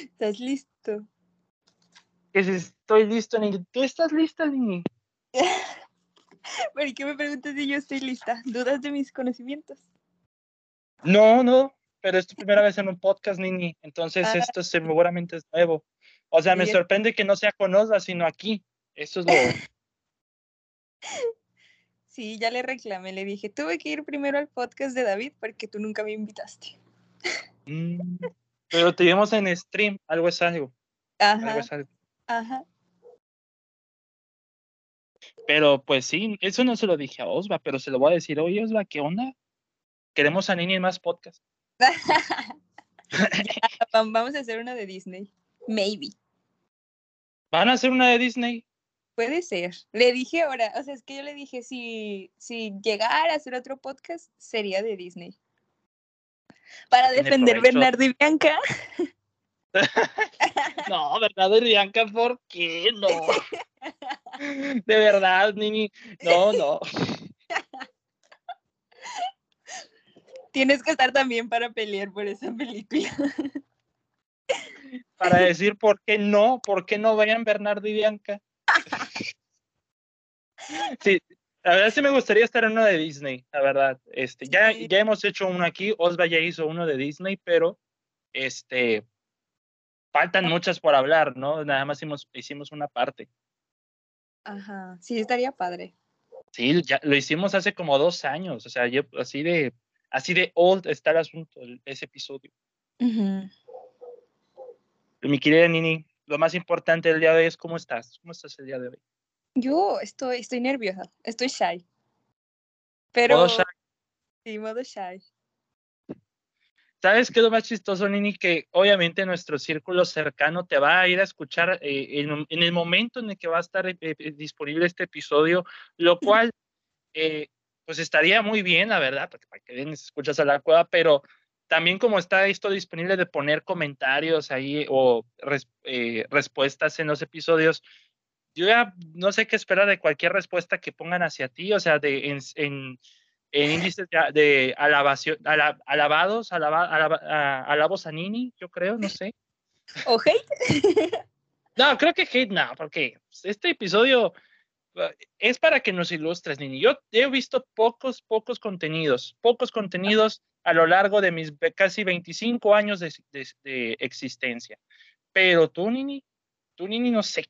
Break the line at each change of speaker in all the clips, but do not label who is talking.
¿Estás listo?
Estoy listo, Nini. ¿Tú estás lista, Nini?
¿Por qué me preguntas si yo estoy lista? ¿Dudas de mis conocimientos?
No, no, pero es tu primera vez en un podcast, Nini. Entonces
Ah.
esto seguramente es nuevo. O sea, me sorprende que no sea con Osva, sino aquí. Eso es lo...
Sí, ya le reclamé, le dije, tuve que ir primero al podcast de David porque tú nunca me invitaste.
Mm, Pero te vimos en stream, algo es algo. Algo
Ajá,
es algo.
ajá.
Pero pues sí, eso no se lo dije a Osva, pero se lo voy a decir, oye Osva, ¿qué onda? Queremos a Nini en más podcast.
Vam- Vamos a hacer una de Disney. Maybe.
¿Van a hacer una de Disney?
Puede ser. Le dije ahora, o sea, es que yo le dije, si, si llegara a hacer otro podcast, sería de Disney. Para defender. Bernardo y Bianca.
No, ¿verdad, Bianca? ¿Por qué no? De verdad, Nini. No, no.
Tienes que estar también para pelear por esa película.
Para decir por qué no, por qué no vayan Bernardo y Bianca. Sí, la verdad sí me gustaría estar en uno de Disney, la verdad. Este, ya, ya hemos hecho uno aquí, Osva ya hizo uno de Disney, pero este faltan muchas por hablar, ¿no? Nada más hicimos, hicimos una parte.
Ajá, sí, estaría padre.
Sí, ya lo hicimos hace como dos años, o sea, yo- así de así de old está el asunto, ese episodio. Mi querida Nini, lo más importante del día de hoy es cómo estás, cómo estás el día de hoy.
Yo estoy, estoy nerviosa, estoy shy. Pero
Modo shy.
sí, modo shy.
¿Sabes qué es lo más chistoso, Nini? Que obviamente nuestro círculo cercano te va a ir a escuchar eh, en, en el momento en el que va a estar eh, eh, disponible este episodio, lo cual, eh, pues estaría muy bien, la verdad, porque para que den escuchas a la cueva, pero también como está esto disponible de poner comentarios ahí o res- respuestas en los episodios, yo ya no sé qué esperar de cualquier respuesta que pongan hacia ti, o sea, de en, en, en índices de, de alabación, ala- alabados, alaba, alaba- a- alabos a Nini, yo creo, no sé.
¿O hate?
No, creo que hate no, porque este episodio eh, es para que nos ilustres, Nini. Yo he visto pocos, pocos contenidos, pocos contenidos a lo largo de mis casi 25 años de, de- de existencia. Pero tú, Nini, tú, Nini, no sé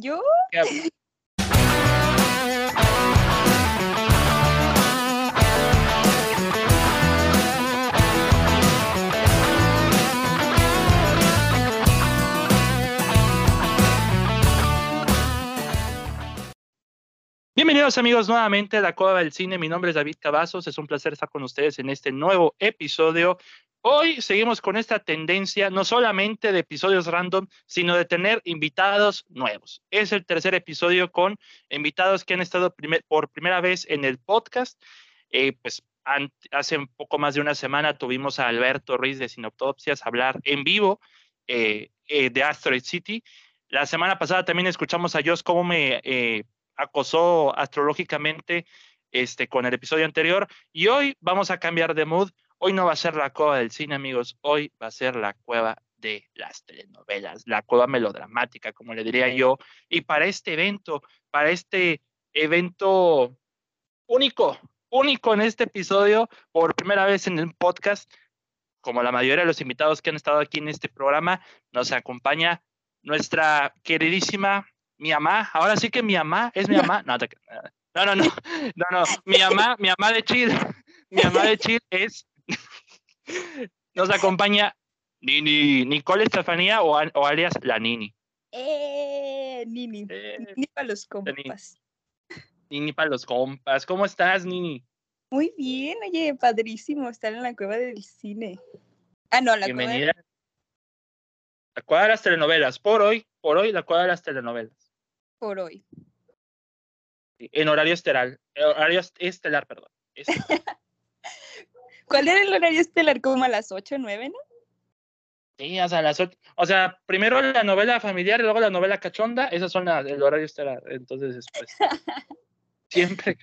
Yo,
qué Bienvenidos amigos nuevamente a la Cueva del Cine. Mi nombre es David Cavazos. Es un placer estar con ustedes en este nuevo episodio. Hoy seguimos con esta tendencia no solamente de episodios random, sino de tener invitados nuevos. Es el tercer episodio con invitados que han estado primer- por primera vez en el podcast. Eh, pues hace un poco más de una semana tuvimos a Alberto Ruiz de Sinoptopsias hablar en vivo eh, eh, de Asteroid City. La semana pasada también escuchamos a Joss cómo me eh, acosó astrológicamente este, con el episodio anterior. Y hoy vamos a cambiar de mood. Hoy no va a ser la cueva del cine, amigos. Hoy va a ser la cueva de las telenovelas, la cueva melodramática, como le diría yo. Y para este evento, para este evento único, único en este episodio, por primera vez en el podcast, como la mayoría de los invitados que han estado aquí en este programa, nos acompaña nuestra queridísima mi mamá. Ahora sí que mi mamá es mi mamá. No, te- no, no, no, no, no. Mi mamá, mi mamá de Chile, mi mamá de Chile es, nos acompaña Nini, Nicole Estefanía o, alias la Nini.
eh, Nini.
Eh,
Nini para los compas.
Nini para los compas. ¿Cómo estás, Nini?
Muy bien, oye, padrísimo estar en la cueva del cine. Ah, no, la cueva del-
Bienvenida. La cueva de las telenovelas. Por hoy, por hoy, la cueva de las telenovelas.
Por hoy.
En horario estelar. en Horario est- estelar, perdón. Estelar.
¿Cuál era el horario estelar? Como a las 8 o 9, ¿no?
Sí, o sea, las ocho- o sea, primero la novela familiar y luego la novela cachonda, esas son las- el horario estelar. Entonces, pues, siempre,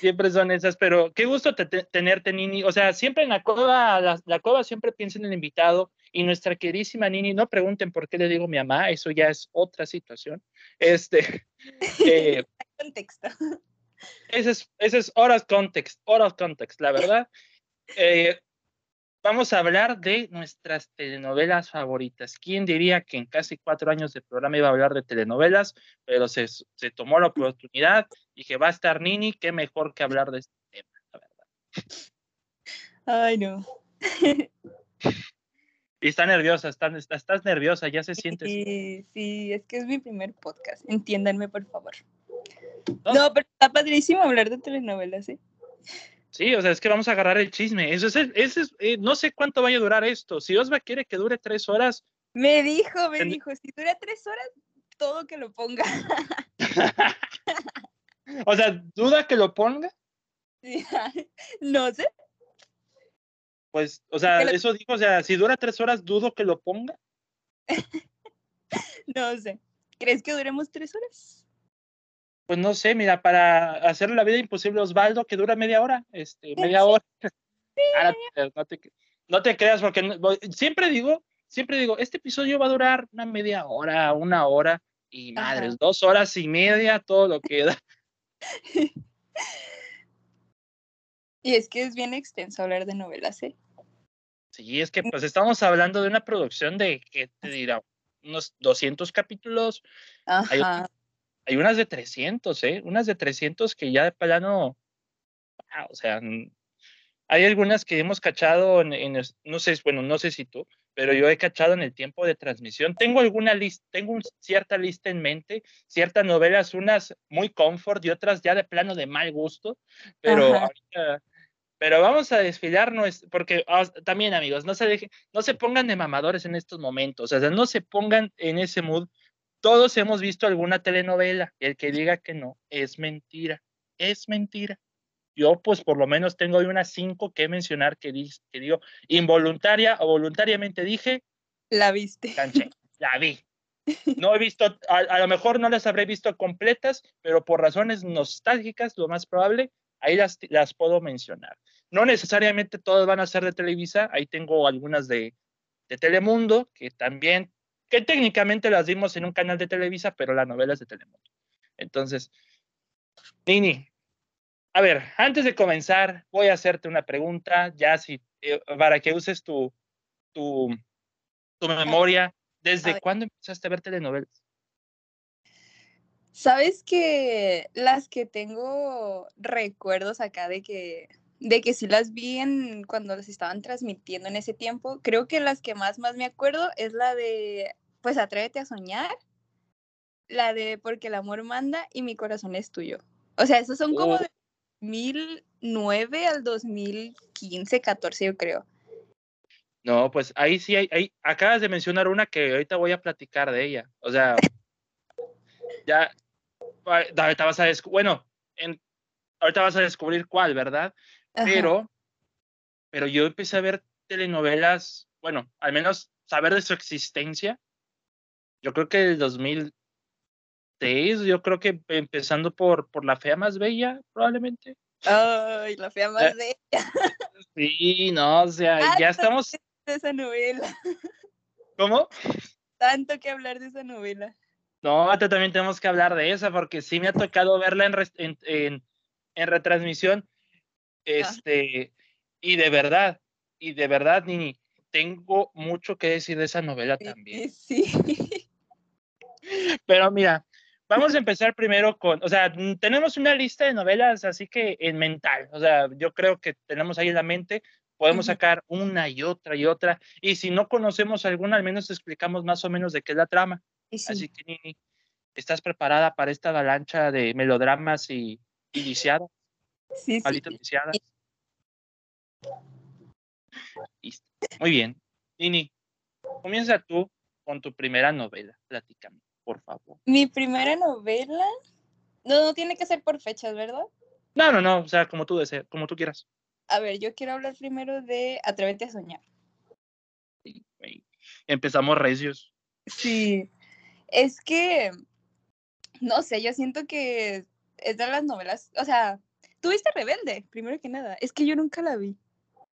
Siempre son esas, pero qué gusto tenerte, Nini. O sea, siempre en la cova, la, la cova siempre piensa en el invitado y nuestra queridísima Nini, no pregunten por qué le digo mi mamá, eso ya es otra situación. Este,
eh, contexto.
Ese es, ese es horas context, horas context, la verdad. Eh, vamos a hablar de nuestras telenovelas favoritas. ¿Quién diría que en casi cuatro años de programa iba a hablar de telenovelas? Pero se, se tomó la oportunidad y que va a estar Nini, qué mejor que hablar de este tema, la verdad.
Ay, no.
Y está nerviosa, estás, estás nerviosa, ya se siente.
Sí, sí, es que es mi primer podcast, entiéndanme por favor. No, pero está padrísimo hablar de telenovelas, ¿eh?
Sí, o sea, es que vamos a agarrar el chisme. Eso es, ese es eh, no sé cuánto vaya a durar esto. Si Osva quiere que dure tres horas.
Me dijo, me dijo, si dura tres horas, todo que lo ponga.
o sea, ¿duda que lo ponga?
no sé.
Pues, o sea, eso dijo, o sea, si dura tres horas, dudo que lo ponga.
no sé. ¿Crees que duremos tres horas?
pues no sé, mira, para hacer la vida imposible Osvaldo, que dura media hora, este, media hora. no, te, creas, porque siempre digo, siempre digo, este episodio va a durar una media hora, una hora, y madres, dos horas y media, todo lo que da.
y es que es bien extenso hablar de novelas, ¿eh?
Sí, es que pues estamos hablando de una producción de, ¿qué te dirá? Unos 200 capítulos. Ajá hay unas de 300, ¿eh? Unas de 300 que ya de plano, o sea, hay algunas que hemos cachado en, no sé, bueno, no sé si tú, pero yo he cachado en el tiempo de transmisión. Tengo alguna lista, tengo una cierta lista en mente, ciertas novelas, unas muy comfort y otras ya de plano de mal gusto, pero pero vamos a desfilarnos, porque ah, también amigos, no se dejen, no se pongan de mamadores en estos momentos, o sea, no se pongan en ese mood todos hemos visto alguna telenovela. El que diga que no, es mentira. Es mentira. Yo, pues, por lo menos tengo hoy unas cinco que mencionar que, que digo, involuntaria o voluntariamente dije.
La viste.
Canché, la vi. No he visto, a, lo mejor no las habré visto completas, pero por razones nostálgicas, lo más probable, ahí las, las puedo mencionar. No necesariamente todas van a ser de Televisa, ahí tengo algunas de, de Telemundo, que también que técnicamente las vimos en un canal de Televisa, pero la novela es de Telemundo. Entonces, Nini, a ver, antes de comenzar, voy a hacerte una pregunta, ya si, eh, para que uses tu, tu, tu memoria. ¿Desde cuándo empezaste a ver telenovelas?
Sabes que las que tengo recuerdos acá de que de que sí las vi en, cuando las estaban transmitiendo en ese tiempo. Creo que las que más, más me acuerdo es la de, pues atrévete a soñar, la de porque el amor manda y mi corazón es tuyo. O sea, esos son como oh. de 2009 al 2015, 14 yo creo.
No, pues ahí sí hay, ahí acabas de mencionar una que ahorita voy a platicar de ella. O sea, ya, ahorita vas a bueno, en, ahorita vas a descubrir cuál, ¿verdad? Pero, pero yo empecé a ver telenovelas, bueno, al menos saber de su existencia. Yo creo que el 2006, yo creo que empezando por, por La Fea Más Bella, probablemente.
Ay, La Fea Más eh, Bella.
Sí, no, o sea, ya estamos.
De esa novela.
¿Cómo?
Tanto que hablar de esa novela.
No, también tenemos que hablar de esa, porque sí me ha tocado verla en, en, en retransmisión este, y de verdad, y de verdad, Nini, tengo mucho que decir de esa novela también.
Sí.
Pero mira, vamos a empezar primero con, o sea, tenemos una lista de novelas así que en mental, o sea, yo creo que tenemos ahí en la mente, podemos sacar una y otra y otra, y si no conocemos alguna, al menos explicamos más o menos de qué es la trama. Así que, Nini, ¿estás preparada para esta avalancha de melodramas y, y
Sí,
Muy bien. Nini, comienza tú con tu primera novela. Platícame, por favor.
Mi primera novela. No, no tiene que ser por fechas, ¿verdad?
No, no, no. O sea, como tú deseas, como tú quieras.
A ver, yo quiero hablar primero de Atrévete a soñar.
Empezamos recios.
Sí. Es que, no sé, yo siento que es de las novelas, o sea, tuviste Rebelde, primero que nada, es que yo nunca la vi.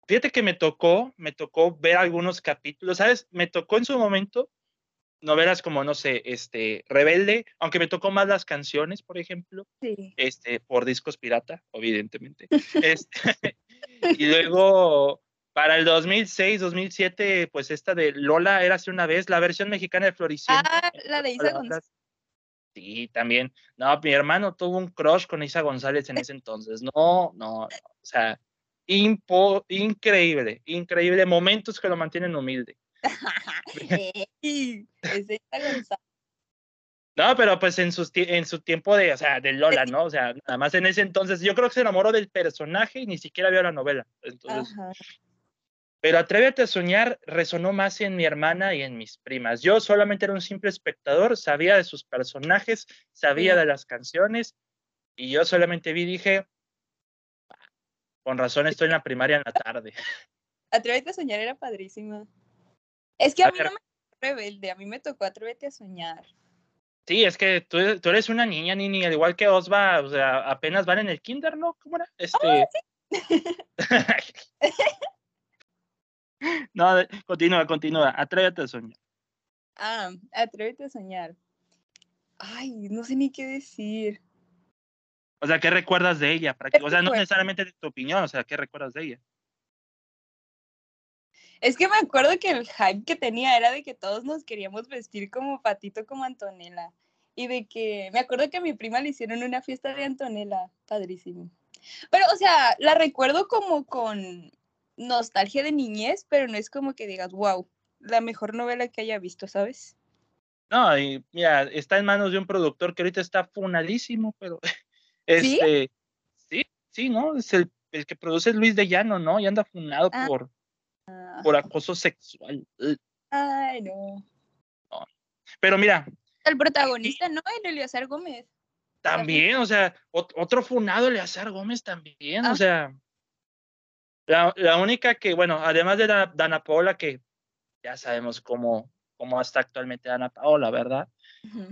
Fíjate que me tocó, me tocó ver algunos capítulos, ¿sabes? Me tocó en su momento novelas como, no sé, este, Rebelde, aunque me tocó más las canciones, por ejemplo,
Sí.
este, por discos pirata, evidentemente. Este, y luego, para el 2006, 2007, pues esta de Lola era hace una vez, la versión mexicana de Floricienta.
Ah, la de Isa González.
Sí, también. No, mi hermano tuvo un crush con Isa González en ese entonces. No, no, no. O sea, impo- increíble, increíble. Momentos que lo mantienen humilde.
Ey, es Isa González.
No, pero pues en, sus en su tiempo de, o sea, de Lola, ¿no? O sea, nada más en ese entonces, yo creo que se enamoró del personaje y ni siquiera vio la novela. Entonces,
Ajá.
Pero Atrévete a soñar resonó más en mi hermana y en mis primas. Yo solamente era un simple espectador, sabía de sus personajes, sabía
Sí.
de las canciones y yo solamente vi y dije, "Ah, con razón estoy en la primaria en la tarde.
Atrévete a soñar era padrísima. Es que a,
A
mí
ver.
no me tocó rebelde, a mí me tocó Atrévete a soñar.
Sí, es que tú, tú eres una niña, Nini, al igual que Osva, o sea, apenas van en el kinder, ¿no? ¿Cómo era? Este... no, continúa, continúa. Atrévete a soñar.
Ah, Atrévete a soñar. Ay, no sé ni qué decir.
O sea, ¿qué recuerdas de ella? Para que- o sea, no necesariamente de tu opinión, o sea, ¿qué recuerdas de ella?
Es que me acuerdo que el hype que tenía era de que todos nos queríamos vestir como Patito, como Antonella. Y de que, me acuerdo que a mi prima le hicieron una fiesta de Antonella, padrísimo. Pero, o sea, la recuerdo como con nostalgia de niñez, pero no es como que digas, wow, la mejor novela que haya visto, ¿sabes?
No, y mira, está en manos de un productor que ahorita está funadísimo, pero este, sí, sí, ¿no? Es el, el que produce Luis de Llano, ¿no? Y anda funado
Ah.
por,
Ah,
por acoso sexual.
Ay, no.
Pero mira,
El protagonista, ¿no? El Eleazar Gómez.
también, o sea, ot- otro funado, Eleazar Gómez también,
Ah.
o sea, la, la única que, bueno, además de Dana, Dana Paola, que ya sabemos cómo, cómo está actualmente Dana Paola, ¿verdad?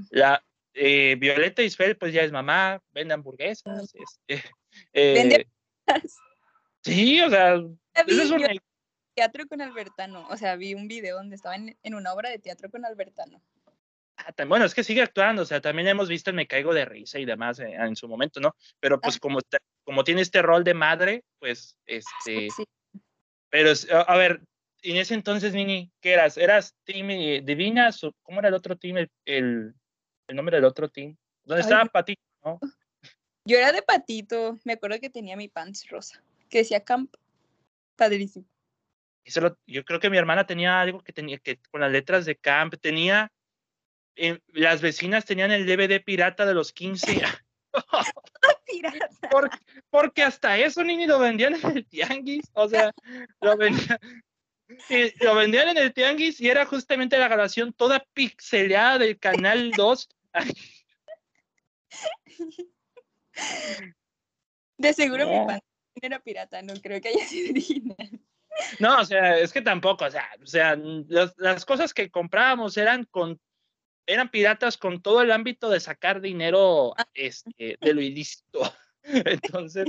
La eh, Violeta Isfel, pues ya es mamá, vende hamburguesas. Este,
Vende
eh, sí, o sea, ese es un-
teatro con Albertano. O sea, vi un video donde estaba en, en una obra de teatro con Albertano.
Ah, bueno, es que sigue actuando, o sea, también hemos visto el Me Caigo de Risa y demás eh, en su momento, ¿no? Pero pues como, como tiene este rol de madre, pues, este,
Sí.
pero, a, ver, en ese entonces, Nini, ¿qué eras? ¿Eras Team eh, Divinas o cómo era el otro team, el, el, el nombre del otro team? ¿Dónde
Ay,
estaba. Patito, no?
Yo era de patito. Me acuerdo que tenía mi pants rosa. Que decía camp. Padrísimo.
Lo- yo creo que mi hermana tenía algo que tenía que con las letras de Camp, tenía, eh, las vecinas tenían el DVD pirata de los 15,
Pirata.
por- porque hasta eso ni lo vendían en el tianguis, o sea, lo vendían, y lo vendían en el tianguis y era justamente la grabación toda pixeleada del canal 2.
De seguro mi pants era pirata. No creo que haya sido original.
No, o sea, es que tampoco, o sea, o sea, las, las cosas que comprábamos eran con eran piratas con todo el ámbito de sacar dinero este, de lo ilícito. Entonces,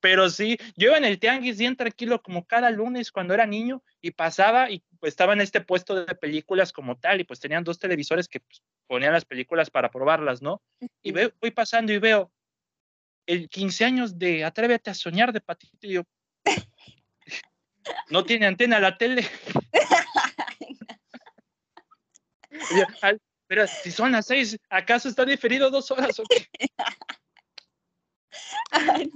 pero sí, yo iba en el tianguis bien tranquilo como cada lunes cuando era niño y pasaba y pues estaba en este puesto de películas como tal y pues tenían dos televisores que pues, ponían las películas para probarlas, ¿no? Y veo, voy pasando y veo el 15 años de Atrévete a soñar de Patito y yo, no tiene antena la tele. Y yo, "Al- pero si son las seis, ¿acaso está diferido dos horas o qué?
Ay,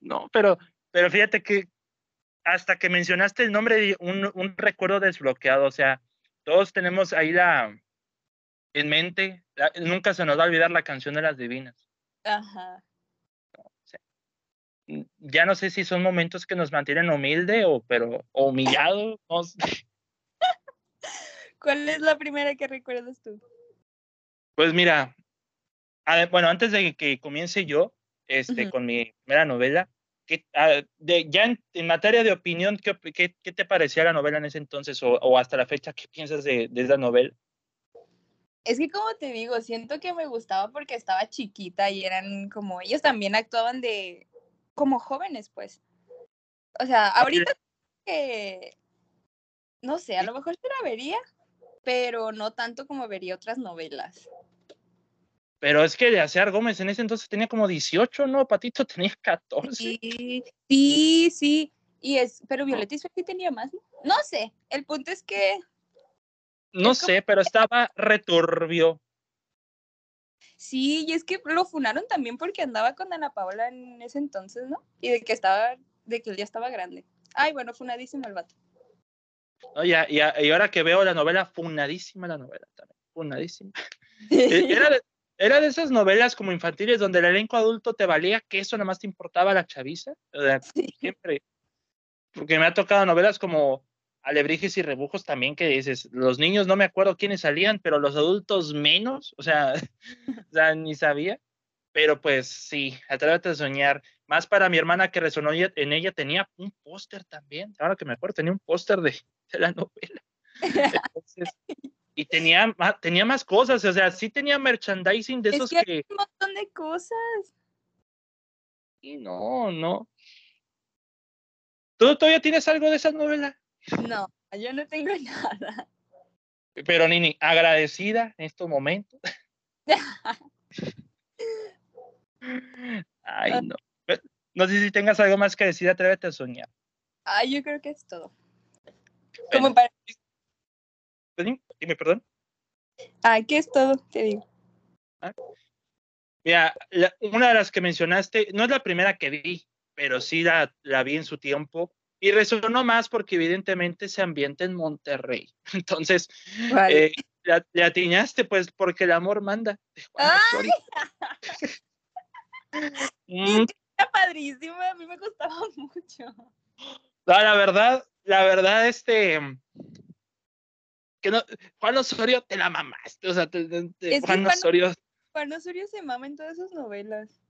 No, pero, pero fíjate que hasta que mencionaste el nombre, un, un recuerdo desbloqueado, o sea, todos tenemos ahí la en mente, la- nunca se nos va a olvidar la canción de las divinas.
Ajá.
Ya no sé si son momentos que nos mantienen humilde o pero o humillado, no sé.
¿Cuál es la primera que recuerdas tú?
Pues mira, a bueno, antes de que comience yo este, con mi primera novela, ¿qué- ah, de, ya en, en materia de opinión, ¿qué, qué, qué te parecía la novela en ese entonces o, o hasta la fecha? ¿Qué piensas de, de esa novela?
Es que como te digo, siento que me gustaba porque estaba chiquita y eran como, ellos también actuaban de, como jóvenes, pues. O sea, ahorita que, no sé, a lo mejor se la vería, pero no tanto como vería otras novelas.
Pero es que de Asear Gómez en ese entonces tenía como 18, ¿no? Patito tenía 14.
Sí, sí, sí. Y es, pero Violeta sí tenía más, ¿no? No sé, el punto es que...
No sé, pero estaba returbio.
Sí, y es que lo funaron también porque andaba con Ana Paola en ese entonces, ¿no? Y de que estaba, de que él ya estaba grande. Ay, bueno, funadísimo el vato.
Oye, y, y, ahora que veo la novela, funadísima la novela también, funadísima. E, era, de, era de esas novelas como infantiles donde el elenco adulto te valía que eso nada más te importaba la chaviza. O sea, siempre. Porque me ha tocado novelas como Alebrijes y Rebujos también que dices, los niños no me acuerdo quiénes salían, pero los adultos menos, o sea, o sea ni sabía. Pero pues sí, atrévete a soñar. Más para mi hermana que resonó en ella, tenía un póster también. Ahora que me acuerdo, tenía un póster de, de, la novela. Entonces, y tenía, tenía más cosas, o sea, sí tenía merchandising de esos
es que... Hay un montón de cosas.
Y no, no. ¿Tú todavía tienes algo de esas novelas?
No, yo no tengo nada.
Pero Nini, agradecida en estos momentos. Ay, ah. no. No sé si tengas algo más que decir, atrévete a soñar.
Ay, yo creo que es todo. Como para
dime, perdón.
Ah, ¿qué es todo? Te digo.
Ah. Mira, una de las que mencionaste, no es la primera que vi, pero sí la, la vi en su tiempo y resonó más porque evidentemente se ambienta en Monterrey. Entonces, eh, le atiñaste pues porque el amor manda.
mm. Era padrísimo, a mí me gustaba mucho.
La verdad, la verdad, este, Juan Osorio te la mamaste, o sea, Juan, Osorio.
Juan Osorio se mama en todas sus novelas.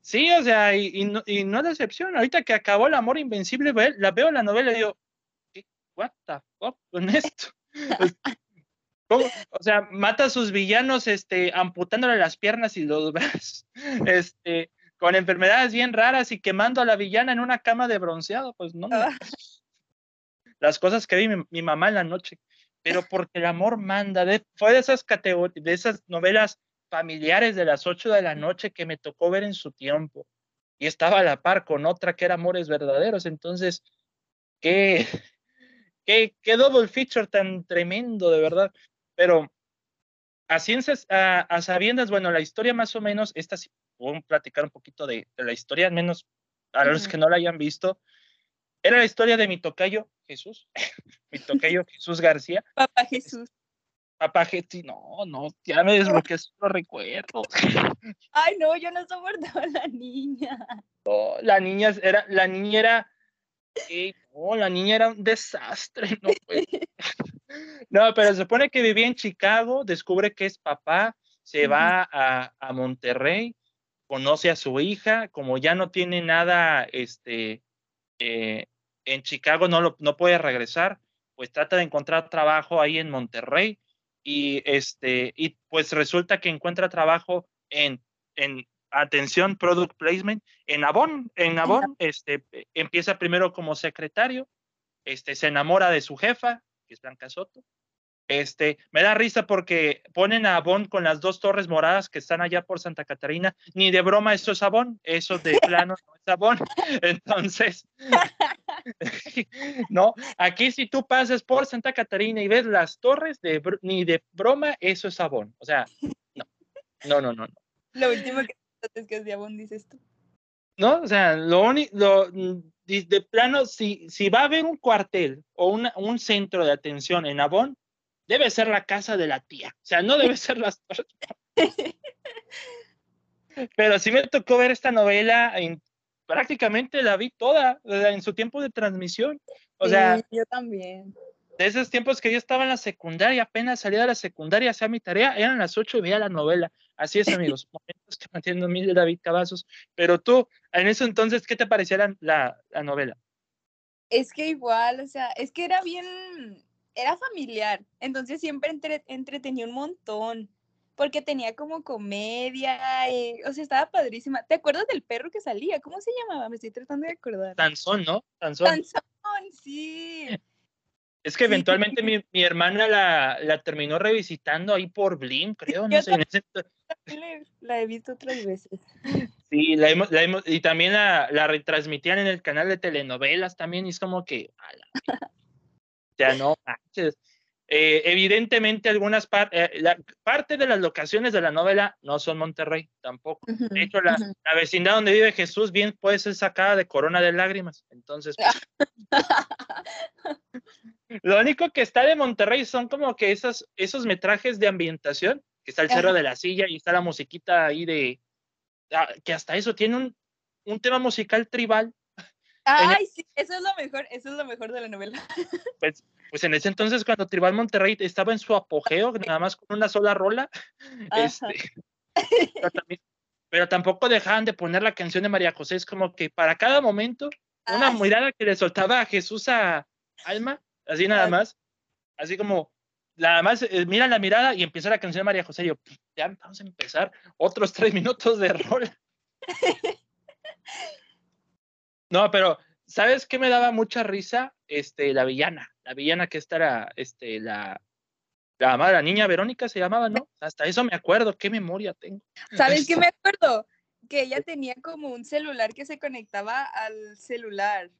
Sí, o sea, y, no, y no decepción. Ahorita que acabó El Amor Invencible, la veo la novela y digo, ¿qué? ¿What the fuck con esto? o sea, mata a sus villanos este, amputándole las piernas y los brazos, este, con enfermedades bien raras y quemando a la villana en una cama de bronceado, pues no. Ah. Las cosas que vi mi mamá en la noche pero porque el amor manda. De, fue de esas categorías, de esas novelas familiares de las 8 de la noche que me tocó ver en su tiempo. Y estaba a la par con otra que era Amores Verdaderos. Entonces, qué, qué, qué double feature tan tremendo, de verdad. Pero a ciencias, a, sabiendas, bueno, la historia más o menos, esta puedo platicar un poquito de, la historia, al menos a los que no la hayan visto. Era la historia de mi tocayo Jesús, mi tocayo Jesús García.
Papá Jesús.
Papá Jesús, no, no, ya me desbloqueé los recuerdos.
Ay, no, yo no soportaba a la niña.
No, la niña era, la niña era, no, la niña era un desastre, no, pues. no, pero se supone que vivía en Chicago, descubre que es papá, se va a, a Monterrey, conoce a su hija, como ya no tiene nada, este, eh, en Chicago no, lo, no puede regresar, pues trata de encontrar trabajo ahí en Monterrey y, este, y pues resulta que encuentra trabajo en, en atención, product placement, en Avon, en Avon, este, empieza primero como secretario, este, se enamora de su jefa, que es Blanca Soto, este, me da risa porque ponen a Avon con las dos torres moradas que están allá por Santa Catarina. Ni de broma eso es Avon, eso de plano no es Avon. Entonces, no, aquí si tú pasas por Santa Catarina y ves las torres, de, ni de broma eso es Avon. O sea, no, no, no, no.
Lo último que es que es de Avon, dices tú.
No, o sea, lo único, de plano, si, si va a haber un cuartel o un centro de atención en Avon, debe ser la casa de la tía, o sea, no debe ser las Pero sí me tocó ver esta novela, en, prácticamente la vi toda en su tiempo de transmisión. O sea,
yo también.
De esos tiempos que yo estaba en la secundaria, apenas salía de la secundaria, hacía mi tarea, eran las ocho y veía la novela. Así es, amigos, momentos que mantienen mil de David Cavazos. Pero tú, en ese entonces, ¿qué te parecía la, la novela?
Es que igual, o sea, es que era bien, era familiar, entonces siempre entretenía un montón. porque tenía como comedia, y, o sea, estaba padrísima. ¿Te acuerdas del perro que salía? ¿Cómo se llamaba? Me estoy tratando de acordar.
Tanzón, ¿no? Tanzón.
Tanzón, sí.
Es que eventualmente mi, mi, hermana la, la, terminó revisitando ahí por Blim, creo, no sé.
La he visto otras veces.
Sí, la hemos, la hemos, y también la, la, retransmitían en el canal de telenovelas también, y es como que, sea, no manches. Eh, evidentemente, algunas partes, eh, la, parte de las locaciones de la novela no son Monterrey tampoco. de hecho, la, la, vecindad donde vive Jesús bien puede ser sacada de Corona de Lágrimas. Entonces, pues, lo único que está de Monterrey son como que esos, esos metrajes de ambientación, que está el Cerro de la Silla y está la musiquita ahí de, ah, que hasta eso tiene un, un tema musical tribal.
Ay, sí, eso es lo mejor, eso es lo mejor de la novela.
Pues pues en ese entonces cuando Tribal Monterrey estaba en su apogeo, nada más con una sola rola, este, pero, tampoco dejaban de poner la canción de María José, es como que para cada momento, una mirada que le soltaba a Jesús a Alma, así nada más, así como, nada más, eh, mira la mirada y empieza la canción de María José, y yo, ya vamos a empezar otros tres minutos de rola. No, pero ¿sabes qué me daba mucha risa? Este, la villana la villana que esta era este, la, la la niña Verónica se llamaba, ¿no? Hasta eso me acuerdo, qué memoria tengo.
¿Sabes qué me acuerdo? Que ella tenía como un celular que se conectaba al celular.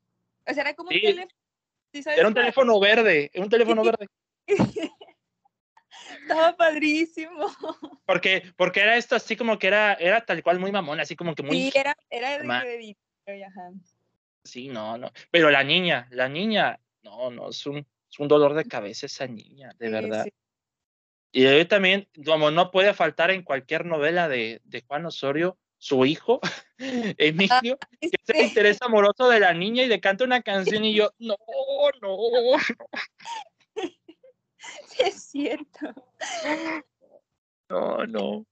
O sea, era como un teléfono.
era un teléfono verde, un teléfono verde.
Estaba padrísimo.
Porque, porque era esto así como que era, era tal cual muy mamón, así como que muy.
Sí, era, era de
Sí, no, no. Pero la niña, la niña, no, no, es un, es un dolor de cabeza esa niña, de verdad. Y hoy también, como no puede faltar en cualquier novela de, de Juan Osorio, su hijo, Emilio, que es el interés amoroso de la niña y le canta una canción y yo, no, no, no.
Sí, es cierto.
No, no,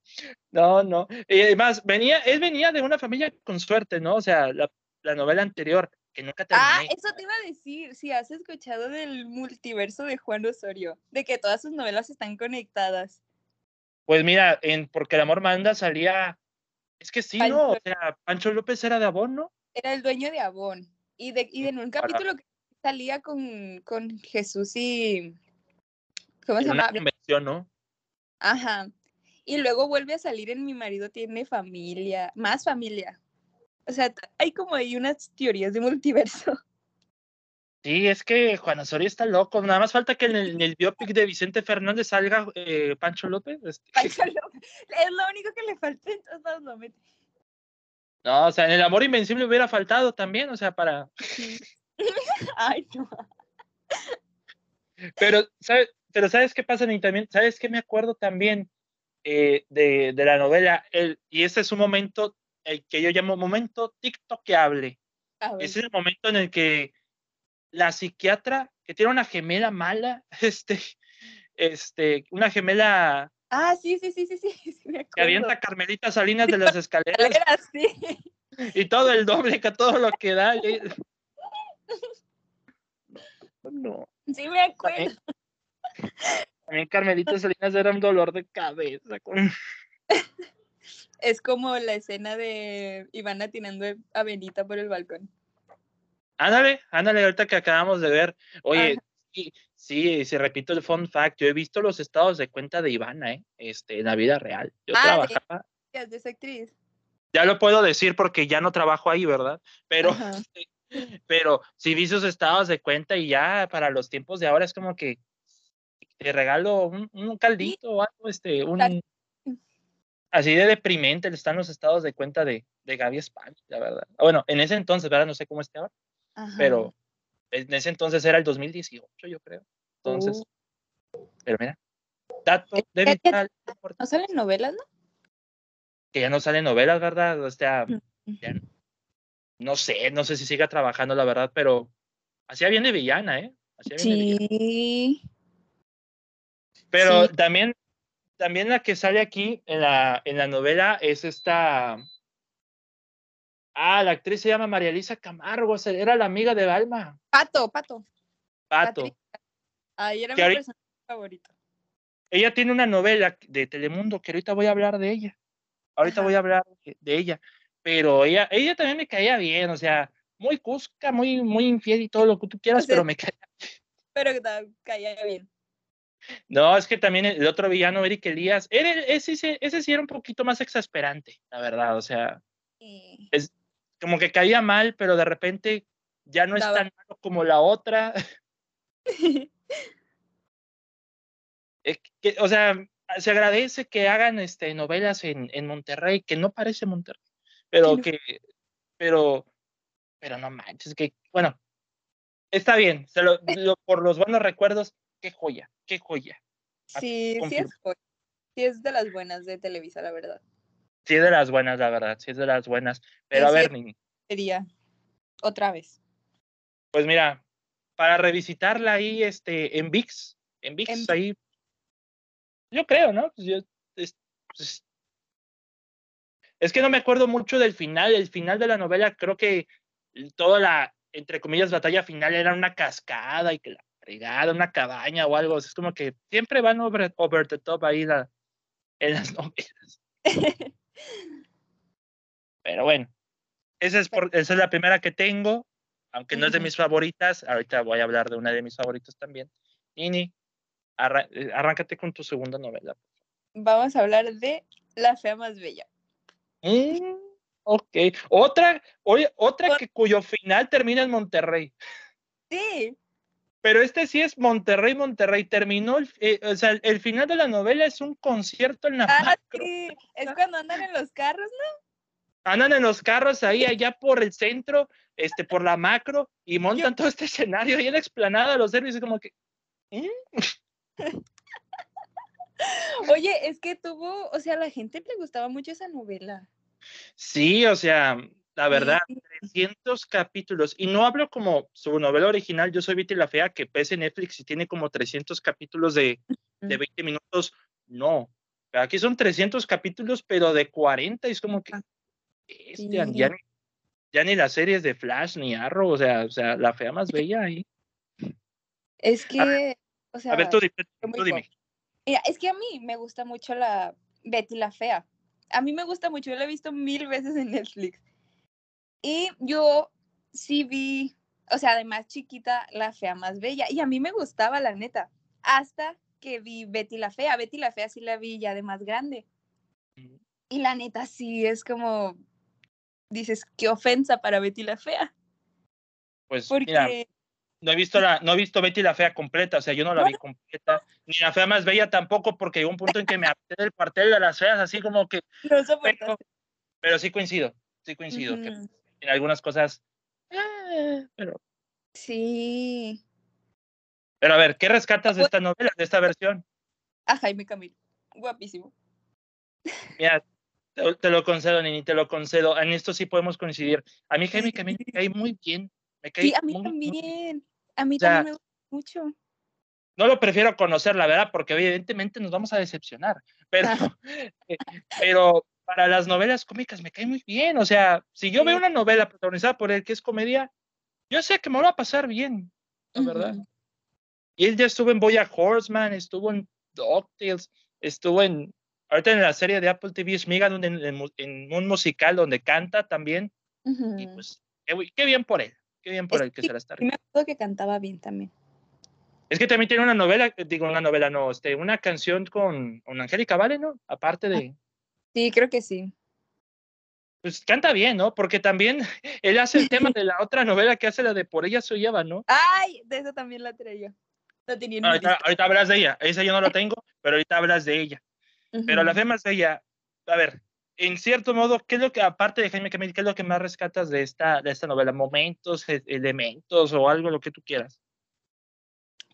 no, no. Y además, venía, él venía de una familia con suerte, ¿no? O sea, la, la novela anterior que nunca
Ah, eso te iba a decir, si has escuchado del multiverso de Juan Osorio, de que todas sus novelas están conectadas.
Pues mira, en Porque el amor manda salía, es que sí, ¿no? O sea, Pancho López era de Avon, ¿no?
Era el dueño de Avon. Y de, y en un capítulo que salía con, con Jesús y...
¿Cómo se llama? Una convención, ¿no?
Ajá. Y luego vuelve a salir en Mi marido tiene familia, más familia. O sea, hay como ahí unas teorías de multiverso.
Sí, es que Juan Osorio está loco. Nada más falta que en el, el biopic de Vicente Fernández salga eh, Pancho López. Este.
Pancho López. Es lo único que le falta, entonces lo mete.
No, o sea, en el amor invencible hubiera faltado también, o sea, para.
Ay, no.
Pero, ¿sabes? Pero ¿sabes qué pasa? Y también, ¿sabes qué me acuerdo también eh, de, de, la novela? El, y ese es un momento el que yo llamo momento tiktokeable. Ese es el momento en el que la psiquiatra, que tiene una gemela mala, este, este, una gemela...
Ah, sí, sí, sí, sí, sí,
Que avienta Carmelita Salinas de las escaleras.
sí.
Y todo el doble, que todo lo que da.
No. Sí, me acuerdo.
También, Carmelita Salinas era un dolor de cabeza.
Es como la escena de Iván atinando a Benita por el balcón.
Ándale, ándale, ahorita que acabamos de ver. Oye, sí, sí, se repito el fun fact, yo he visto los estados de cuenta de Ivana, ¿eh? Este, en la vida real. Yo
ah, trabajaba. De, esa actriz.
Ya lo puedo decir porque ya no trabajo ahí, ¿verdad? Pero, pero sí vi sus estados de cuenta y ya para los tiempos de ahora es como que te regalo un, un caldito o algo, este, un, así de deprimente están los estados de cuenta de, de Gaby España, la verdad. Bueno, en ese entonces, ¿verdad? No sé cómo está ahora, pero en ese entonces era el 2018, yo creo. Entonces, uh. pero mira, dato de vital.
¿No salen novelas, no?
Que ya no salen novelas, ¿verdad? O sea, no sé, no sé si siga trabajando, la verdad, pero hacía bien de villana, ¿eh? Hacía
bien sí.
Pero también también la que sale aquí en la, en la novela es esta. Ah, la actriz se llama María Elisa Camargo, era la amiga de Alma.
Pato, Pato.
Pato.
Ahí era mi personaje favorito.
ella tiene una novela de Telemundo que ahorita voy a hablar de ella. Ahorita
Ajá.
voy a hablar de, ella. Pero ella, ella también me caía bien, o sea, muy cusca, muy, muy infiel y todo lo que tú quieras,
sea,
pero me caía.
Pero que te caía bien.
No, es que también el otro villano, Eric Elías, era, ese, sí era un poquito más exasperante, la verdad, o sea,
Y
como que caía mal, pero de repente ya no es tan malo como la otra. Eh, que- o sea, se agradece que hagan este, novelas en, en Monterrey, que no parece Monterrey, pero
no-
que, pero, pero no manches, que, bueno, está bien, se lo- lo- por los buenos recuerdos, qué joya, qué joya.
sí, sí
confirmo.
es, bu- sí es de las buenas de Televisa, la verdad.
Sí es de las buenas, la verdad, sí es de las buenas. Pero a
sí.
ver, Nini,
Sería otra vez.
pues mira, para revisitarla ahí, este, en VIX, en VIX,
En-
ahí, yo creo, ¿no? Pues yo, es, pues, es que no me acuerdo mucho del final, el final de la novela, creo que toda la, entre comillas, batalla final era una cascada y que la fregada, una cabaña o algo, es como que siempre van over, over the top ahí la, en las novelas. Pero bueno, esa es, por, esa es la primera que tengo, aunque no es de mis favoritas. Ahorita voy a hablar de una de mis favoritas también. Nini, arra- eh, arráncate con tu segunda novela.
Vamos a hablar de La Fea Más Bella.
Mm, ok. Otra, oye, otra que cuyo final termina en Monterrey.
Sí,
Pero este sí es Monterrey, Monterrey. Terminó, el, eh, o sea, el final de la novela es un concierto en la
ah,
macro.
sí. Es cuando andan en los carros, ¿no?
andan en los carros ahí allá por el centro, este, por la macro, y montan todo este escenario ahí en la explanada, los servicios como que. ¿eh?
Oye, es que tuvo, o sea, a la gente le gustaba mucho esa novela.
Sí, o sea, la verdad,
Sí.
300 capítulos. Y no hablo como su novela original, Yo soy Betty la Fea, que pese Netflix y tiene como 300 capítulos de, de
Mm.
20 minutos. No. Aquí son 300 capítulos, pero de 40. Y es como que.
Ah,
este, ya, ni, ya ni las series de Flash ni Arrow, o sea, o sea, la fea más bella ahí.
Es que, o sea,
A ver, tú dime. Tú.
Mira, es que a mí me gusta mucho la Betty la Fea. A mí me gusta mucho, yo la he visto mil veces en Netflix. Y yo sí vi, o sea, además chiquita, la fea más bella. Y a mí me gustaba, la neta. Hasta que vi Betty la Fea. Betty la Fea sí la vi ya de más grande. Y la neta sí es como, dices, qué ofensa para Betty la Fea.
Pues
Porque,
mira, no he visto la, no he visto Betty la fea completa, o sea, yo no la vi completa, ni la fea más bella tampoco, porque llegó un punto en que me harté del cuartel de las feas, así como que,
no
pero, sí coincido, sí coincido, que
Ujú.
En algunas cosas, eh, pero,
Sí.
pero a ver, ¿qué rescatas de esta novela, de esta versión?
A Jaime Camil. Guapísimo.
Mira, te, te lo concedo, Nini, te lo concedo, en esto sí podemos coincidir. A mí Jaime Camil me cae muy bien, me cae
Sí, a mí
muy, muy bien.
también. A mí
O sea,
también me gusta mucho.
no lo prefiero conocer, la verdad, porque evidentemente nos vamos a decepcionar. Pero, eh, pero para las novelas cómicas me cae muy bien. O sea, si yo veo
Sí.
una novela protagonizada por él que es comedia, yo sé que me va a pasar bien, la verdad.
Ujú.
Y él ya estuvo en Boya Horseman, estuvo en DuckTales, estuvo en, ahorita en la serie de Apple TV Shmigan, en, en, mu- en un musical donde canta también. Y
Ujú.
pues, qué, bien por él, qué bien por
Es
él que
que
se la está
me acuerdo que cantaba bien también.
Es que también tiene una novela, digo una novela, no, este, una canción con, con Angélica Vale, ¿no? Aparte de,
Sí, creo que sí.
pues canta bien, ¿no? Porque también él hace el tema de la otra novela que hace la de Por ella soy lleva, ¿no?
Ay, de eso también la traía. La tenía en
Ahorita, hablas de ella, esa yo no la tengo, pero ahorita hablas de ella. Pero la
Ujú.
fe más de ella, a ver, en cierto modo, ¿qué es lo que, aparte de Jaime Camil, qué es lo que más rescatas de esta, de esta novela? ¿Momentos, e- elementos o algo, lo que tú quieras?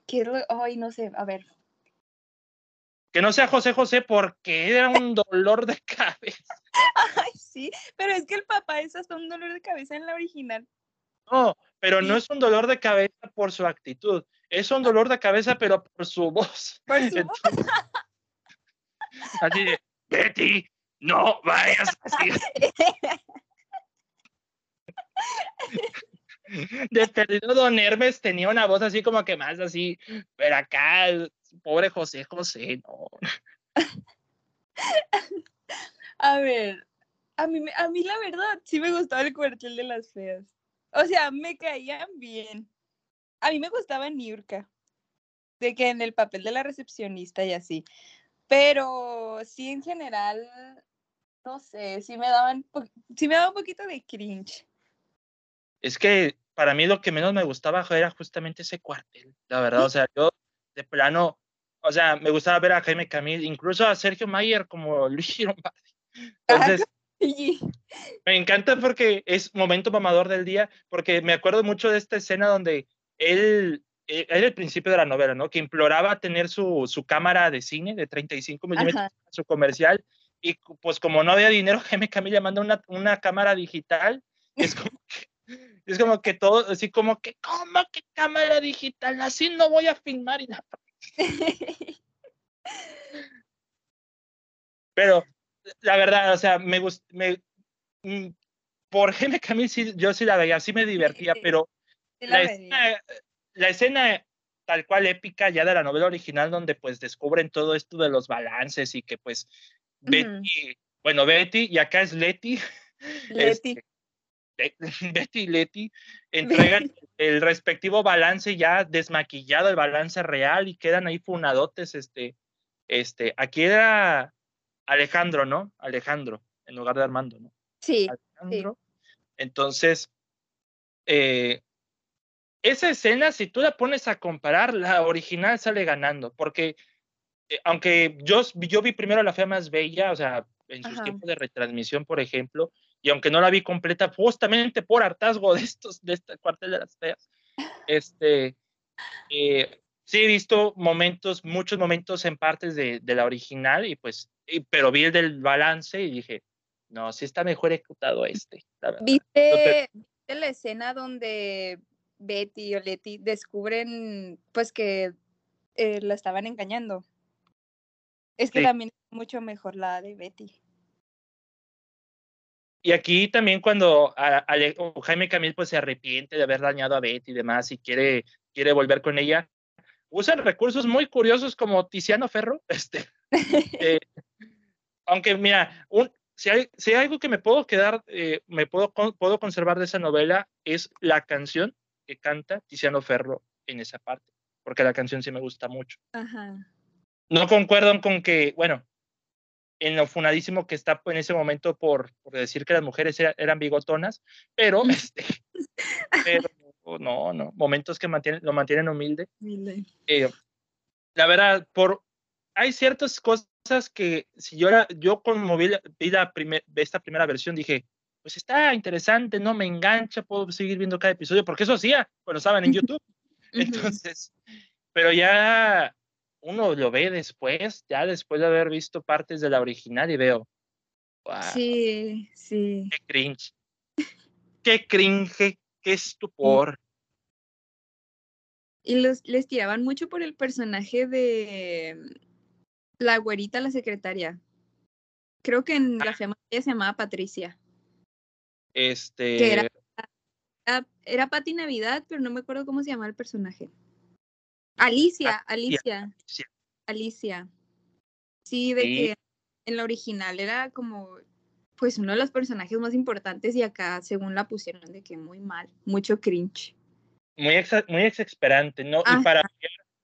¿Qué Ay, no sé, a ver.
Que no sea José José porque era un dolor de cabeza.
Ay, sí, pero es que el papá es hasta un dolor de cabeza en la original.
No, pero no es un dolor de cabeza por su actitud, es un dolor de cabeza, pero por su voz.
Por su voz.
Entonces, así de, Betty, no vayas así. De perdido, Don Hermes tenía una voz así como que más así, pero acá pobre José José, no.
A ver, a mí, a mí la verdad sí me gustaba el cuartel de las feas. O sea, me caían bien. A mí me gustaba Niurka. De que en el papel de la recepcionista y así. Pero sí, en general, no sé, sí me daban, sí me daba un poquito de cringe.
Es que para mí lo que menos me gustaba era justamente ese cuartel, la verdad. O sea, yo de plano, o sea, me gustaba ver a Jaime Camil, incluso a Sergio Mayer como Luis Lombardi. Entonces, me encanta porque es momento mamador del día, porque me acuerdo mucho de esta escena donde él, eh, era el principio de la novela, ¿no? Que imploraba tener su, su cámara de cine de 35 milímetros, su comercial, y pues como no había dinero, Jaime Camil le manda una, una cámara digital, es como es como que todo, así como que, ¿cómo que cámara digital? Así no voy a filmar y nada. Pero la verdad, o sea, me gusta, me, mm, por Jaime Camil sí, yo sí la veía, sí me divertía, pero
Sí
la escena, la escena tal cual épica ya de la novela original donde pues descubren todo esto de los balances y que pues. Betty, bueno, Betty y acá es Leti,
Leti.
este, Betty y Leti entregan el respectivo balance ya desmaquillado, el balance real y quedan ahí funadotes, este, este, aquí era Alejandro, ¿no? Alejandro, en lugar de Armando, ¿no?
Sí,
Alejandro. Entonces, eh, esa escena, si tú la pones a comparar, la original sale ganando, porque eh, aunque yo, yo vi primero La Fea Más Bella, o sea, en sus
Ajá.
tiempos de retransmisión, por ejemplo, y aunque no la vi completa, justamente por hartazgo de estos, de este cuartel de las feas, este, eh, sí he visto momentos, muchos momentos en partes de, de la original, y pues, y- pero vi el del balance y dije, no, sí está mejor ejecutado este, la.
¿Viste, la escena donde Betty o Leti descubren pues que eh, la estaban engañando? Es que
Sí.
también es mucho mejor la de Betty.
Y aquí también cuando a- o Jaime Camil pues se arrepiente de haber dañado a Betty y demás y quiere, quiere volver con ella, usan recursos muy curiosos como Tiziano Ferro. Este, eh, aunque mira, un, si, hay, si hay algo que me puedo quedar, eh, me puedo, con- puedo conservar de esa novela es la canción que canta Tiziano Ferro en esa parte, porque la canción sí me gusta mucho.
Ajá.
No concuerdan con que, bueno, en lo funadísimo que está en ese momento por, por decir que las mujeres era- eran bigotonas, pero, este, pero no, no, momentos que mantienen, lo mantienen humilde. Eh, la verdad, por, hay ciertas cosas que si yo, era, yo como vi, la- vi la primer- esta primera versión dije, pues está interesante, no me engancha, puedo seguir viendo cada episodio, porque eso hacía cuando estaban en YouTube. Entonces, pero ya uno lo ve después, ya después de haber visto partes de la original y veo, wow,
Sí, sí.
qué cringe, qué cringe, qué estupor.
Y los, les tiraban mucho por el personaje de la güerita, la secretaria. Creo que en la fea ella se llamaba Patricia.
Este,
era- Ah, era Patti Navidad, pero no me acuerdo cómo se llamaba el personaje. Alicia, Alicia,
sí,
Alicia. Sí, de
Sí.
que en la original era como, pues uno de los personajes más importantes y acá, según la pusieron, de que muy mal, mucho cringe.
muy, exa- muy exasperante, ¿no?
Ajá.
Y para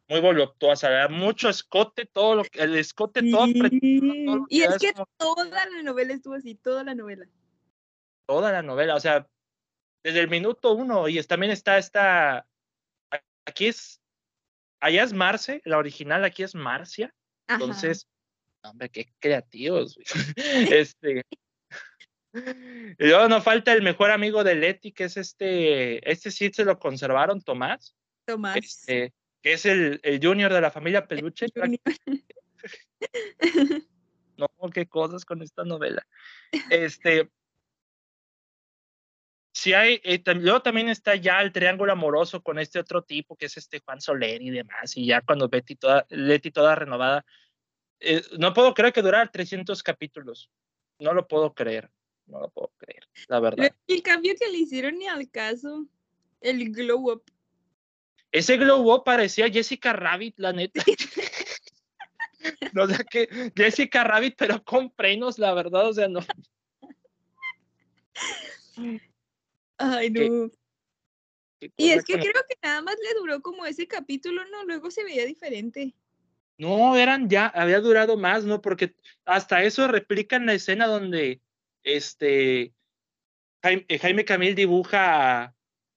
muy voluptuosa, ¿verdad? mucho escote, todo lo que, el escote todo todo
Y es que
como
toda la novela estuvo así, toda la novela.
toda la novela, o sea, desde el minuto uno, y es- también está esta, aquí es, allá es Marce, la original aquí es Marcia,
Ajá.
entonces, hombre, qué creativos, güey. este, y luego no falta el mejor amigo de Leti, que es este, este sí se lo conservaron, Tomás,
Tomás.
este, que es el, el junior de la familia Peluche. No, qué cosas con esta novela. Este. Si hay, eh, luego también está ya el triángulo amoroso con este otro tipo que es este Juan Soler y demás, y ya cuando Betty toda, Leti toda renovada. eh, no puedo creer que durara 300 capítulos. No lo puedo creer. No lo puedo creer, la verdad.
El cambio que le hicieron ni al caso. El glow up.
ese glow up parecía Jessica Rabbit, la neta. o sea que Jessica Rabbit, pero con frenos, la verdad, o sea, no.
Ay, no. y es que creo que nada más le duró como ese capítulo, ¿no? Luego se veía diferente.
No, eran ya, había durado más, ¿no? Porque hasta eso replican la escena donde este Jaime, Jaime Camil dibuja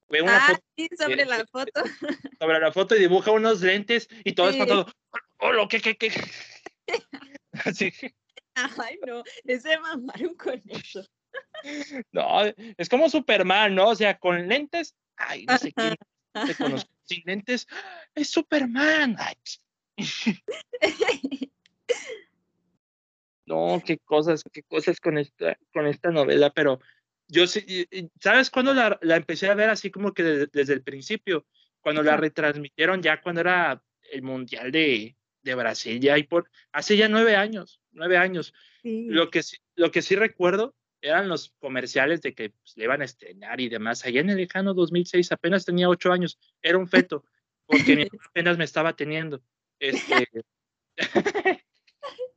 ve una ah, foto, sí, sobre la foto.
Sobre la foto y dibuja unos lentes y todo es todo. ¡Oh, lo que, qué, qué!
Así. Ay, no, ese mamaron con eso.
No, es como Superman, ¿no? O sea, con lentes, ay, no sé quién te conozco. Sin lentes, es Superman. Ay. No, qué cosas, qué cosas con esta, con esta novela, pero yo sí, ¿sabes cuándo la, la empecé a ver así como que desde, el principio? Cuando la retransmitieron ya cuando era el Mundial de, de Brasil, ya y por, hace ya nueve años, nueve años. Lo, que, lo que sí recuerdo eran los comerciales de que pues, le iban a estrenar y demás. Allá en el lejano 2006 apenas tenía ocho años, era un feto, porque mi apenas me estaba teniendo. Este...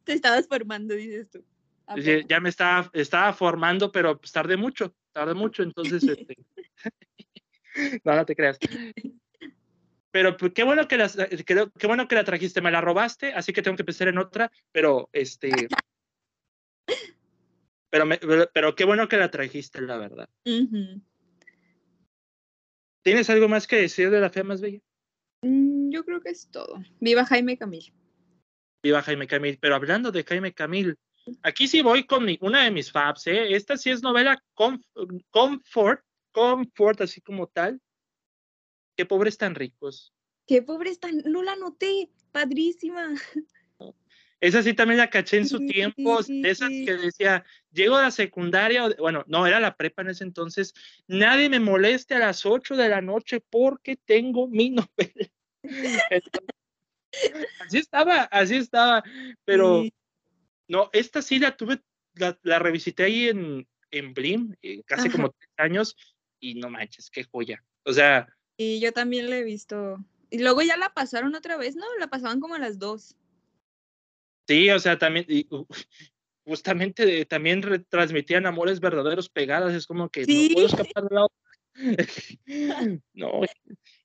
Te estabas formando, dices tú.
Ya me estaba, estaba formando, pero pues, tardé mucho, tardé mucho, entonces, este... no, no te creas. Pero pues, qué bueno que la, qué, bueno que la trajiste, me la robaste, así que tengo que pensar en otra, pero este... pero, pero qué bueno que la trajiste, la verdad. ¿Tienes algo más que decir de la fea más bella?
Mm, yo creo que es todo. Viva Jaime Camil.
Viva Jaime Camil. Pero hablando de Jaime Camil, aquí sí voy con una de mis faps, ¿eh? Esta sí es novela Comfort, Comfort, así como tal. Qué pobres tan ricos.
Qué pobres tan, no la noté, padrísima.
Esa sí también la caché en su tiempo, de esas que decía, llego a la secundaria, bueno, no, era la prepa en ese entonces, nadie me moleste a las 8 de la noche porque tengo mi novela. así estaba, así estaba, pero no, esta sí la tuve, la, revisité ahí en, en Blim, eh, casi como tres años, y no manches, qué joya. O sea.
Y yo también la he visto. Y luego ya la pasaron otra vez, ¿no? La pasaban como a las dos.
Sí, o sea, también, justamente también retransmitían amores verdaderos pegadas, es como que no puedo escapar de la otra. no,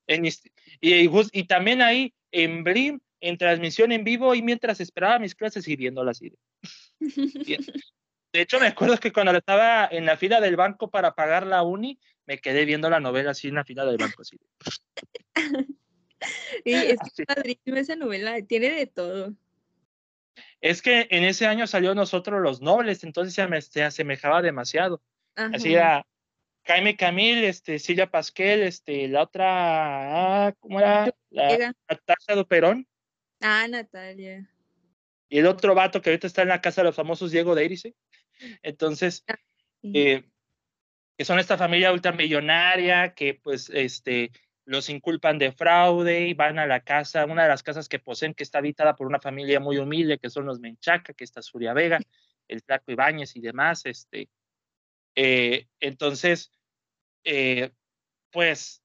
y, y, también ahí en Blim, en transmisión en vivo y mientras esperaba mis clases y viéndolas. De hecho, me acuerdo que cuando estaba en la fila del banco para pagar la uni, me quedé viendo la novela así en la fila del banco. Así.
y es padrísima esa novela, tiene de todo.
Es que en ese año salió nosotros los nobles, entonces se, me, se asemejaba demasiado. Así era Jaime Camil, este, Silvia Pasquel, este, la otra, ah, ¿cómo era? La, Natalia Duperón.
Ah, Natalia.
Y el otro vato que ahorita está en la casa de los famosos, Diego de Entonces, ah, eh, que son esta familia ultramillonaria que pues este los inculpan de fraude y van a la casa, una de las casas que poseen, que está habitada por una familia muy humilde, que son los Menchaca, que está Suria Vega, el Flaco Ibáñez y demás. Este, eh, entonces, eh, pues,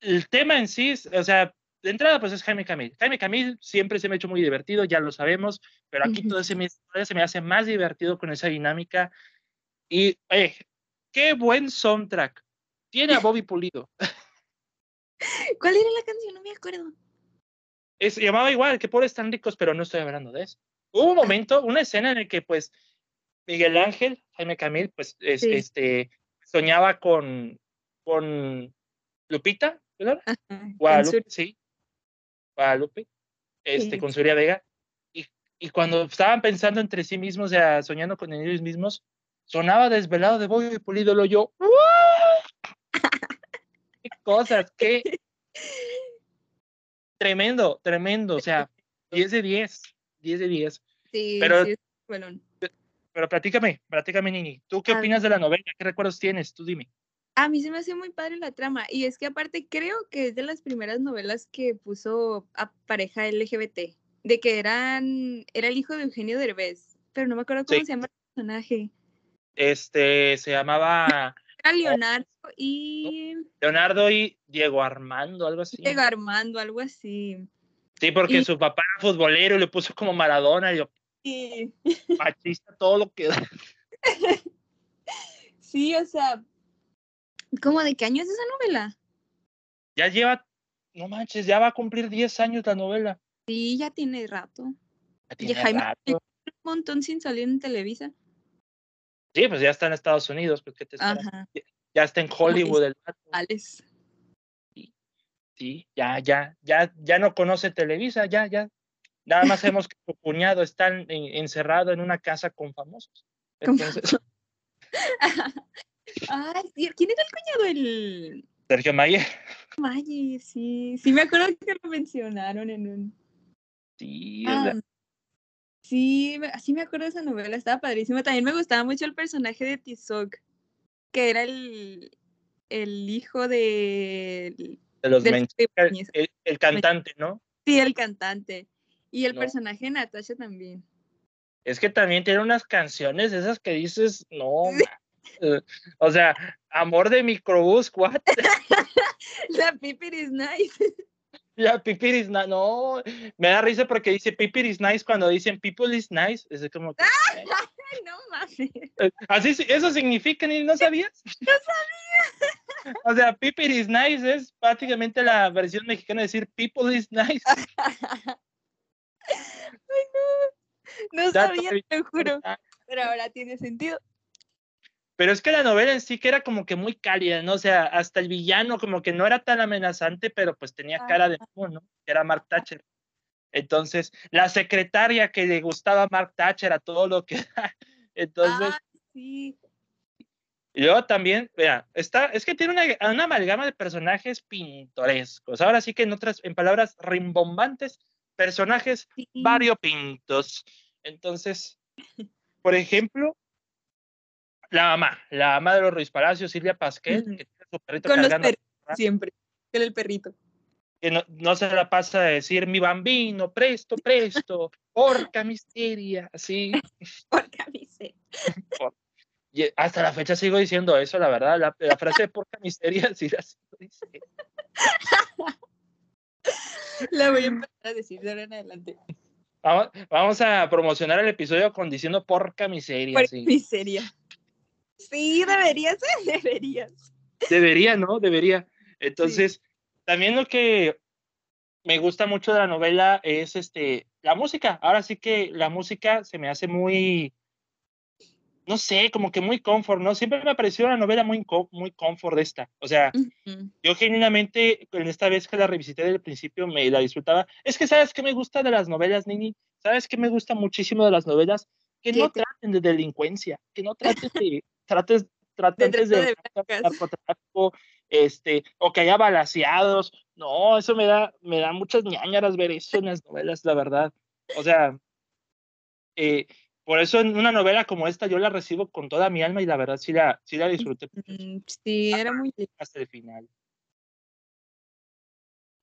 el tema en sí, o sea, de entrada, pues es Jaime Camil. Jaime Camil siempre se me ha hecho muy divertido, ya lo sabemos, pero aquí todo se me, se me hace más divertido con esa dinámica. Y, eh, qué buen soundtrack. Tiene a Bobby Pulido.
¿Cuál era la canción? No me acuerdo.
Es, llamaba igual, que por están ricos, pero no estoy hablando de eso. Hubo un momento, una escena en el que pues Miguel Ángel, Jaime Camil, pues este, soñaba con, con Lupita, ¿verdad? Guadalupe, sí. Guadalupe, este, con Surya Vega. Y, y, cuando estaban pensando entre sí mismos, o sea, soñando con ellos mismos, sonaba desvelado de Boy y Pulido, lo yo, qué cosas, qué tremendo, tremendo, o sea, 10 de 10, 10 de 10.
Sí, pero, sí, bueno.
Pero platícame, platícame, Nini, ¿tú qué opinas de la novela? ¿Qué recuerdos tienes? Tú dime.
A mí se me hace muy padre la trama y es que aparte creo que es de las primeras novelas que puso a pareja LGBT, de que eran, era el hijo de Eugenio Derbez, pero no me acuerdo cómo se llama el personaje.
Este, se llamaba
Era Leonardo y.
Leonardo y Diego Armando, algo así.
Diego Armando, algo así.
Sí, porque
Y-
su papá era futbolero y le puso como Maradona y yo,
Sí.
machista todo lo que da.
Sí, o sea. ¿Cómo de qué año es esa novela?
Ya lleva, no manches, ya va a cumplir 10 años la novela.
Sí, ya tiene rato.
Ya
Y
tiene
Jaime
rato.
un montón sin salir en Televisa.
Sí, pues ya está en Estados Unidos, pues ¿qué te esperas?
Ajá.
Ya está en Hollywood el.
Alex.
Sí, ya, ya, ya, ya no conoce Televisa, ya, ya. Nada más sabemos que su cuñado está en- en- encerrado en una casa con famosos. Entonces,
Ay, ¿quién era el cuñado? El
Sergio Mayer.
Maye, sí. Sí, me acuerdo que lo mencionaron en un.
Sí, o sea,
Ah, sí, me- sí me acuerdo de esa novela, estaba padrísima. También me gustaba mucho el personaje de Tizoc, que era el, el hijo de.
de los
del
el,
Ibáñez.
el- el cantante, ¿no?
Sí, el cantante. Y el
No.
personaje de Natasha también.
Es que también tiene unas canciones esas que dices, no, o sea, amor de microbús, what?
La Pipir is nice.
Ya, Pipir is nice, no, me da risa porque dice Pipir is nice cuando dicen people is nice, es como que,
Ay, no mames.
eh, así, eso significa, ni no sabías.
No sabía.
O sea, Pipir is nice es prácticamente la versión mexicana de decir people is nice.
Ay, no. No
Dato
sabía, te lo juro. Pero ahora tiene sentido.
Pero es que la novela en sí que era como que muy cálida, ¿no? O sea, hasta el villano como que no era tan amenazante, pero pues tenía cara de mono, ¿no? Era Mark Thatcher. Entonces, la secretaria que le gustaba a Mark Thatcher a todo lo que. Entonces,
Ah, sí.
y luego también, vea, está, es que tiene una, una amalgama de personajes pintorescos. Ahora sí que en otras, en palabras rimbombantes, personajes
sí.
variopintos. Entonces, por ejemplo, la mamá, la mamá de los Ruiz Palacios, Silvia Pasquel,
Ujú.
que tiene su perrito
Con los
cargando,
perritos siempre. Con el perrito.
que no, no se la pasa a decir mi bambino, presto, presto, porca misteria, así.
Porque a mí sí.
Y hasta la fecha sigo diciendo eso, la verdad, la, la frase de porca misteria sí la sigo diciendo.
La voy a empezar a decir de ahora en adelante.
Vamos, vamos a promocionar el episodio con diciendo porca miseria,
Por
sí.
miseria. Sí, deberías, ¿eh? deberías.
Debería, ¿no? Debería. Entonces, también lo que me gusta mucho de la novela es este la música. Ahora sí que la música se me hace muy, no sé, como que muy comfort, ¿no? Siempre me ha parecido una novela muy, muy comfort esta. O sea, yo genuinamente, en esta vez que la revisité del principio, me la disfrutaba. Es que, ¿sabes qué me gusta de las novelas, Nini? ¿Sabes qué me gusta muchísimo de las novelas? Que
¿Qué
no
te-
traten de delincuencia, que no traten de, trates, traten
De
de,
trata de blancas.
narcotráfico, este, o que haya balaseados. No, eso me da, me da muchas ñañaras ver eso en las novelas, la verdad. O sea, eh, por eso en una novela como esta yo la recibo con toda mi alma y la verdad sí la, sí la disfruté
Sí, era muy
hasta el final.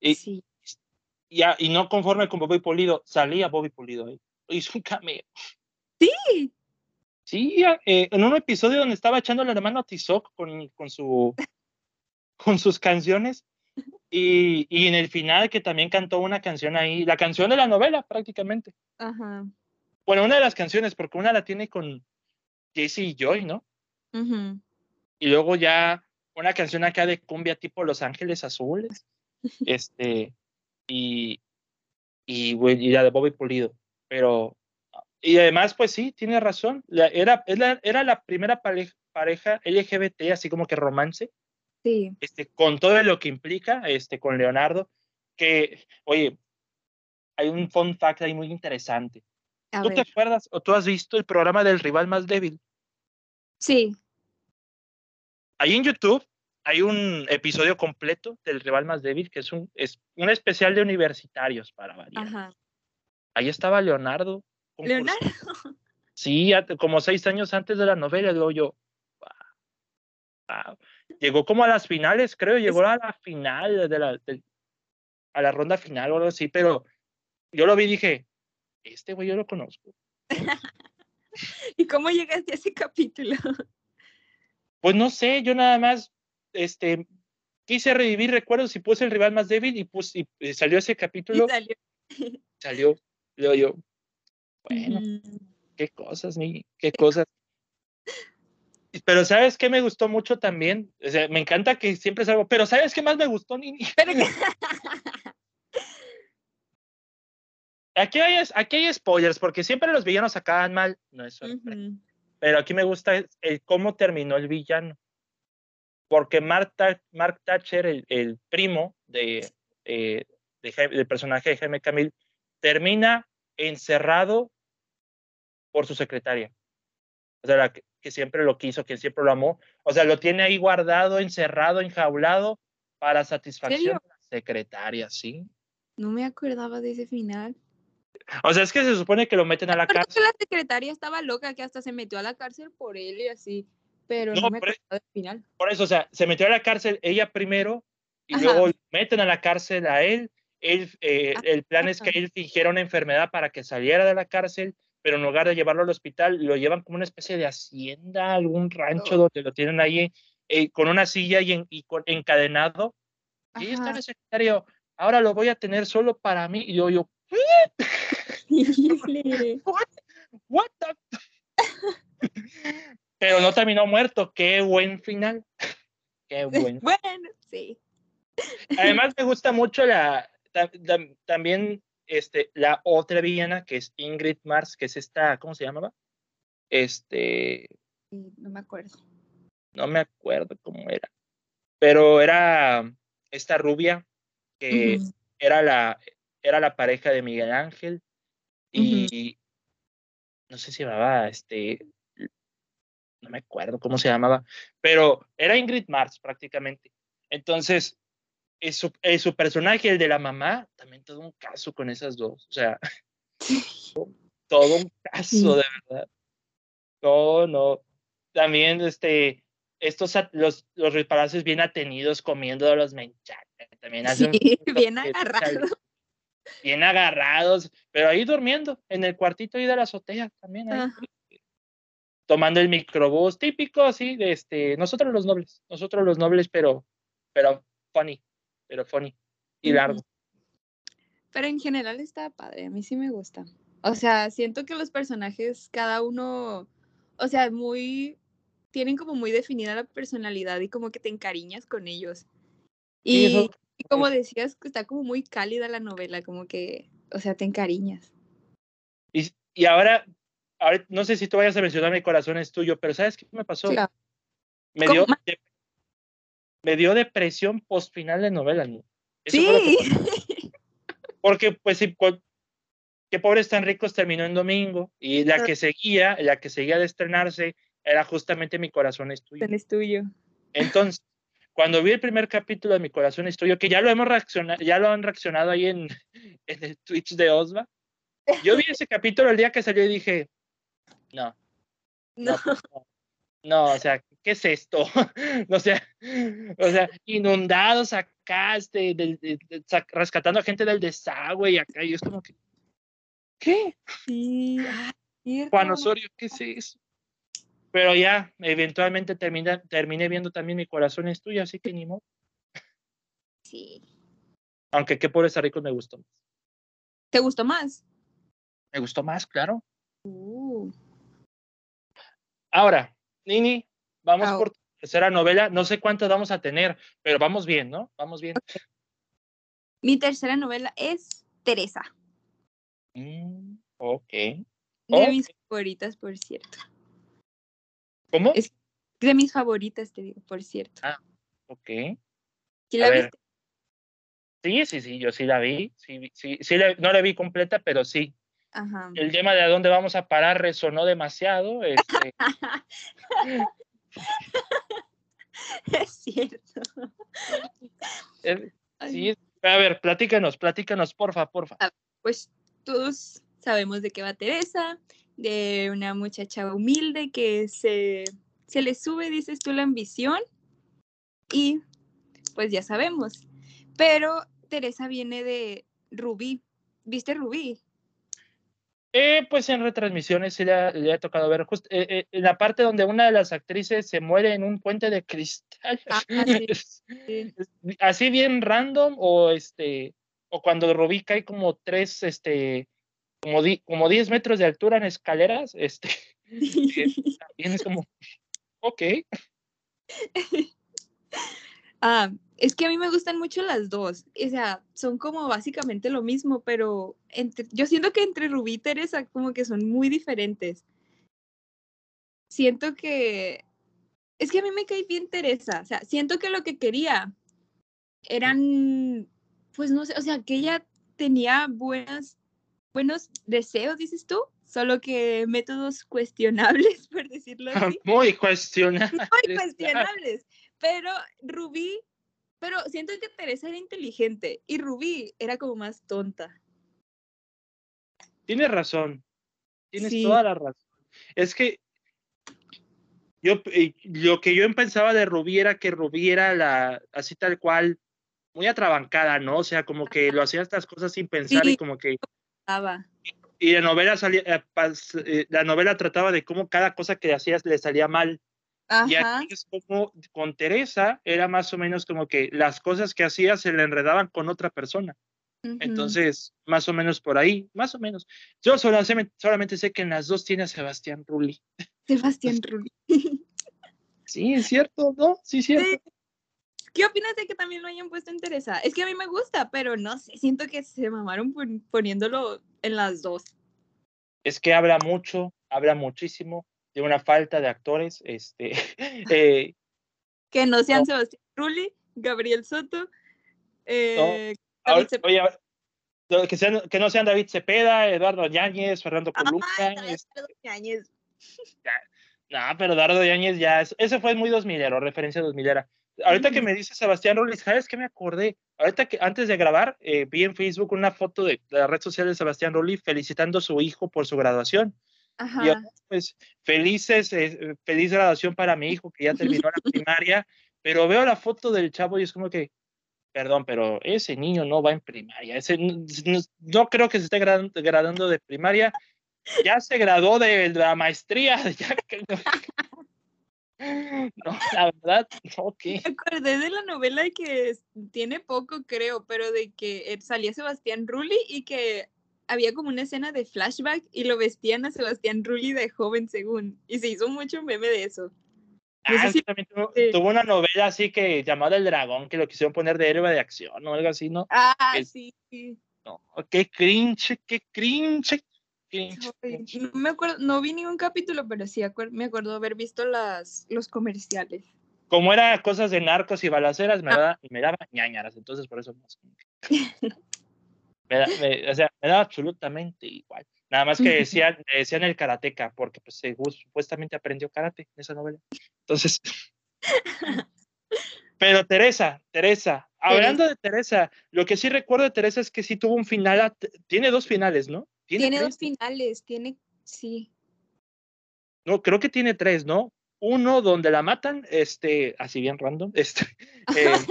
Y,
Sí.
ya, y no conforme con Bobby Pulido, salía Bobby Pulido. ¿eh? Hizo un cameo.
Sí.
Sí, eh, en un episodio donde estaba echando la mano a Tizoc con, con, su, con sus canciones. Y, y en el final que también cantó una canción ahí, la canción de la novela prácticamente.
Ajá.
Bueno, una de las canciones, porque una la tiene con Jesse y Joy, ¿no?
Ujú.
Y luego ya una canción acá de cumbia tipo Los Ángeles Azules. Este, y, y, y la de Bobby Pulido. Pero, y además, pues sí, tiene razón. Era, era la primera pareja, pareja LGBT, así como que romance,
Sí.
este, con todo lo que implica, este, con Leonardo, que, oye, hay un fun fact ahí muy interesante.
A
¿Tú te acuerdas o tú has visto el programa del rival más débil?
Sí.
Ahí en YouTube hay un episodio completo del rival más débil, que es un, es un especial de universitarios para variar.
Ajá.
Ahí estaba Leonardo.
Leonardo.
Sí, como seis años antes de la novela, luego yo. wow, wow. Llegó como a las finales, creo, llegó a la final de la, a la ronda final o algo así, pero yo lo vi y dije, este güey yo lo conozco.
¿Y cómo llegaste a ese capítulo?
Pues no sé, yo nada más, este, quise revivir recuerdos y puse el rival más débil y, puse, y salió ese capítulo.
Y salió.
Salió, yo, yo, bueno, qué cosas, ni qué cosas. Pero ¿sabes qué me gustó mucho también? O sea, me encanta que siempre salgo, pero ¿sabes qué más me gustó, Nini? aquí, hay, aquí hay spoilers, porque siempre los villanos acaban mal, no es sorpresa. Pero aquí me gusta el, cómo terminó el villano. Porque Mark, Mark Thatcher, el, el primo de, eh, de, del personaje de Jaime Camil, termina encerrado por su secretaria. O sea, la que, siempre lo quiso, que siempre lo amó. O sea, lo tiene ahí guardado, encerrado, enjaulado para satisfacción de la secretaria, ¿sí?
No me acordaba de ese final.
O sea, es que se supone que lo meten a la cárcel.
la secretaria estaba loca, que hasta se metió a la cárcel por él y así, pero no, me e acordaba del final.
Por eso, o sea, se metió a la cárcel ella primero y luego meten a la cárcel a él. él eh, el plan es que él fingiera una enfermedad para que saliera de la cárcel pero en lugar de llevarlo al hospital, lo llevan como una especie de hacienda, algún rancho oh. donde lo tienen ahí eh, con una silla y, encadenado. Y ahí está el secretario, ahora lo voy a tener solo para mí. Y yo, yo, What? What pero no terminó muerto. Qué buen final. Qué buen.
bueno, sí.
Además me gusta mucho la también este, la otra villana, que es Ingrid Mars, que es esta, ¿cómo se llamaba? Este.
No me acuerdo.
No me acuerdo cómo era. Pero era esta rubia que era, la, era la pareja de Miguel Ángel y no sé si llamaba, este, no me acuerdo cómo se llamaba, pero era Ingrid Mars prácticamente. Entonces, su, su, personaje, el de la mamá, también todo un caso con esas dos. O sea, todo un caso, de verdad. Todo, no. También, este, estos, los, los palacios bien atenidos comiendo los menchates. También
hacen bien agarrados.
Bien agarrados, pero ahí durmiendo, en el cuartito ahí de la azotea también. tomando el microbús típico, así, de este, nosotros los nobles, nosotros los nobles, pero, pero funny pero funny y largo.
Pero en general está padre, a mí sí me gusta. O sea, siento que los personajes, cada uno, o sea, muy, tienen como muy definida la personalidad y como que te encariñas con ellos. Y, como decías, está como muy cálida la novela, como que, o sea, te encariñas.
Y, y ahora, ahora, no sé si tú vayas a mencionar mi corazón es tuyo, pero ¿sabes qué me pasó? Me dio, me dio depresión post final de novela.
sí.
porque, pues, sí, que pobres tan ricos terminó en domingo y la que seguía, la que seguía de estrenarse era justamente Mi corazón es tuyo.
Es tuyo.
Entonces, cuando vi el primer capítulo de Mi corazón es tuyo, que ya lo hemos reaccionado, ya lo han reaccionado ahí en, en el Twitch de Osva, yo vi ese capítulo el día que salió y dije, no, no, pues, no, no, o sea, ¿qué es esto? o, sea, o sea, inundados acá, este, rescatando a gente del desagüe y acá, y es como que, ¿qué?
Sí.
Juan Osorio, ¿qué es eso? Pero ya, eventualmente terminé, terminé viendo también Mi corazón es tuyo, así que ni modo.
Sí.
Aunque qué por esa rico me gustó más.
¿Te gustó más?
Me gustó más, claro.
Uh.
Ahora, Nini, vamos por tercera novela. No sé cuántas vamos a tener, pero vamos bien, ¿no? Vamos bien.
Mi tercera novela es Teresa.
Mm, ok.
De mis favoritas, por cierto.
¿Cómo?
Es de mis favoritas, te digo, por cierto.
Ah, ok.
la viste?
Sí, sí, sí, yo sí la vi. Sí, sí, sí no la vi completa, pero sí. El tema de a dónde vamos a parar resonó demasiado. Este.
es cierto.
sí, a ver, platícanos, platícanos, porfa, porfa.
Pues todos sabemos de qué va Teresa, de una muchacha humilde que se, se le sube, dices tú, la ambición y pues ya sabemos. Pero Teresa viene de Rubí. ¿Viste Rubí?
Eh, pues en retransmisiones sí le, le ha tocado ver justo eh, eh, en la parte donde una de las actrices se muere en un puente de cristal.
Ah, sí, sí.
Así bien random o este o cuando Rubí cae como tres este como, di- como 10 metros de altura en escaleras, este también es como ok.
Ah, es que a mí me gustan mucho las dos. O sea, son como básicamente lo mismo, pero entre, yo siento que entre Rubí y Teresa como que son muy diferentes. Siento que... Es que a mí me cae bien Teresa. O sea, siento que lo que quería eran, pues no sé, o sea, que ella tenía buenas, buenos deseos, dices tú, solo que métodos cuestionables, por decirlo así.
Muy cuestionable.
muy cuestionables. Pero Rubí, pero siento que Teresa era inteligente y Rubí era como más tonta.
Tienes razón. Tienes
Sí.
toda la razón. Es que yo eh, lo que yo pensaba de Rubí era que Rubí era la así tal cual muy atrabancada, ¿no? O sea, como que lo hacía estas cosas sin pensar y como que y la novela salía eh, pas- eh, la novela trataba de cómo cada cosa que hacías le salía mal. Y
Ajá.
aquí es como con Teresa era más o menos como que las cosas que hacía se le enredaban con otra persona. Entonces, más o menos por ahí, más o menos. Yo solo- solamente sé que en las dos tiene a Sebastián Rulli.
Sebastián Rubí.
Sí, es cierto, ¿no? Sí, es cierto.
Sí. ¿Qué opinas de que también lo hayan puesto en Teresa? Es que a mí me gusta, pero no sé, siento que se mamaron pon- poniéndolo en las dos.
Es que habla mucho, habla muchísimo de una falta de actores. Este, eh,
Que no sean
No.
Sebastián Rulli, Gabriel Soto, eh,
ahora- oye, lo que, sean- que no sean David Cepeda, Eduardo Yáñez, Fernando Colunga.
Ay, no,
es-
Eduardo Yáñez.
No, pero Eduardo Yáñez ya, es- ese fue muy 2000ero, referencia 2000era. Ahorita que me dice Sebastián Rulli, ¿sabes qué me acordé? Ahorita que antes de grabar, eh, vi en Facebook una foto de, de la red social de Sebastián Rulli felicitando a su hijo por su graduación. Y
Ajá.
yo, pues felices, eh, feliz graduación para mi hijo que ya terminó la primaria, pero veo la foto del chavo y es como que, perdón, pero ese niño no va en primaria, ese no, creo que se esté gra- graduando de primaria, ya se graduó de la maestría, ya que no, la verdad, no, ¿qué?
Me acordé de la novela que tiene poco, creo, pero de que eh, salía Sebastián Rulli y que había como una escena de flashback y lo vestían a Sebastián Rulli de joven, según. Y se hizo mucho meme de eso. No
Ah,
si-
también tuvo,
sí.
tuvo una novela así que llamada El Dragón, que lo quisieron poner de héroe de acción o algo así, ¿no?
Ah, sí.
No, qué cringe, qué cringe, cringe,
Ay,
cringe.
No me acuerdo, no vi ningún capítulo, pero sí acuer- me acuerdo haber visto las, los comerciales.
Como era cosas de narcos y balaceras,
Ah.
me daba, me daba ñañaras, entonces por eso más me, da- me- o sea, me daba absolutamente igual. Nada más que decían, decían el karateca, porque pues supuestamente aprendió karate en esa novela. Entonces, pero Teresa, Teresa, hablando de Teresa, lo que sí recuerdo de Teresa es que sí tuvo un final, tiene dos finales, ¿no?
Tiene dos finales, tiene, sí.
No, creo que tiene tres, ¿no? Uno donde la matan, este, así bien random, este, eh,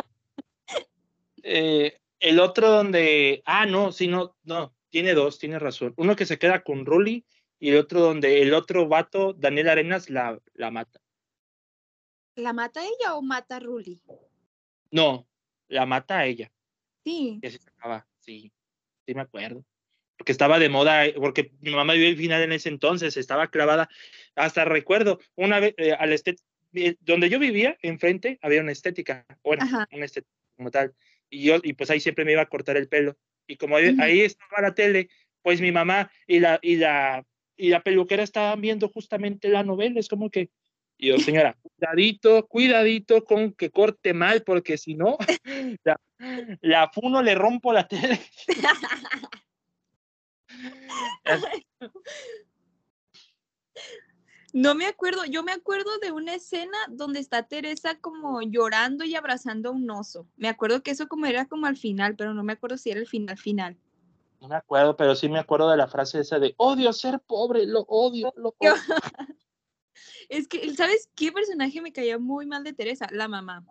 eh, el otro donde, ah, no, sí, no, no, tiene dos, tiene razón. Uno que se queda con Ruli y el otro donde el otro vato, Daniel Arenas, la, la mata.
¿La mata ella o mata a Rulli?
No, la mata a ella.
Sí.
Y así se acaba, sí, sí me acuerdo. Porque estaba de moda, eh, porque mi mamá vio el final en ese entonces, estaba clavada. Hasta recuerdo, una vez, eh, al eh, donde yo vivía, enfrente, había una estética, bueno,
Ajá.
una estética como tal. Y yo, y pues ahí siempre me iba a cortar el pelo. Y como ahí, estaba la tele, pues mi mamá y la, y la, y la peluquera estaban viendo justamente la novela. Es como que, y yo, señora, cuidadito, cuidadito con que corte mal, porque si no, la, la funo le rompo la tele.
No me acuerdo, yo me acuerdo de una escena donde está Teresa como llorando y abrazando a un oso. Me acuerdo que eso como era como al final, pero no me acuerdo si era el final final.
No me acuerdo, pero sí me acuerdo de la frase esa de odio ser pobre, lo odio, lo odio.
Es que, ¿sabes qué personaje me caía muy mal de Teresa? La mamá.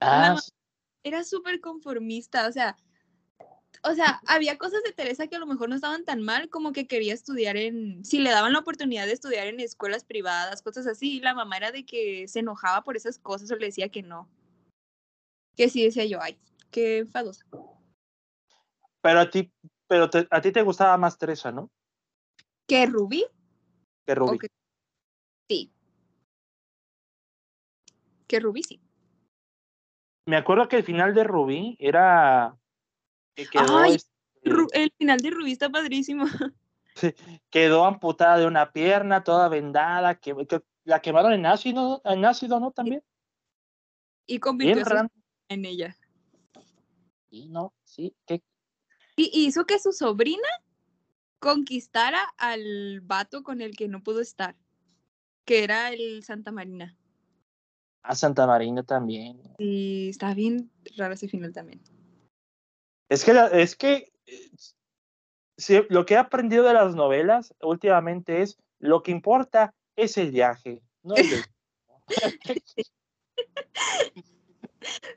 Ah,
ma- Era súper conformista, o sea, o sea, había cosas de Teresa que a lo mejor no estaban tan mal, como que quería estudiar en, si le daban la oportunidad de estudiar en escuelas privadas, cosas así, y la mamá era de que se enojaba por esas cosas o le decía que no. Que sí decía yo, ay, qué enfadosa.
Pero a ti, pero te- a ti te gustaba más Teresa, ¿no?
¿Que Rubí?
Que Rubí.
¿O que- Sí. Que Rubí sí.
Me acuerdo que el final de Rubí era que quedó,
Ay,
este,
el final de Rubí está padrísimo.
quedó amputada de una pierna, toda vendada, que, que la quemaron en ácido, en ácido, ¿no? También.
Y convirtió en ella.
Sí, no, sí, que
Y hizo que su sobrina conquistara al vato con el que no pudo estar, que era el Santa Marina.
a Santa Marina también.
Y está bien raro ese final también.
Es que, la- es que eh, lo que he aprendido de las novelas últimamente es lo que importa es el viaje, no el.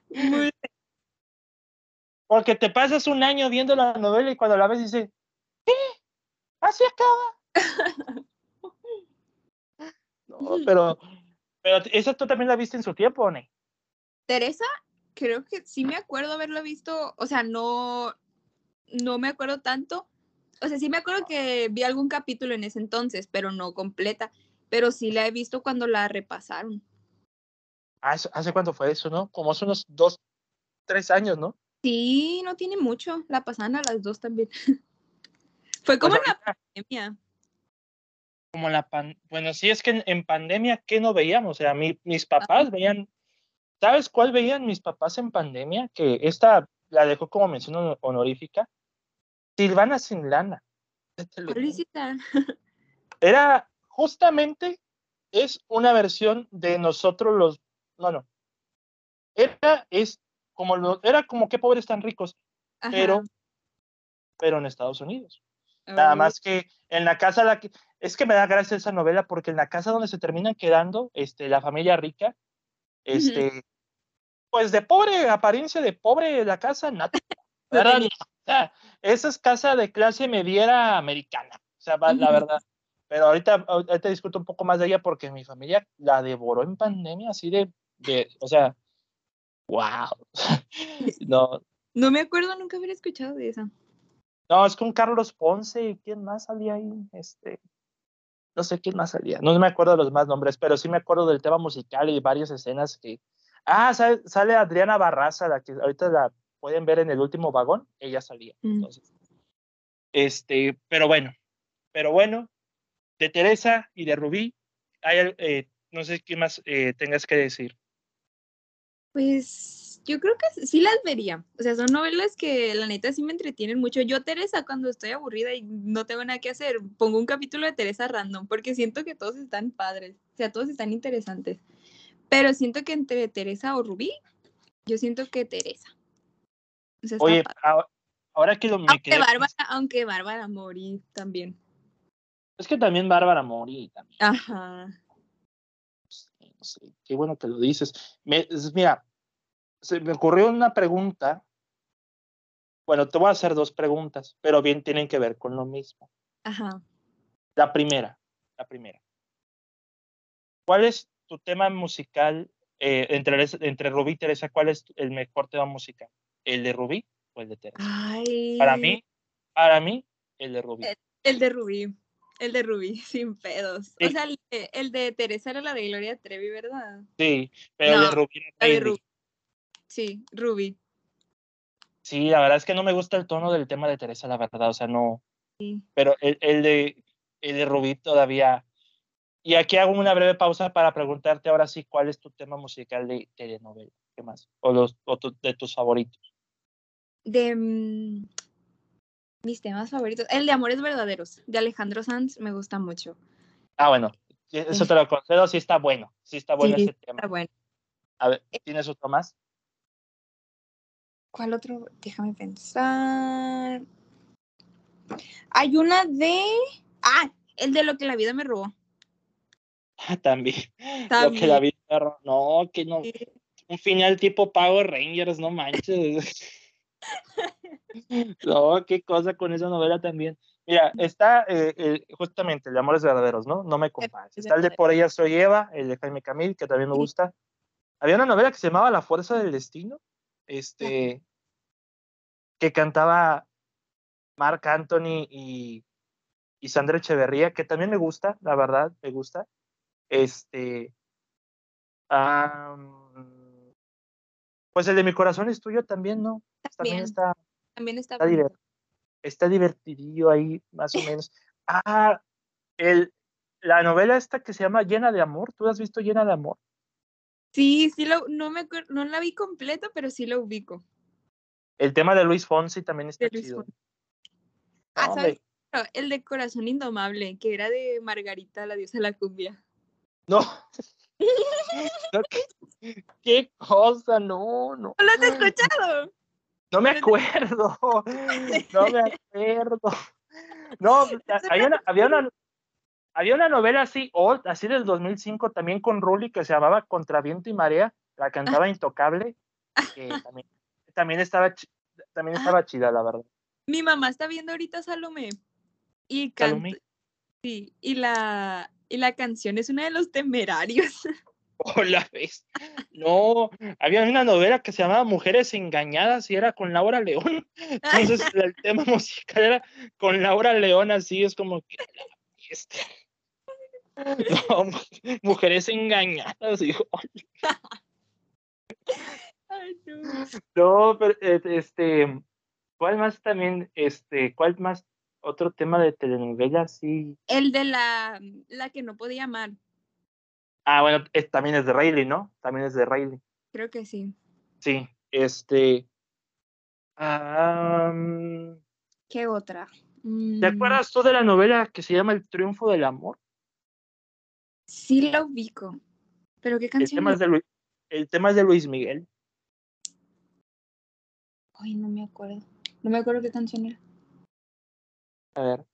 Muy-
Porque te pasas un año viendo la novela y cuando la ves dices, ¿qué? ¿Así acaba? No, pero, pero esa tú también la viste en su tiempo, ¿no?
Teresa, creo que sí me acuerdo haberla visto, o sea, no, no me acuerdo tanto. O sea, sí me acuerdo que vi algún capítulo en ese entonces, pero no completa. Pero sí la he visto cuando la repasaron.
Ah, ¿Hace cuánto fue eso, no? Como hace unos dos, tres años, ¿no?
Sí, no tiene mucho. La pasaban a las dos también. Fue como
Pues
en la pandemia.
como la pan... Bueno, sí, es que en, en pandemia, ¿qué no veíamos? O sea, mi- mis papás veían... ¿Sabes cuál veían mis papás en pandemia? Que esta la dejó como mención honor- honorífica. Silvana sin lana. de Telemundo.
¿Cuál es esa?
Era justamente, es una versión de nosotros los... No, no. Era, es como lo, era como qué pobres tan ricos, pero,
Ajá.
pero en Estados Unidos. Nada
Oh,
más que en la casa, la que, es que me da gracia esa novela porque en la casa donde se terminan quedando, este, la familia rica, este, pues de pobre apariencia, de pobre la casa, nada. esa es casa de clase mediera americana, o sea, la verdad. Pero ahorita, ahorita discuto un poco más de ella porque mi familia la devoró en pandemia, así de, de o sea, wow. No,
No me acuerdo nunca haber escuchado de esa.
No, es con Carlos Ponce y quién más salía ahí, este, no sé quién más salía, no me acuerdo de los más nombres, pero sí me acuerdo del tema musical y varias escenas que, ah, sale, sale Adriana Barraza, la que ahorita la pueden ver en el último vagón, ella salía,
Mm.
entonces, este, pero bueno, pero bueno, de Teresa y de Rubí, hay, eh, no sé qué más eh, tengas que decir.
Pues yo creo que sí las vería. O sea, son novelas que la neta sí me entretienen mucho. Yo, Teresa, cuando estoy aburrida y no tengo nada que hacer, pongo un capítulo de Teresa random porque siento que todos están padres. O sea, todos están interesantes. Pero siento que entre Teresa o Rubí, yo siento que Teresa. O sea, está
Oye, ahora, ahora que lo, me
Aunque
quedé,
Bárbara, aunque Bárbara morí también.
es que también Bárbara Mori también.
Ajá.
No sé, qué bueno que lo dices. Me- mira, se me ocurrió una pregunta. Bueno, te voy a hacer dos preguntas, pero bien tienen que ver con lo mismo.
Ajá.
La primera, la primera. ¿Cuál es tu tema musical eh, entre, entre Rubí y Teresa? ¿Cuál es el mejor tema musical? ¿El de Rubí o el de Teresa?
Ay.
Para mí, para mí, el de Rubí.
Eh, El de Rubí. El de Rubí, sin pedos.
Sí.
O sea, el de, el de Teresa era la de Gloria Trevi, ¿verdad?
Sí, pero el de Rubí era
de. Rubí. Sí, Rubí.
Sí, la verdad es que no me gusta el tono del tema de Teresa, la verdad, o sea, no.
Sí.
Pero el, el de, el de Rubí todavía. Y aquí hago una breve pausa para preguntarte ahora sí cuál es tu tema musical de telenovela. ¿Qué más? O, los, o tu- de tus favoritos.
De mm, mis temas favoritos. El de Amores Verdaderos, de Alejandro Sanz, me gusta mucho.
Ah, bueno, eso te lo concedo, sí está bueno. Sí está bueno
Sí,
ese tema.
Está bueno.
A ver, ¿tienes otro más?
¿Cuál otro? Déjame pensar. Hay una de. Ah, el de lo que la vida me robó.
También. Lo que vi, perro. No, que no.
Sí.
Un final tipo Power Rangers, no manches. no, qué cosa con esa novela también. Mira, está eh, justamente el de Amores Verdaderos, ¿no? No me compares. Está el de Por ella soy Eva, el de Jaime Camil, que también me gusta. Había una novela que se llamaba La Fuerza del Destino, este, que cantaba Marc Anthony y, y Sandra Echeverría, que también me gusta, la verdad, me gusta. Este, pues el de mi corazón es tuyo también, ¿no? También, está.
También está.
Está, divertidillo ahí, más o menos. Ah, el, la novela esta que se llama Llena de Amor, ¿tú has visto Llena de Amor?
Sí, sí, lo, no, me, no la vi completo, pero sí lo ubico.
El tema de Luis Fonsi también está chido.
Ah, ¿sabes? El de Corazón Indomable, que era de Margarita, la diosa de la cumbia.
No. ¿Qué, cosa? No, no.
¿No lo has escuchado?
No me acuerdo. No me acuerdo. No, había una, había una, había una novela así, old, así del 2005, también con Rully, que se llamaba Contra Viento y Marea, la cantaba Intocable, que también, también, estaba, también estaba chida, la verdad.
Mi mamá está viendo ahorita Salomé. Y canta. Sí, y la, y la canción es una de los temerarios.
Hola, ¿ves? No, había una novela que se llamaba Mujeres Engañadas y era con Laura León. Entonces el tema musical era con Laura León, así es como que No, mujeres engañadas, hijo. no. pero eh, este, ¿cuál más también, este, cuál más otro tema de telenovela, sí.
El de la, la que no podía amar.
Ah, bueno, también es de Rayleigh, ¿no? También es de Rayleigh.
Creo que sí.
Sí, este.
¿Qué otra?
¿Te
mm.
acuerdas tú de la novela que se llama El triunfo del amor?
Sí, la ubico. ¿Pero qué canción?
El tema, es de Luis, el tema es de Luis Miguel.
Ay, no me acuerdo. No me acuerdo qué canción era.
A ver.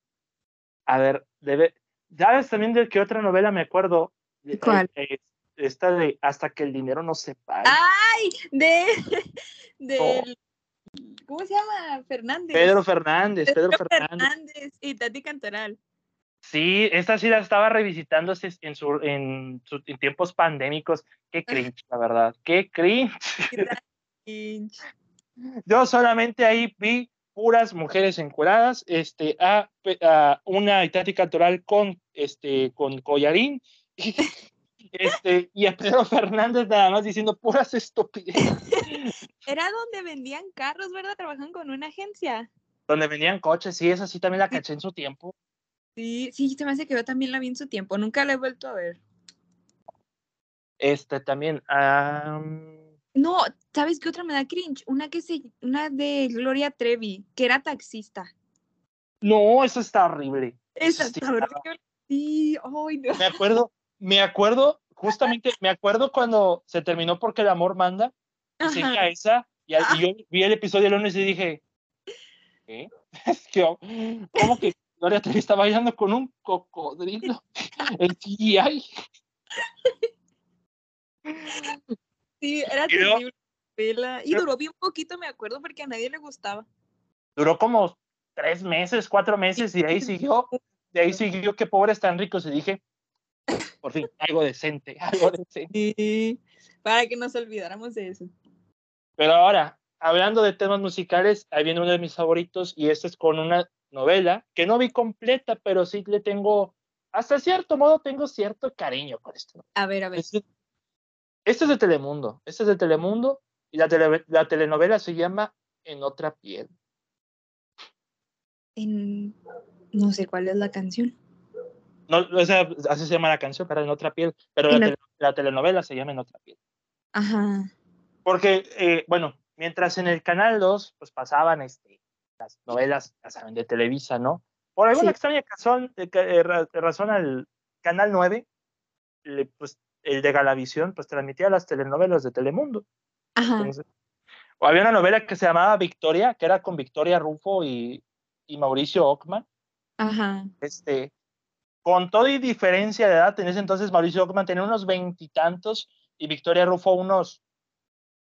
A ver, debe. ¿Sabes también de qué otra novela me acuerdo?
¿Cuál?
esta de Hasta que el dinero no se pague.
¡Ay! De. de ¿Cómo se llama? Fernández.
Pedro Fernández, Pedro, Fernández.
Y Tati Cantoral.
Sí, esta sí la estaba revisitando en, su, en, tiempos pandémicos. Qué cringe, la verdad. Qué cringe. Yo solamente ahí vi puras mujeres encuradas, este, a, una Itati Cantoral con, este, con collarín, y, este, y a Pedro Fernández nada más diciendo puras estupideces.
Era donde vendían carros, ¿verdad? Trabajan con una agencia.
Donde vendían coches, sí, esa sí también la caché en su tiempo.
Sí, sí, se me hace que yo también la vi en su tiempo, nunca la he vuelto a ver.
Este también.
No, ¿sabes qué otra me da cringe? Una que se, una de Gloria Trevi, que era taxista.
No, eso está horrible.
Esa está horrible. Sí, ay, no.
Me acuerdo, me acuerdo, justamente, me acuerdo cuando se terminó porque el amor manda. A esa, y, y, yo vi el episodio el lunes y dije, ¿qué? ¿Cómo que Gloria Trevi está bailando con un cocodrilo en CGI?
Sí, era terrible. Y duró bien poquito, me acuerdo, porque a nadie le gustaba.
Duró como tres meses, cuatro meses, y ahí siguió, de ahí siguió que pobres tan ricos, y dije, por fin, algo decente, algo decente.
Sí, para que nos olvidáramos de eso.
Pero ahora, hablando de temas musicales, ahí viene uno de mis favoritos, y este es con una novela que no vi completa, pero sí le tengo, hasta cierto modo, tengo cierto cariño por esto.
A ver, a ver.
Este es de Telemundo. Este es de Telemundo y la, la telenovela se llama En otra piel.
En... No sé cuál es la canción.
No, o sea, así se llama la canción, pero en otra piel. Pero la, telenovela se llama En otra piel.
Ajá.
Porque, eh, bueno, mientras en el Canal 2, pues pasaban este, las novelas, ya saben, de Televisa, ¿no? Por alguna extraña razón, eh, eh, razón al Canal 9, le, pues el de Galavisión, pues transmitía las telenovelas de Telemundo. o había una novela que se llamaba Victoria, que era con Victoria Rufo y, Mauricio Ockman.
Ajá.
Este, con toda y diferencia de edad, en ese entonces Mauricio Ockman tenía unos veintitantos y, Victoria Rufo unos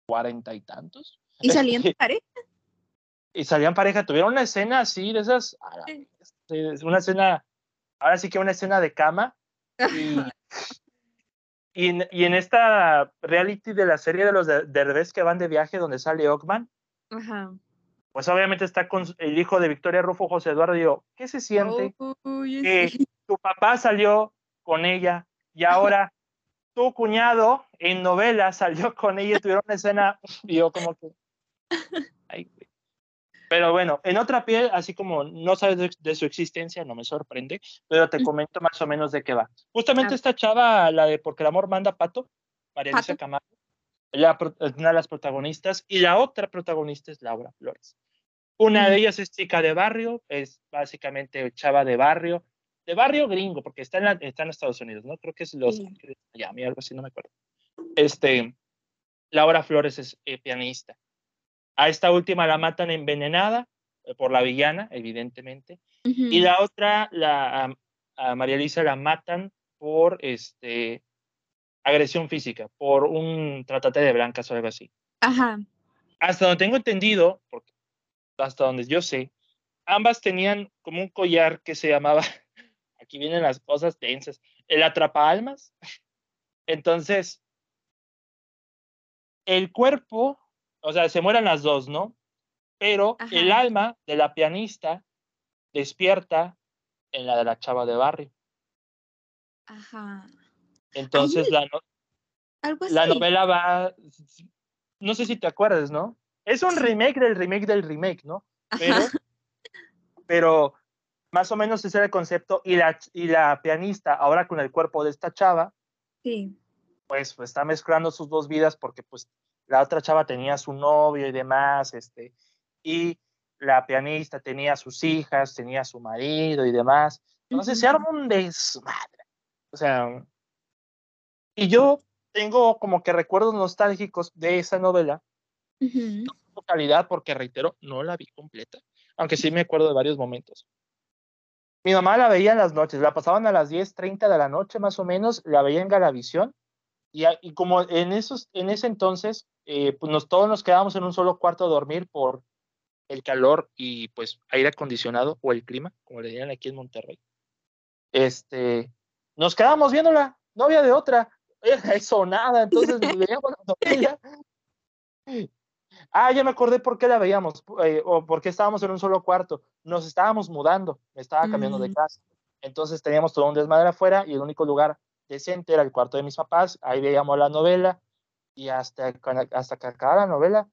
cuarenta y tantos.
¿Y salían pareja?
y salían pareja, tuvieron una escena así, de esas, una escena, ahora sí que una escena de cama. Y, y, en, esta reality de la serie de los Derbez que van de viaje, donde sale Ockman, pues obviamente está con el hijo de Victoria Rufo, José Eduardo, y yo, ¿qué se siente que tu papá salió con ella y ahora tu cuñado en novela salió con ella y tuvieron una escena, y yo como que... Pero bueno, en otra piel, así como no sabes de, su existencia, no me sorprende, pero te comento más o menos de qué va. Justamente esta chava, la de Porque el amor manda pato, María Luisa Camargo, es una de las protagonistas, y la otra protagonista es Laura Flores. Una de ellas es chica de barrio, es básicamente chava de barrio, de barrio gringo, porque está en, está en Estados Unidos, ¿no? Creo que es Los Ángeles, Miami, algo así, no me acuerdo. Este, Laura Flores es eh, pianista. A esta última la matan envenenada eh, por la villana, evidentemente. Y la otra, la, a, María Elisa la matan por este, agresión física, por un tratate de blancas o algo así.
Ajá.
Hasta donde tengo entendido, porque hasta donde yo sé, ambas tenían como un collar que se llamaba, aquí vienen las cosas tensas, el atrapa almas. Entonces, el cuerpo o sea, se mueran las dos, ¿no? Pero el alma de la pianista despierta en la de la chava de barrio.
Ajá.
Entonces la, la novela va, no sé si te acuerdas, ¿no? Es un remake del remake del remake, ¿no? Pero, pero más o menos ese era el concepto y la, y la pianista, ahora con el cuerpo de esta chava,
sí.
pues, pues está mezclando sus dos vidas porque pues la otra chava tenía su novio y demás, este, y la pianista tenía sus hijas, tenía su marido y demás. Entonces se arma un desmadre. O sea, y yo tengo como que recuerdos nostálgicos de esa novela. No calidad, porque reitero, no la vi completa, aunque sí me acuerdo de varios momentos. Mi mamá la veía en las noches, la pasaban a las 10:30 de la noche más o menos, la veía en Galavisión y, como en, esos, en ese entonces, eh, pues nos, todos nos quedábamos en un solo cuarto a dormir por el calor y pues aire acondicionado o el clima, como le dirían aquí en Monterrey. Este, nos quedábamos viéndola, no había de otra, eso nada, entonces veíamos la novela. Ah, ya me acordé por qué la veíamos, eh, o por qué estábamos en un solo cuarto. Nos estábamos mudando, me estaba cambiando de mm. casa. Entonces teníamos todo un desmadre afuera y el único lugar decente, era el cuarto de mis papás, ahí veíamos la novela y hasta, hasta que acabara la novela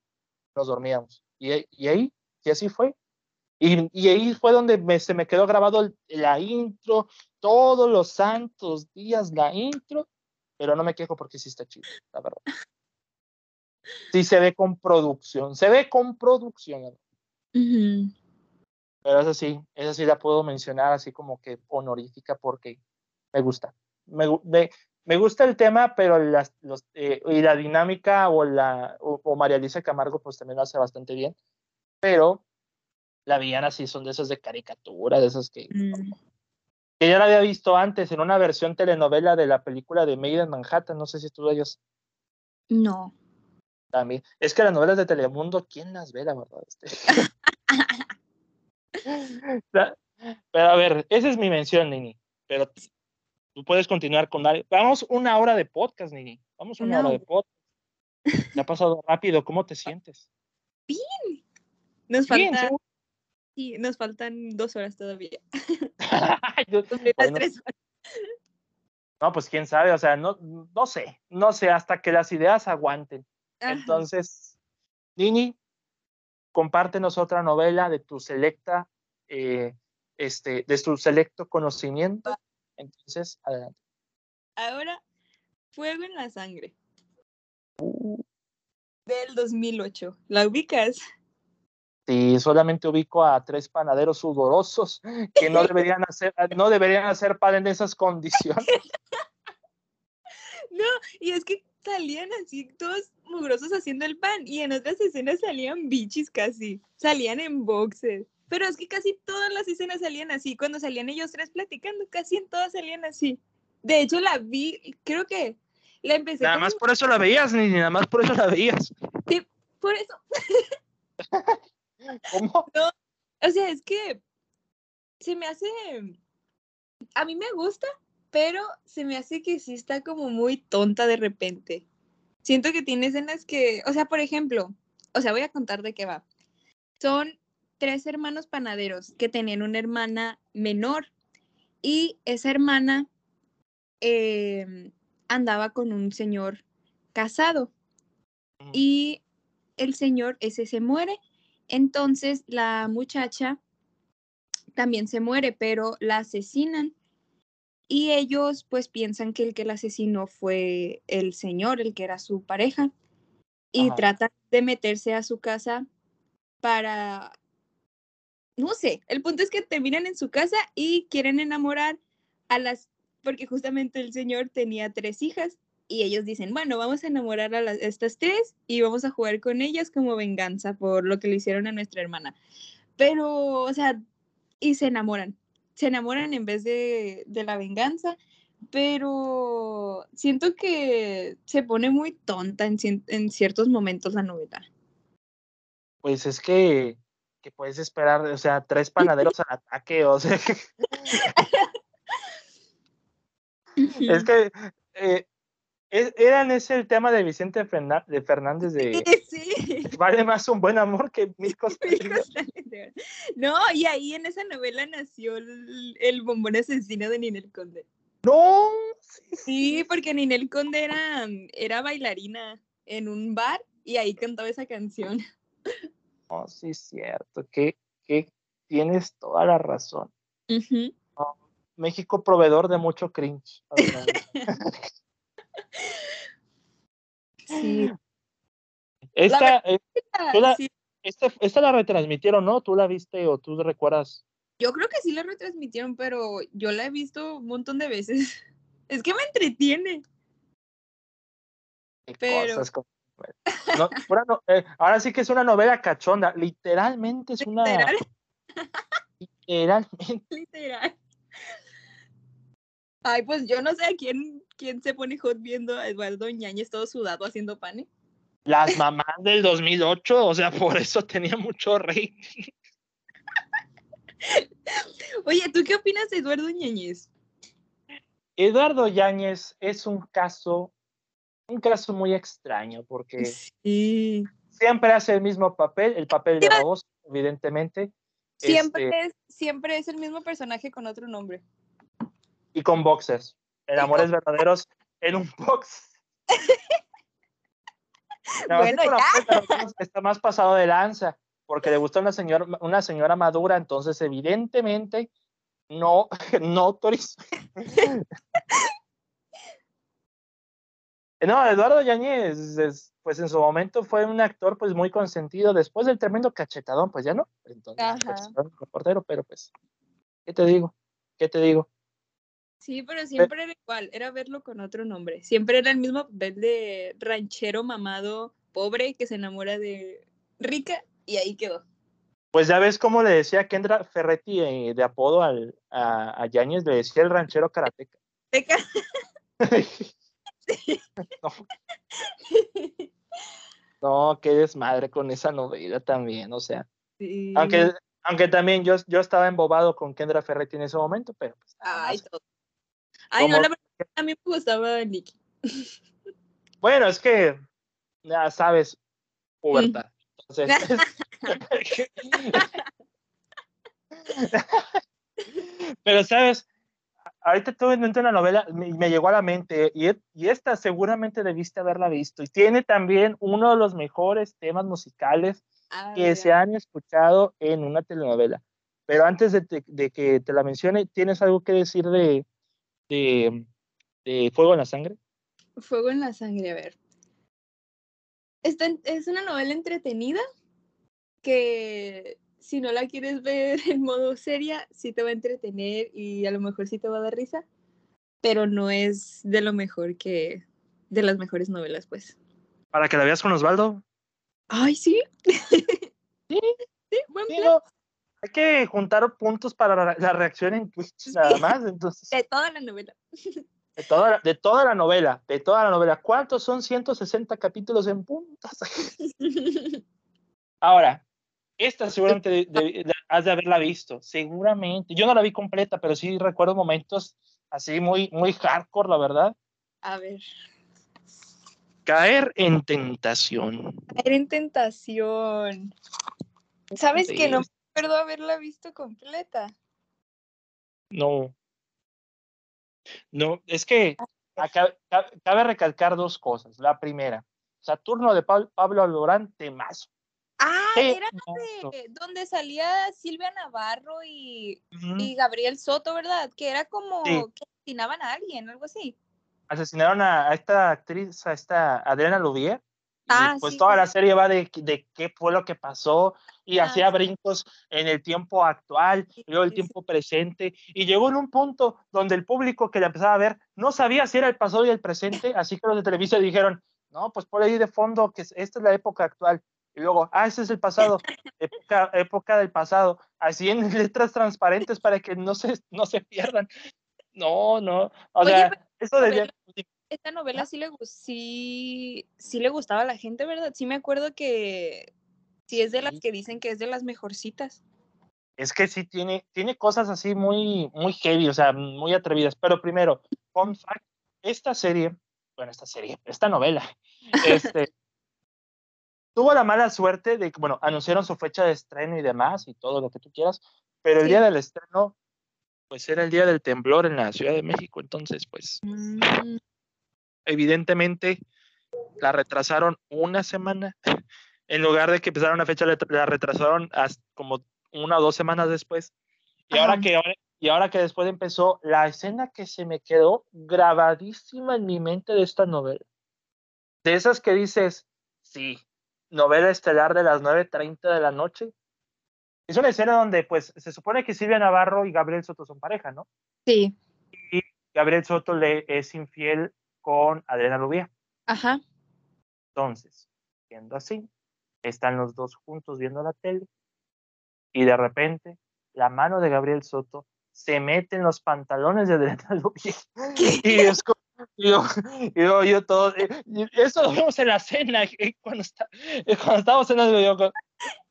nos dormíamos. Y, y ahí, y así fue. Y, y ahí fue donde me, se me quedó grabado la intro, todos los santos días la intro, pero no me quejo porque sí está chido, la verdad. Sí se ve con producción, se ve con producción. Pero eso sí, esa sí la puedo mencionar así como que honorífica porque me gusta me, me, gusta el tema, pero las, los, eh, y la dinámica o, la, o, María Luisa Camargo pues también lo hace bastante bien, pero la villana sí son de esas de caricatura, de esas que, mm. que ya la había visto antes en una versión telenovela de la película de Made in Manhattan, no sé si tú ellos.
No.
También. Es que las novelas de Telemundo, ¿quién las ve, la verdad? Este. pero a ver, esa es mi mención, Nini. Pero tú puedes continuar con Vamos una hora de podcast, Nini. Vamos una hora de podcast. Te ha pasado rápido. ¿Cómo te sientes?
Bien. Nos falta... Sí, nos faltan dos horas todavía.
No, pues quién sabe, o sea, no, no sé, no sé, hasta que las ideas aguanten. Entonces, Nini, compártenos otra novela de tu selecta, eh, este, de tu selecto conocimiento entonces, adelante.
Ahora, Fuego en la Sangre. Uh. Del 2008. ¿La ubicas?
Sí, solamente ubico a tres panaderos sudorosos que no deberían hacer, no deberían hacer pan en esas condiciones.
No, y es que salían así todos mugrosos haciendo el pan y en otras escenas salían bichis casi, salían en boxes. Pero es que casi todas las escenas salían así. Cuando salían ellos tres platicando, casi en todas salían así. De hecho, la vi, creo que la empecé.
Nada más por eso la veías, ni nada más por eso la veías.
Sí, por eso.
¿Cómo?
No, o sea, es que se me hace, a mí me gusta, pero se me hace que sí está como muy tonta de repente. Siento que tiene escenas que, o sea, por ejemplo, o sea, voy a contar de qué va. Son tres hermanos panaderos que tenían una hermana menor y esa hermana em, andaba con un señor casado y el señor ese se muere. Entonces la muchacha también se muere, pero la asesinan. Y ellos pues piensan que el que la asesinó fue el señor, el que era su pareja. Y tratan de meterse a su casa para, no sé, el punto es que terminan en su casa y quieren enamorar a las, porque justamente el señor tenía tres hijas y ellos dicen, bueno, vamos a enamorar a, estas tres y vamos a jugar con ellas como venganza por lo que le hicieron a nuestra hermana. Pero, o sea, y se enamoran, se enamoran en vez de, de la venganza, pero siento que se pone muy tonta en, en ciertos momentos la novela.
Pues es que, que puedes esperar, o sea, tres panaderos al ataque, o sea. es que eh, eran ese el tema de Vicente de Fernández de
sí.
vale más un buen amor que mil cosas.
no, y ahí en esa novela nació el, bombón asesino de Ninel Conde.
No,
sí, porque Ninel Conde era, era bailarina en un bar y ahí cantaba esa canción.
Oh, sí, es cierto, que, que tienes toda la razón. México proveedor de mucho cringe.
Sí.
Esta, eh, la, esta, la retransmitieron, ¿no? ¿Tú la viste o tú recuerdas?
Yo creo que sí la retransmitieron, pero yo la he visto un montón de veces. Es que me entretiene. pero...
Eh, ahora sí que es una novela cachonda. Literalmente es una. ¿Literal? Literalmente.
Literal. Ay, pues yo no sé a quién, quién se pone hot viendo a Eduardo Ñañez todo sudado haciendo pane.
Las mamás del 2008, o sea, por eso tenía mucho rey.
Oye, ¿tú qué opinas de Eduardo Ñañez?
Eduardo Yáñez es un caso, un caso muy extraño, porque siempre hace el mismo papel, el papel de la voz, evidentemente.
Siempre, este es, siempre es el mismo personaje con otro nombre
y con boxers. El amor es verdaderos en un box. bueno, ya. Está más pasado de lanza, porque le gusta una señora, una señora madura, entonces evidentemente no, no autorizó. No, Eduardo Yáñez, pues en su momento fue un actor pues muy consentido. Después del tremendo cachetadón, pues ya no. Entonces, portero, pero pues, ¿qué te digo? ¿Qué te digo?
Sí, pero siempre era igual, era verlo con otro nombre. Siempre era el mismo papel de ranchero mamado, pobre, que se enamora de rica y ahí quedó.
Pues ya ves cómo le decía Kendra Ferretti eh, de apodo al, a, a Yáñez, le decía el ranchero karateca. no. qué desmadre con esa novela también, o sea. Aunque, aunque también yo, yo estaba embobado con Kendra Ferretti en ese momento, pero pues.
Ay, todo. Ay, no, la verdad, a mí me gustaba Nicky.
Bueno, es que, ya sabes, pubertad. Entonces, Pero, ¿sabes? Ahorita estuve viendo una novela, me, me llegó a la mente, y, y, esta seguramente debiste haberla visto, y tiene también uno de los mejores temas musicales ah, que se han escuchado en una telenovela. Pero antes de, de, que te la mencione, ¿tienes algo que decir de, de, Fuego en la Sangre?
Fuego en la Sangre, a ver. Esta, es una novela entretenida que si no la quieres ver en modo seria, sí te va a entretener y a lo mejor sí te va a dar risa, pero no es de lo mejor que, de las mejores novelas, pues.
¿Para que la veas con Osvaldo?
Ay, sí.
sí, sí, buen hay que juntar puntos para la reacción en Twitch nada más, entonces.
De toda la novela.
De toda, de toda la novela, de toda la novela. ¿Cuántos son 160 capítulos en puntas? Ahora, Esta seguramente has de haberla visto, seguramente. Yo no la vi completa, pero sí recuerdo momentos así muy, muy hardcore, la verdad.
A ver.
Caer en tentación.
Caer en tentación. ¿Sabes que no me acuerdo haberla visto completa?
No. No, es que cabe recalcar dos cosas. La primera, Saturno de Pablo Alborán, temazo.
Ah, era de, donde salía Silvia Navarro y, Gabriel Soto, ¿verdad? Que era como que asesinaban a alguien, algo así.
Asesinaron a, esta actriz, a esta Adriana Lubier. Ah, pues toda la serie va de, de, qué fue lo que pasó y ah, hacía brincos en el tiempo actual y luego el tiempo presente y llegó en un punto donde el público que la empezaba a ver no sabía si era el pasado y el presente, así que los de Televisa dijeron, no, pues por ahí de fondo que esta es la época actual y luego, ah, ese es el pasado, época, época del pasado, así en letras transparentes para que no se, no se pierdan. No, no, o sea, eso.
Esta novela sí le, sí, sí le gustaba a la gente, ¿verdad? Sí me acuerdo que sí es de las que dicen que es de las mejorcitas.
Es que sí tiene, tiene cosas así muy, muy heavy, o sea, muy atrevidas. Pero primero, fun fact, esta serie, bueno, esta serie, esta novela, este, tuvo la mala suerte de que, bueno, anunciaron su fecha de estreno y demás y todo lo que tú quieras, pero el día del estreno, pues era el día del temblor en la Ciudad de México, entonces, pues, mm. evidentemente la retrasaron una semana. En lugar de que empezara una fecha, la retrasaron hasta como una o dos semanas después. Y ahora, que, y ahora que después empezó, la escena que se me quedó grabadísima en mi mente de esta novela. De esas que dices, sí, novela estelar de las 9.30 de la noche. Es una escena donde, pues, se supone que Silvia Navarro y Gabriel Soto son pareja, ¿no?
Sí.
Y Gabriel Soto le es infiel con Adriana Rubia.
Ajá.
Entonces, siendo así, están los dos juntos viendo la tele y de repente la mano de Gabriel Soto se mete en los pantalones de Adriana Rubia. Y es como, yo, yo, yo todo, eso lo vemos en la cena, cuando, está, cuando estábamos en la yo,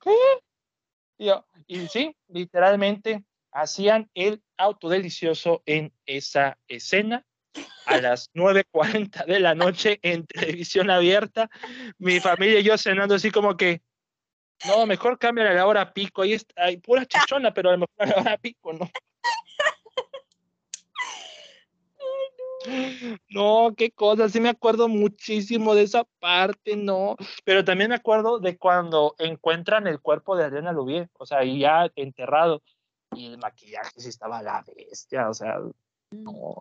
¿qué? Yo, y sí, literalmente hacían el auto delicioso en esa escena a las 9.40 de la noche en televisión abierta. Mi familia y yo cenando así como que, no, mejor cambia la hora pico, ahí está, hay pura chichona, pero a lo mejor a la hora pico, ¿no? No, qué cosa, sí me acuerdo muchísimo de esa parte, no, pero también me acuerdo de cuando encuentran el cuerpo de Adriana Lubier, o sea, ya enterrado, y el maquillaje sí estaba la bestia, o sea, no.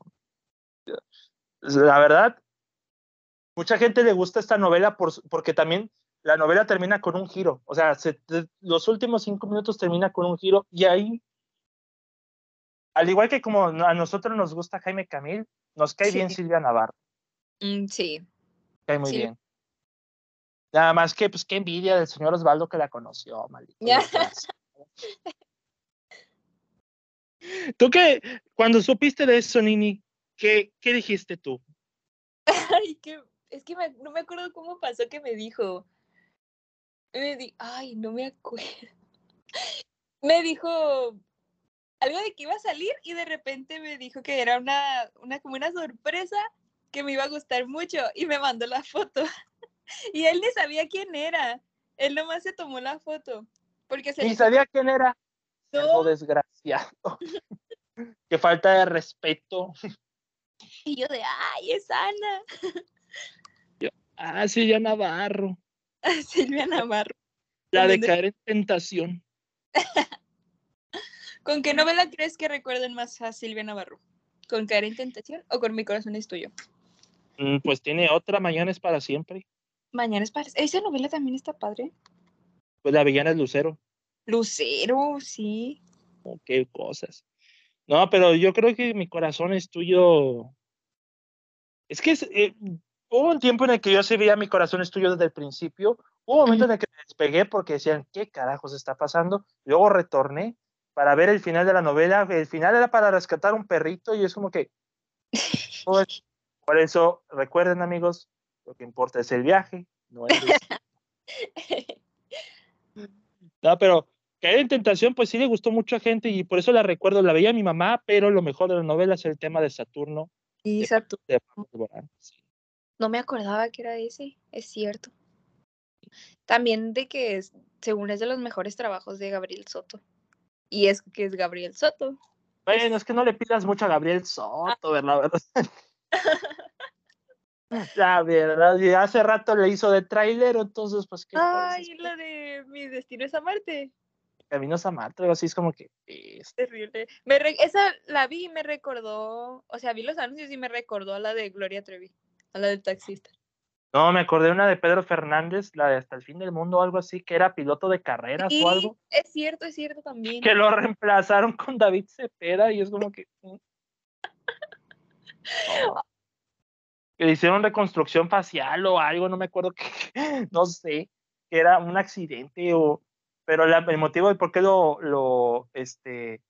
La verdad, mucha gente le gusta esta novela por, porque también la novela termina con un giro, o sea, los últimos cinco minutos termina con un giro y ahí al igual que como a nosotros nos gusta Jaime Camil, nos cae bien Silvia Navarro.
Mm, sí.
Cae muy bien. Nada más que, pues, qué envidia del señor Osvaldo que la conoció, maldito. ¿Tú qué, cuando supiste de eso, Nini, qué, qué dijiste tú?
Ay, que, es que no me acuerdo cómo pasó que me dijo. Me di, ay, no me acuerdo. Me dijo, algo de que iba a salir y de repente me dijo que era una, una como una sorpresa que me iba a gustar mucho y me mandó la foto. y él ni sabía quién era. Él nomás se tomó la foto. Porque se
¿Y sabía quién era? No. desgraciado. Qué falta de respeto.
Y yo de, ay, es Ana.
Yo, ah, Silvia Navarro.
Silvia Navarro.
La de caer en tentación.
¿Con qué novela crees que recuerden más a Silvia Navarro? ¿Con Caer en Tentación o con Mi Corazón es Tuyo?
Mm, pues tiene otra, Mañana es para siempre.
Mañana es para Esa novela también está padre.
Pues la villana es Lucero.
Lucero, sí.
Oh, qué cosas. No, pero yo creo que Mi Corazón es Tuyo. Es que eh, hubo un tiempo en el que yo se veía Mi Corazón es Tuyo desde el principio. Hubo un momento en el que me despegué porque decían, ¿qué carajos está pasando? Luego retorné para ver el final de la novela. El final era para rescatar un perrito y es como que... Pues, por eso, recuerden amigos, lo que importa es el viaje, no No, pero Caer en Tentación, pues sí le gustó mucho a gente y por eso la recuerdo. La veía mi mamá, pero lo mejor de la novela es el tema de Saturno.
Y Saturno. No me acordaba que era ese, es cierto. También de que es, según es de los mejores trabajos de Gabriel Soto. Y es que es Gabriel Soto.
Bueno, es que no le pidas mucho a Gabriel Soto, ¿verdad? La verdad, y hace rato le hizo de trailer, entonces pues
qué. Ay, la de Mi destino es amarte.
Caminos a Marte, algo así es como que.
Es terrible. Me esa la vi y me recordó, o sea, vi los anuncios y me recordó a la de Gloria Trevi, a la del taxista.
No, me acordé una de Pedro Fernández, la de Hasta el fin del mundo o algo así, que era piloto de carreras o algo.
Es cierto, es cierto también.
Que lo reemplazaron con David Cepeda y es como que. Mm. Que le hicieron reconstrucción facial o algo, no me acuerdo qué, no sé, que era un accidente o pero el motivo de por qué lo, lo, este,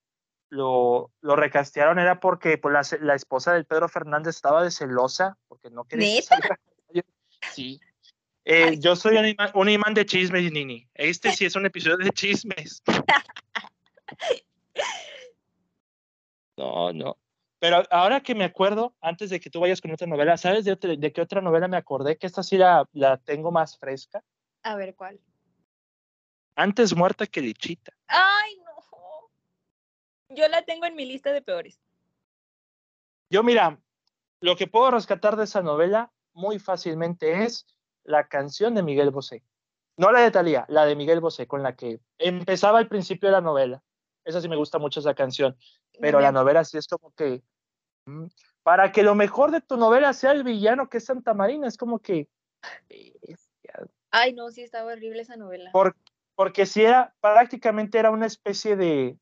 lo, lo recastearon era porque pues, la, esposa del Pedro Fernández estaba de celosa, porque no quería... Sí. Eh, yo soy un imán, un imán, de chismes, Nini. Este sí es un episodio de chismes. No, no. Pero ahora que me acuerdo, antes de que tú vayas con otra novela, ¿sabes de, de qué otra novela me acordé? Que esta sí la, la tengo más fresca.
A ver, ¿cuál?
Antes muerta que Lichita.
Ay, no. Yo la tengo en mi lista de peores.
Yo, mira, lo que puedo rescatar de esa novela muy fácilmente es la canción de Miguel Bosé. No la de Talía, la de Miguel Bosé, con la que empezaba al principio de la novela. Esa sí me gusta mucho esa canción. Pero la novela sí es como que. Mm, para que lo mejor de tu novela sea el villano que es Santa Marina, es como que.
Ay, no, sí estaba horrible esa novela.
Por, porque si era, prácticamente era una especie de,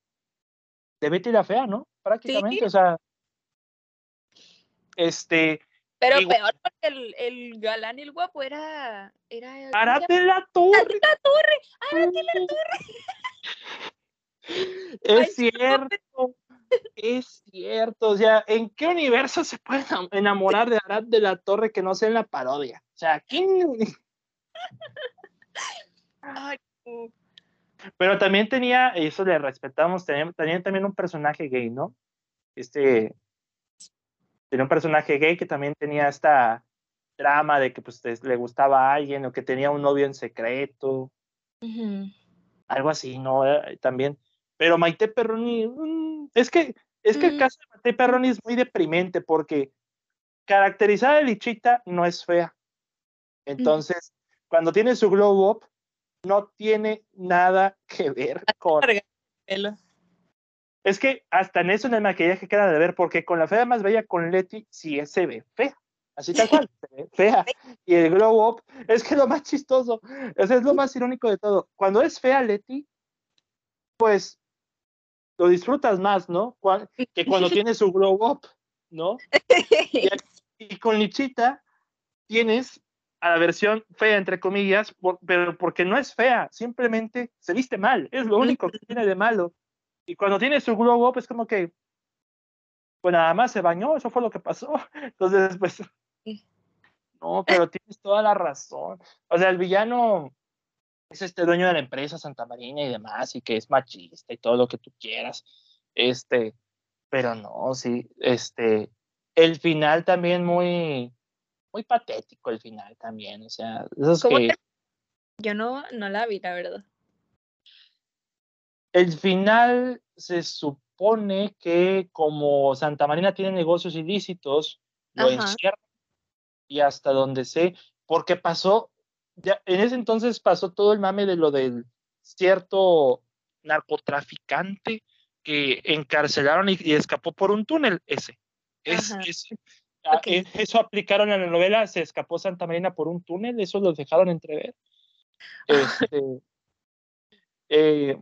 de Betty la Fea, ¿no? Prácticamente, o sea, este...
Pero peor porque el, el, galán y el guapo era... era
¡Arate la torre!
¡Arate la torre! ¡Arate la
torre! Es cierto, es cierto. O sea, ¿en qué universo se puede enamorar de Arad de la Torre que no sea en la parodia? O sea, ¿quién?
Ay,
pero también tenía, eso le respetamos, tenía, también un personaje gay, ¿no? Este, tenía un personaje gay que también tenía esta drama de que pues le gustaba a alguien o que tenía un novio en secreto. Algo así, ¿no? Eh, también. Pero Maite Perroni, mm, es que, es que el caso de Maite Perroni es muy deprimente porque caracterizada de lichita no es fea. Entonces, cuando tiene su glow up, no tiene nada que ver con... Es que hasta en eso en el maquillaje queda de ver, porque con la fea más bella, con Leti, sí se ve fea. Así tal cual, se ve fea. Y el glow up, es que lo más chistoso, es, es lo más irónico de todo. Cuando es fea Leti, pues lo disfrutas más, ¿no? Que cuando tiene su glow up, ¿no? Y, y con Lichita tienes a la versión fea, entre comillas, pero porque no es fea, simplemente se viste mal, es lo único que tiene de malo. Y cuando tiene su glow up es como que, pues nada más se bañó, eso fue lo que pasó. Entonces, pues, no, pero tienes toda la razón. O sea, el villano es este dueño de la empresa Santa Marina y demás, y que es machista y todo lo que tú quieras. Este, pero no, sí, este, el final también muy, muy patético el final también, o sea, esos que...
Yo no, no la vi, la verdad.
El final se supone que como Santa Marina tiene negocios ilícitos, lo encierran y hasta donde sé, porque pasó, ya, en ese entonces pasó todo el mame de lo del cierto narcotraficante que encarcelaron y, escapó por un túnel, ese. Es, ese. Ah, eh, eso aplicaron en la novela, se escapó Santa Marina por un túnel, eso lo dejaron entrever. Este, eh,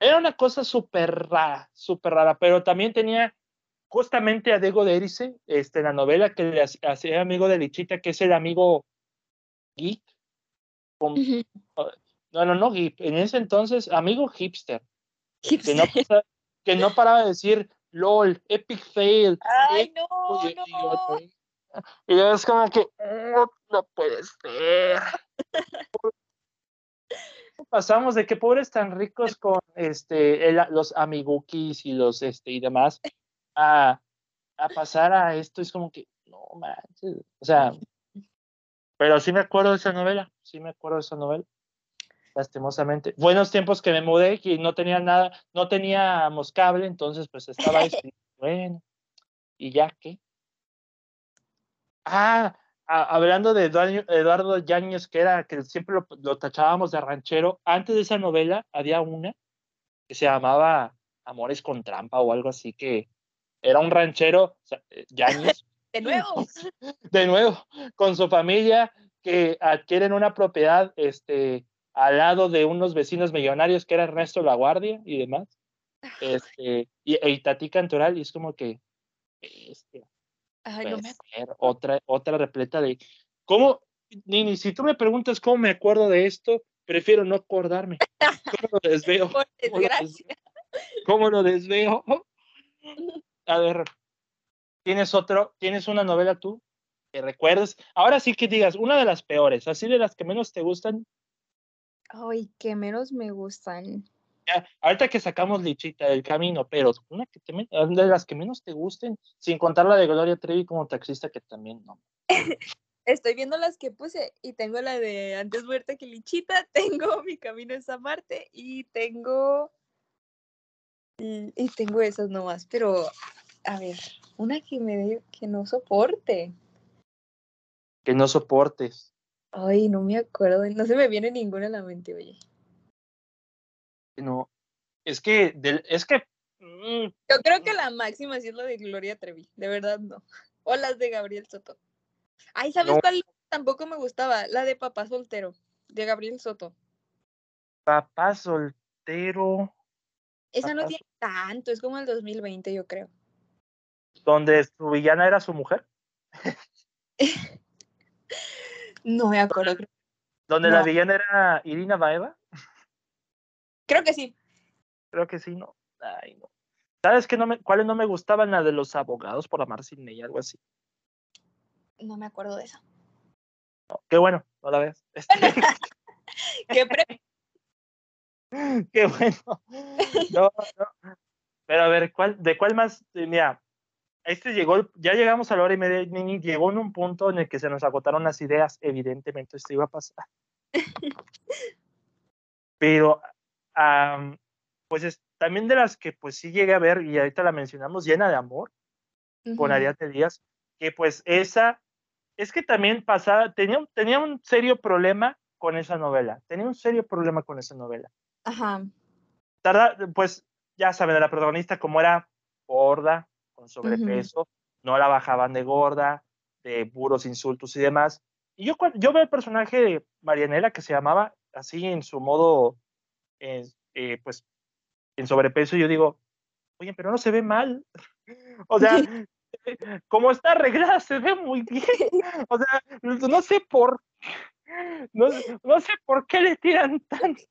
era una cosa súper rara, súper rara, pero también tenía justamente a Diego de Erice, este, en la novela que le hacía amigo de Lichita, que es el amigo geek. No, no, no, geek. En ese entonces, amigo hipster. Que, no, que no paraba de decir, LOL, epic fail.
Ay, no, no.
Y es como que, no, puede ser. pasamos de que pobres tan ricos con este el- los amigukis y los este y demás a, a pasar a esto es como que no manches, o sea, pero sí me acuerdo de esa novela, sí me acuerdo de esa novela. Lastimosamente. Buenos tiempos que me mudé y no tenía nada, no teníamos cable, entonces pues estaba ahí, bueno, y ya qué. Ah, a- hablando de Eduardo, Eduardo Yáñez, que era que siempre lo, lo tachábamos de ranchero, antes de esa novela había una que se llamaba Amores con trampa o algo así, que era un ranchero, o sea, eh, Yáñez,
De nuevo.
de nuevo, con su familia, que adquieren una propiedad este, al lado de unos vecinos millonarios que era Ernesto La Guardia y demás, este, y, e Itatí Cantoral, y es como que.
Ay, no me
Puede ser, otra, otra repleta de. ¿Cómo? Nini, si tú me preguntas cómo me acuerdo de esto, prefiero no acordarme. ¿Cómo lo desveo?
Por
¿Cómo lo
desgracia.
¿Cómo lo desveo? A ver, ¿tienes otro? ¿Tienes una novela tú que recuerdes? Ahora sí que digas, una de las peores, así de las que menos te gustan.
Ay, que menos me gustan.
Ahorita que sacamos Lichita del camino, pero una que te, de las que menos te gusten, sin contar la de Gloria Trevi como taxista, que también no.
Estoy viendo las que puse y tengo la de Antes muerta que Lichita, tengo Mi camino es Marte y tengo. Y, tengo esas nomás, pero a ver, una que me que no soporte.
Que no soportes.
Ay, no me acuerdo, no se me viene ninguna a la mente, oye.
No, es que, del- es que, mm,
Yo creo que la máxima sí es la de Gloria Trevi, de verdad no. O las de Gabriel Soto. Ay, ¿sabes
No.
cuál tampoco me gustaba? La de Papá Soltero, de Gabriel Soto.
papá soltero,
Esa no tiene tanto, es como el 2020, yo creo.
donde su villana era su mujer,
No me acuerdo.
donde la villana era Irina Baeva,
Creo que sí.
creo que sí, no. Ay, no. ¿Sabes qué no me, cuáles no me gustaban? La de los abogados por amar sin ella, algo así.
No me acuerdo de esa.
No, qué bueno, no la veas. Este,
¿Qué pre-
qué bueno. No, no. Pero a ver, ¿cuál, ¿de cuál más? Eh, Mira, este llegó, ya llegamos a la hora y media, Nini, llegó en un punto en el que se nos agotaron las ideas, evidentemente esto iba a pasar. Pero, pues es, también de las que pues sí llegué a ver, y ahorita la mencionamos, Llena de Amor, con
Ujú.
Ariadne Díaz, que pues esa, es que también pasaba, tenía, un- tenía un serio problema con esa novela, tenía un serio problema con esa novela.
Ajá.
Tarda, pues ya saben, la protagonista como era gorda, con sobrepeso, no la bajaban de gorda, de puros insultos y demás. Y yo, yo veo el personaje de Marianela que se llamaba así en su modo, eh, eh, pues, en sobrepeso, yo digo, oye, pero no se ve mal. O sea, como está arreglada, se ve muy bien. O sea, no sé por, no, no sé por qué le tiran tanto.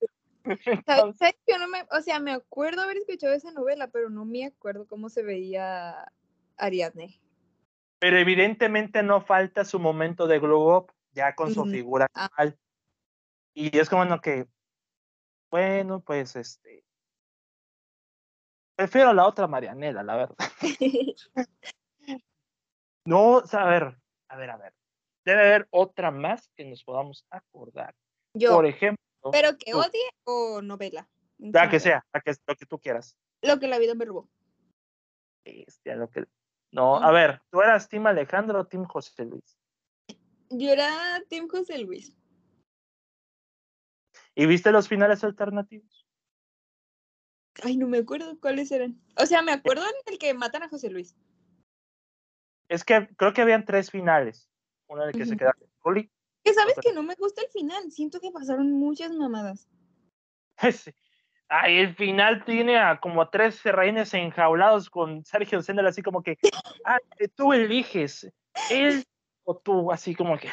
¿Sabes?
Entonces,
sabes? Yo no me, o sea, me acuerdo haber escuchado esa novela, pero no me acuerdo cómo se veía Ariadne.
pero evidentemente no falta su momento de glow up ya con su figura
Ah.
actual. Y es como no que, bueno, pues este, prefiero a la otra Marianela, la verdad. No, o sea, a ver, a ver, a ver. Debe haber otra más que nos podamos acordar.
Yo,
Por ejemplo,
pero que
tú.
odie o novela.
la que sea, la que, lo que tú quieras.
Lo que la vida me robó.
Bestia, lo que... No, a ver, ¿tú eras Team Alejandro o Team José Luis?
Yo era Tim José Luis.
¿Y viste los finales alternativos?
Ay, no me acuerdo cuáles eran. O sea, me acuerdo en el que matan a José Luis.
Es que creo que habían tres finales. Uno en el que se queda Juli.
Que sabes
Otra.
que no me gusta el final. Siento que pasaron muchas mamadas.
Sí. Ay, el final tiene a como tres rehenes enjaulados con Sergio Sendel, así como que, ah, tú eliges, él o tú, así como que,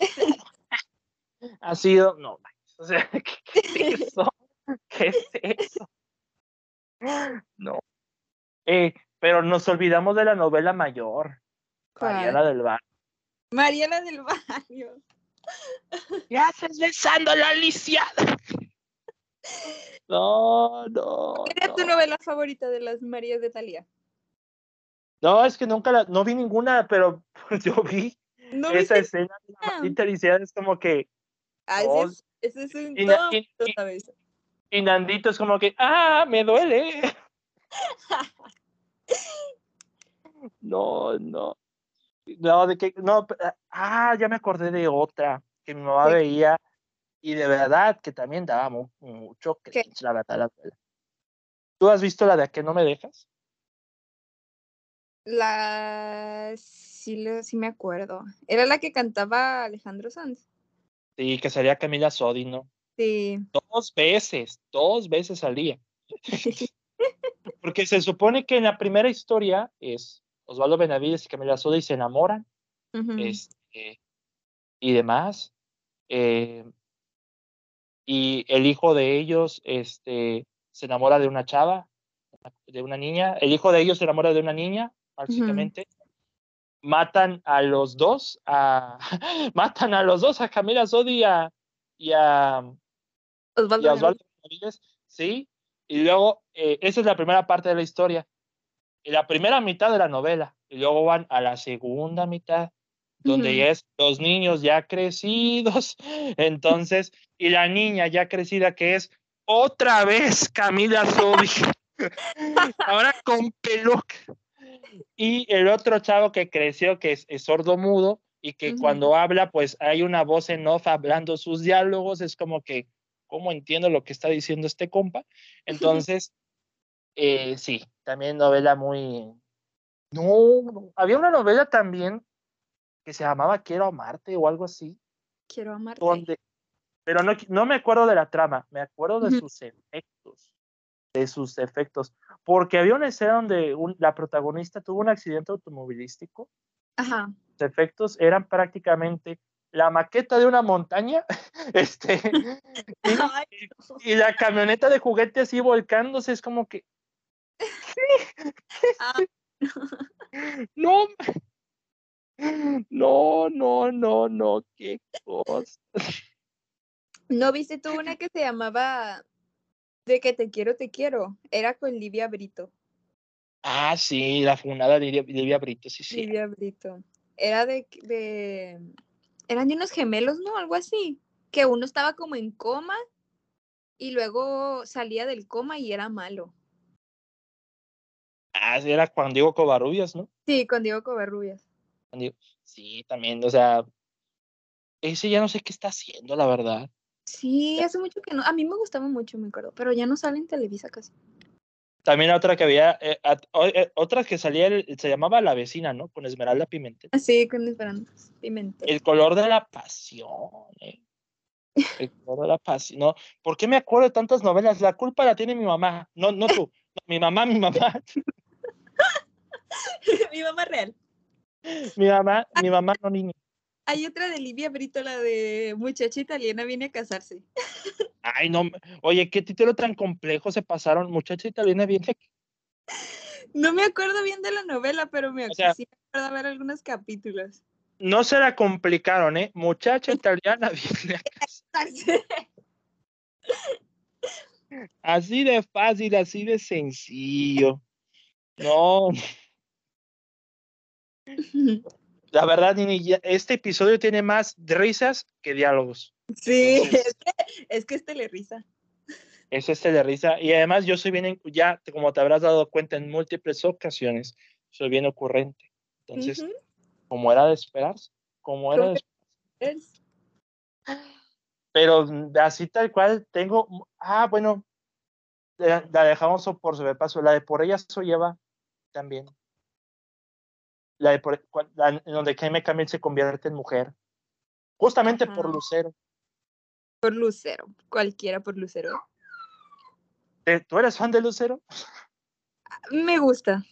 ha sido, no, o sea, ¿qué, es eso? ¿Qué es eso? No. Eh, pero nos olvidamos de la novela mayor,
¿Cuál?
Mariana del Bar.
Mariana del Barrio.
¿Qué haces besando a la lisiada? No, no.
¿Cuál era tu
no.
novela favorita de las Marías de Talía?
No, es que nunca la, no vi ninguna, pero pues, yo vi
¿No
esa escena de la maldita Alicia, es como que,
Ah, ese
no,
es, ese es un
y
todo
y- Nandito es como que, ah, me duele. No, no. No, de que, no, ah, ya me acordé de otra que mi mamá veía y de verdad que también daba mu- mucho cringe, la verdad, la novela. ¿Tú has visto la de A que no me dejas?
La sí, sí me acuerdo. Era la que cantaba Alejandro Sanz.
Sí, que salía Camila Sodi, ¿no?
Sí.
Dos veces, dos veces salía. Porque se supone que en la primera historia es Osvaldo Benavides y Camila Sodi se enamoran este, y demás. eh, y el hijo de ellos este, se enamora de una chava, de una niña. El hijo de ellos se enamora de una niña, básicamente. Matan a los dos, a, matan a los dos, a Camila Sodi y a, y a,
Osvaldo
y a. Osvaldo Benavides, sí. Y luego, eh, esa es la primera parte de la historia. Y la primera mitad de la novela. Y luego van a la segunda mitad, donde
Ujú.
ya es los niños ya crecidos. Entonces, y la niña ya crecida, que es otra vez Camila Sodi. Ahora con peluca. Y el otro chavo que creció, que es, es sordo mudo, y que cuando habla, pues hay una voz en off hablando sus diálogos, es como que, ¿cómo entiendo lo que está diciendo este compa? Entonces, eh, sí, también novela muy... No, había una novela también que se llamaba Quiero amarte o algo así,
Quiero amarte.
donde, pero no, no me acuerdo de la trama, me acuerdo de sus efectos, de sus efectos, porque había una escena donde un- la protagonista tuvo un accidente automovilístico,
Ajá.
los efectos eran prácticamente la maqueta de una montaña, este, y, y la camioneta de juguete así volcándose, es como que,
ah,
no, no, no, no, no, qué cosa.
¿No viste tú una que se llamaba De que te quiero, te quiero? Era con Livia Brito.
Ah, sí, la funada Livia, Livia Brito, sí, sí.
Livia Brito. Era de, de. Eran de unos gemelos, ¿no? Algo así. Que uno estaba como en coma y luego salía del coma y era malo.
Ah, sí, era Juan Diego Covarrubias, ¿no?
Sí, con Diego Covarrubias.
Sí, también, o sea, ese ya no sé qué está haciendo, la verdad.
Sí, hace mucho que no. A mí me gustaba mucho, me acuerdo. Pero ya no sale en Televisa casi.
También otra que había, eh, eh, otra que salía, se llamaba La Vecina, ¿no? Con Esmeralda Pimentel.
Así, con Esperanza Pimentel.
El color de la pasión, eh. El color de la pasión. No, ¿por qué me acuerdo de tantas novelas? La culpa la tiene mi mamá, no, no tú. No, mi mamá, mi mamá,
Mi mamá real.
mi mamá, mi mamá, no niño.
Hay otra de Livia Brito, la de muchacha italiana viene a casarse.
Ay, no, oye, qué título tan complejo se pasaron. Muchacha italiana viene.
No me acuerdo bien de la novela, pero me,
O sea-
sí me acuerdo ver algunos capítulos.
No se la complicaron, ¿eh? Muchacha italiana viene. Así de fácil, así de sencillo. No, la verdad, Nini, este episodio tiene más risas que diálogos.
Sí,
Entonces-
es que, es que este le risa.
Es este de risa. Y además yo soy bien, en- ya como te habrás dado cuenta en múltiples ocasiones, soy bien ocurrente. Entonces, como era de esperarse, como era de
es-
Pero así tal cual tengo. Ah, bueno, la, la dejamos por sobrepaso. La de por ella soy Eva también. La de la- en donde Jaime Camil se convierte en mujer. Justamente por. Lucero.
Por Lucero, cualquiera por Lucero.
¿Te- ¿Tú eres fan de Lucero?
Me gusta.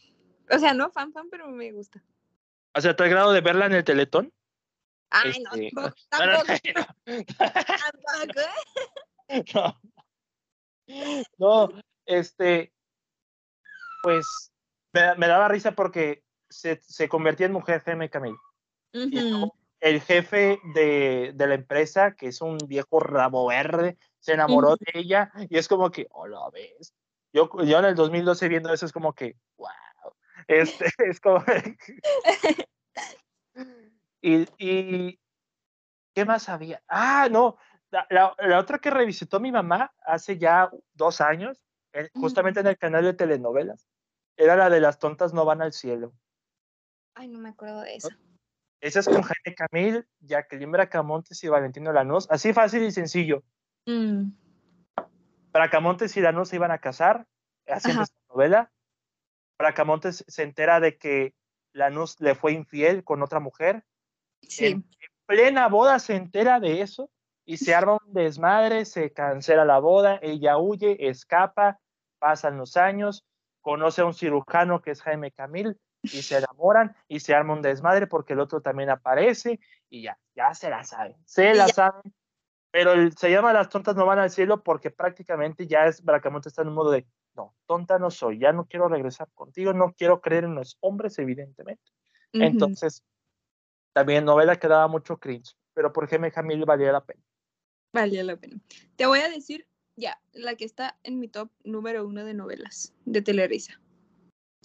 O sea, no fan, fan, pero me gusta.
O sea, ¿te grado de verla en el Teletón?
Ay, no,
Este,
tampoco,
no, no,
tampoco, tampoco.
No, no, este, pues me, me daba risa porque se, se convertía en mujer Jaime Camil. Y
Ujú.
luego el jefe de, de, la empresa, que es un viejo rabo verde, se enamoró de ella y es como que, oh, lo ves. Yo, yo en el 2012 viendo eso es como que, wow. Este, es como... y, y, ¿qué más había? Ah, no, la, la, otra que revisitó mi mamá hace ya dos años, justamente en el canal de telenovelas, era la de las tontas no van al cielo.
Ay, no me acuerdo de esa.
Esa es con Jaime Camil, Jacqueline Bracamontes y Valentino Lanús. Así fácil y sencillo. Mm. Bracamontes y Lanús se iban a casar haciendo esta novela. Bracamontes se entera de que Lanús le fue infiel con otra mujer. Sí. En, plena boda se entera de eso y se arma un desmadre, se cancela la boda, ella huye, escapa, pasan los años, conoce a un cirujano que es Jaime Camil, y se enamoran y se arma un desmadre porque el otro también aparece y ya, ya se la saben, se la saben. Pero se llama Las tontas no van al cielo porque prácticamente ya es Bracamonte está en un modo de, no, tonta no soy, ya no quiero regresar contigo, no quiero creer en los hombres, evidentemente. Entonces, también novela que daba mucho cringe, pero por Jaime Jamil valía la pena.
Valía la pena. Te voy a decir, ya, la que está en mi top número uno de novelas de Telerisa.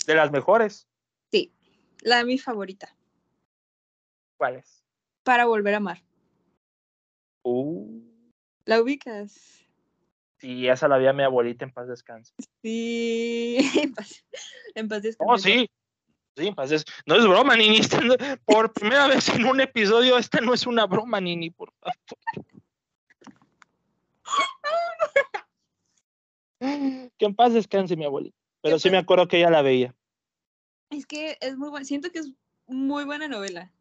De las mejores.
La mi favorita.
¿Cuál es?
Para volver a amar.
Uh.
¿La ubicas?
Sí, esa la vi a mi abuelita en paz descanse.
Sí, en paz, en paz descanse.
Oh, sí. Sí, en paz descanse. No es broma, Nini. Por primera vez en un episodio, esta no es una broma, Nini, por favor. que en paz descanse mi abuelita. Pero sí me acuerdo que ella la veía.
Es que es muy bueno, siento que es muy buena novela.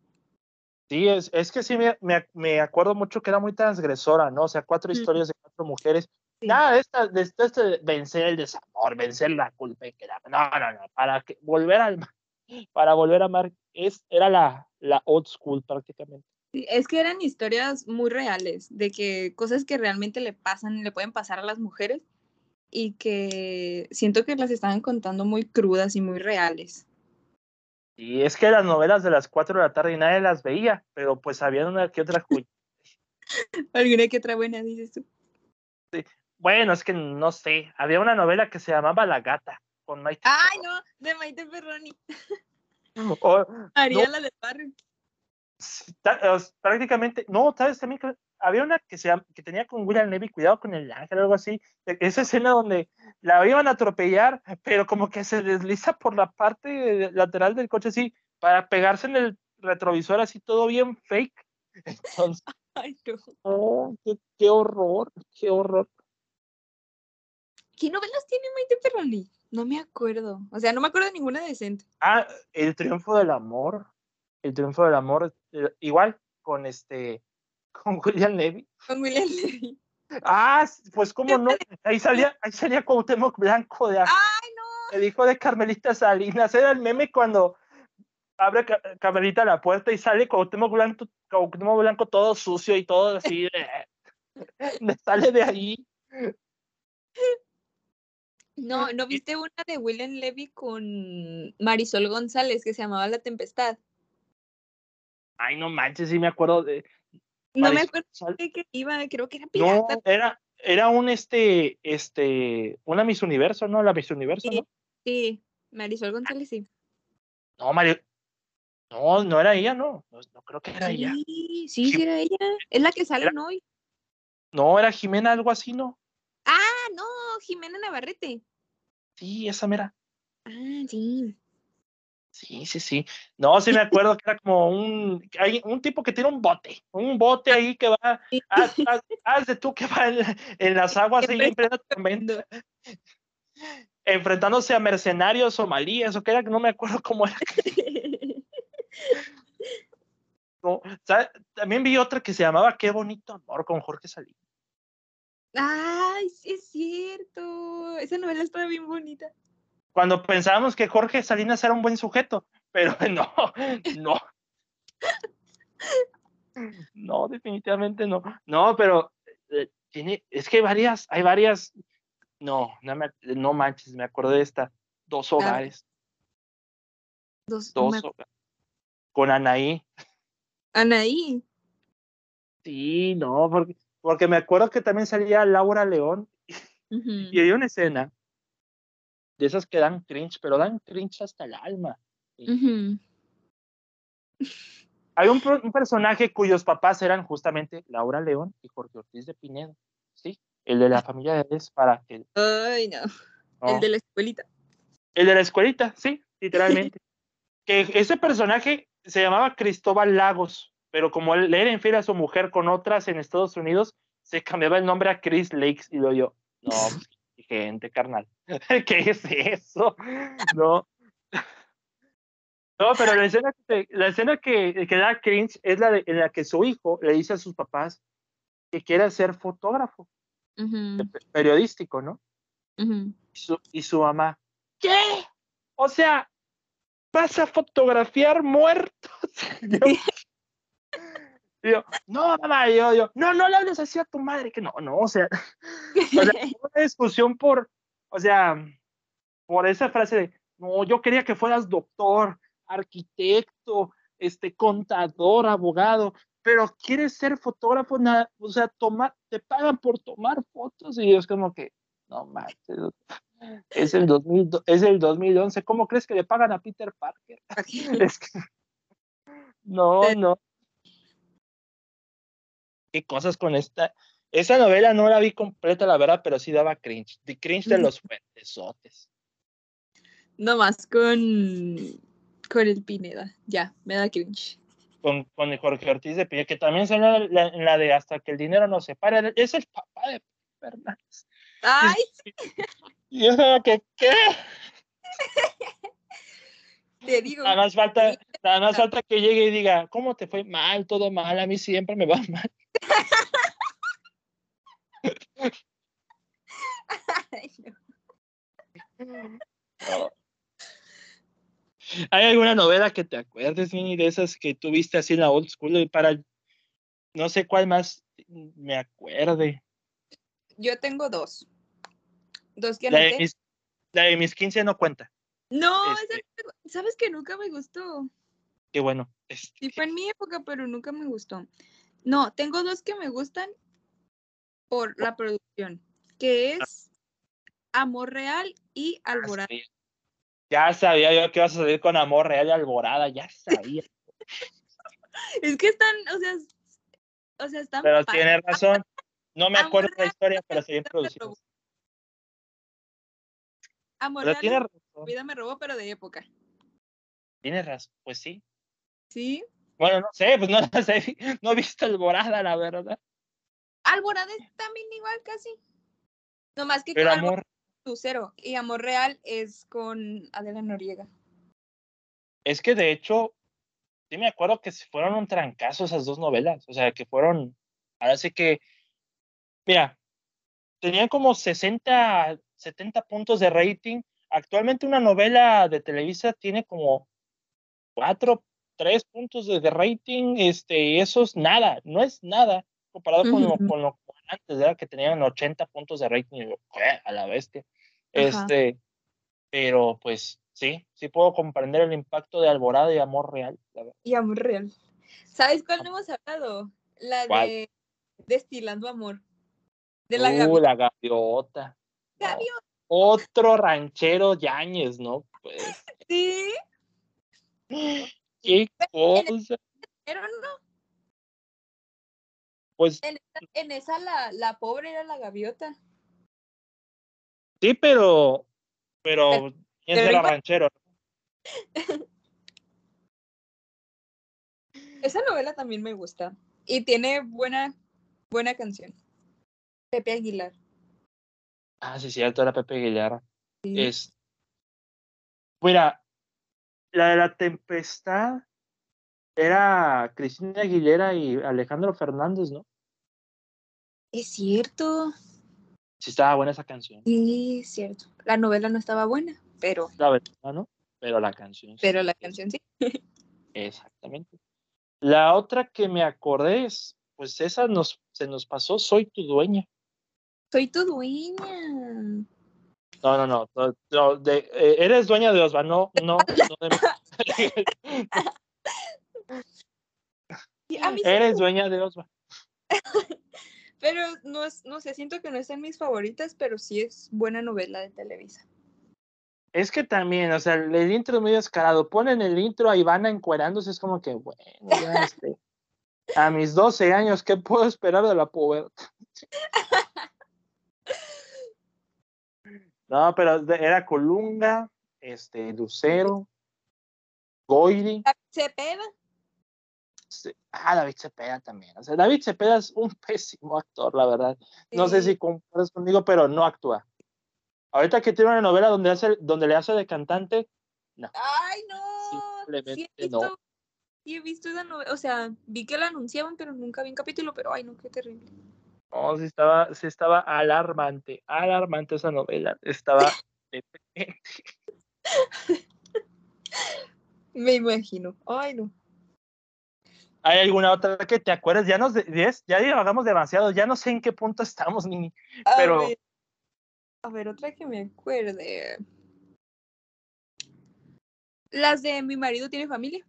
Sí, es, es que sí me, me, acuerdo mucho que era muy transgresora, ¿no? O sea, cuatro historias de cuatro mujeres. Nada de esta, de este vencer el desamor, vencer la culpa y que no, no, no, para que volver al para volver a amar, es, era la, la old school prácticamente.
Sí, es que eran historias muy reales, de que cosas que realmente le pasan, le pueden pasar a las mujeres y que siento que las estaban contando muy crudas y muy reales.
Y es que las novelas de las 4 de la tarde nadie las veía, pero pues había una que otra
¿Alguna que otra buena, dices tú?
Sí. Bueno, es que no sé. Había una novela que se llamaba La Gata, con Maite.
¡Ay, no! De Maite Perroni. O, Ariela no, del barrio.
Prácticamente, no, ¿sabes? También había una que, se, que tenía con William Levy, cuidado con el ángel, algo así. E, esa escena donde la iban a atropellar, pero como que se desliza por la parte lateral del coche así, para pegarse en el retrovisor así, todo bien fake. Entonces,
Ay, no.
oh, qué, horror, qué horror.
¿Qué novelas tiene Maite Perroni? No me acuerdo. O sea, no me acuerdo de ninguna decente.
Ah, El Triunfo del Amor. El Triunfo del Amor, eh, igual, con este con William Levy.
Con William Levy.
Ah, pues cómo no, ahí salía, ahí salía Cuauhtémoc Blanco de
¡Ay, no!
el hijo de Carmelita Salinas, era el meme cuando abre Carmelita la puerta y sale Cuauhtémoc Blanco, Cuauhtémoc Blanco todo sucio y todo así, de, sale de ahí.
No, ¿no viste una de William Levy con Marisol González que se llamaba La Tempestad?
Ay, no manches, sí me acuerdo de,
no me acuerdo de qué iba, creo que era pirata.
No, era, era un este, este, una Miss Universo, ¿no? La Miss Universo,
sí, ¿no? Sí, Marisol González, sí.
No, Mario. No, no era ella, no. No, creo que era ella.
Sí, sí, era ella. Es la que sale hoy.
No, era Jimena, algo así, ¿no?
Ah, no, Jimena Navarrete.
Sí, esa mera.
Ah, sí.
Sí, sí, sí. No, sí me acuerdo que era como un, hay un tipo que tiene un bote, un bote ahí que va, haz, haz, de tú que va en, las aguas tormenta, enfrentándose a mercenarios somalíes, o que era, que no me acuerdo cómo era. No, también vi otra que se llamaba Qué bonito amor con Jorge Salinas.
Ay, sí es cierto. Esa novela estaba bien bonita
cuando pensábamos que Jorge Salinas era un buen sujeto, pero no, no. No, definitivamente no. No, pero eh, tiene, es que hay varias, hay varias. No, no, me, no manches, me acordé de esta. Dos hogares.
Dos,
Dos hogares. Con Anaí.
Anaí.
Sí, no, porque, porque me acuerdo que también salía Laura León y hay una escena de esas que dan cringe, pero dan cringe hasta el alma. Hay un, un, personaje cuyos papás eran justamente Laura León y Jorge Ortiz de Pinedo, ¿sí? El de la familia de Es para que...
Ay, no. El de la escuelita.
El de la escuelita, sí, literalmente. que ese personaje se llamaba Cristóbal Lagos, pero como él era infiel a su mujer con otras en Estados Unidos, se cambiaba el nombre a Chris Lakes y lo yo, no, pues, gente, carnal, ¿qué es eso? No. No, pero la escena, que, la escena que, que da cringe es la de, en la que su hijo le dice a sus papás que quiere ser fotógrafo, periodístico, ¿no? y, su, y su mamá, ¿qué? O sea, vas a fotografiar muertos. yo, no, mamá, yo, yo, no, no le hables así a tu madre, que no, no, o sea, o sea una discusión por, o sea, por esa frase de, no, yo quería que fueras doctor, arquitecto, este, contador, abogado, pero quieres ser fotógrafo, nada, o sea, toma, te pagan por tomar fotos y es como que, no manches, es el, 2000, es el 2011. ¿Cómo crees que le pagan a Peter Parker? es que... No, no. ¿Qué cosas con esta? Esa novela no la vi completa, la verdad, pero sí daba cringe. De cringe de los fuentesotes.
No más con, con el Pineda. Ya, me da cringe.
Con, con el Jorge Ortiz de Pineda, que también en la, la, de Hasta que el dinero no se pare. Es el papá de Fernández.
¡Ay!
Y yo que, ¿qué?
Te digo.
Nada más falta, nada más falta que llegue y diga, ¿cómo te fue? Mal, todo mal, a mí siempre me va mal. ¿Hay alguna novela que te acuerdes, ni de esas que tuviste así en la old school? Y para, no sé cuál más me acuerde.
Yo tengo dos. Dos
que la de, mis, la de mis 15 no cuenta.
No, este sabes que nunca me gustó.
Qué bueno.
Este sí, fue en mi época, pero nunca me gustó. No, tengo dos que me gustan por la producción, que ah. es Amor Real y Alborada.
Ya sabía yo que ibas a salir con Amor Real y Alborada, ya sabía.
es que están, o sea, o sea, están.
Pero tiene razón. No me acuerdo la historia, pero se bien producido.
Amor, la vida me robó, pero de época.
Tienes razón, pues sí.
¿Sí?
Bueno, no sé, pues no, sé, no he visto Alborada, la verdad.
Alborada es también igual casi. No más que
pero amor.
cero. Y Amor Real es con Adela Noriega.
Es que de hecho, sí me acuerdo que fueron un trancazo esas dos novelas. O sea, que fueron. Ahora sí que. Mira, tenían como 60 70 puntos de rating. Actualmente una novela de Televisa tiene como 4, 3 puntos de, rating. Este, eso es nada, no es nada comparado con, lo, con lo antes, ¿verdad? que tenían 80 puntos de rating. a la bestia. Este, pero pues sí, sí puedo comprender el impacto de Alborada y Amor Real.
Y Amor Real. ¿Sabes cuál no hemos hablado? La de Destilando Amor.
De la, uh, la gaviota. Otro ranchero Yañez, ¿no? Pues.
Sí.
Qué cosa.
Pero no.
Pues.
En esa, la, la, pobre era la gaviota.
Sí, pero. Pero. ¿Quién era ranchero?
Esa novela también me gusta. Y tiene buena, buena canción. Pepe Aguilar.
Ah, sí, cierto, era Pepe Aguilar. Es. Mira, la de la tempestad era Cristina Aguilera y Alejandro Fernández, ¿no?
Es cierto.
Sí, estaba buena esa canción.
Sí, es cierto. La novela no estaba buena, pero.
La verdad, ¿no? Pero la canción.
Pero la canción sí.
Exactamente. La otra que me acordé es, pues esa nos, se nos pasó, Soy tu dueña.
Soy tu dueña.
No, no, no. no, de, eh, eres dueña de Osva, no, no. no de...
a mí sí
Eres dueña de Osva.
Pero no, es- no sé, siento que no es en mis favoritas, pero sí es buena novela de Televisa.
Es que también, o sea, el intro es muy descarado. Ponen el intro a Ivana encuerándose, es como que, bueno, ya este, a mis 12 años, ¿qué puedo esperar de la pubertad? No, pero era Colunga, este, Lucero, Goiri,
Cepeda.
se- ah, David Cepeda también. O sea, David Cepeda es un pésimo actor, la verdad. No sé si comparas conmigo, pero no actúa. Ahorita que tiene una novela donde, hace, donde le hace de cantante,
Ay, no. Sí
Simplemente no.
sí he visto esa novela. O sea, vi que la anunciaban, pero nunca vi un capítulo. Pero ay, no, qué terrible.
No, sí estaba, sí estaba alarmante, alarmante esa novela. Estaba.
Me imagino. Ay, no.
¿Hay alguna otra que te acuerdes? Ya nos, de- ya- divagamos demasiado, ya no sé en qué punto estamos.
A
Pero-
ver, a ver, otra que me acuerde. Las de mi marido tiene familia.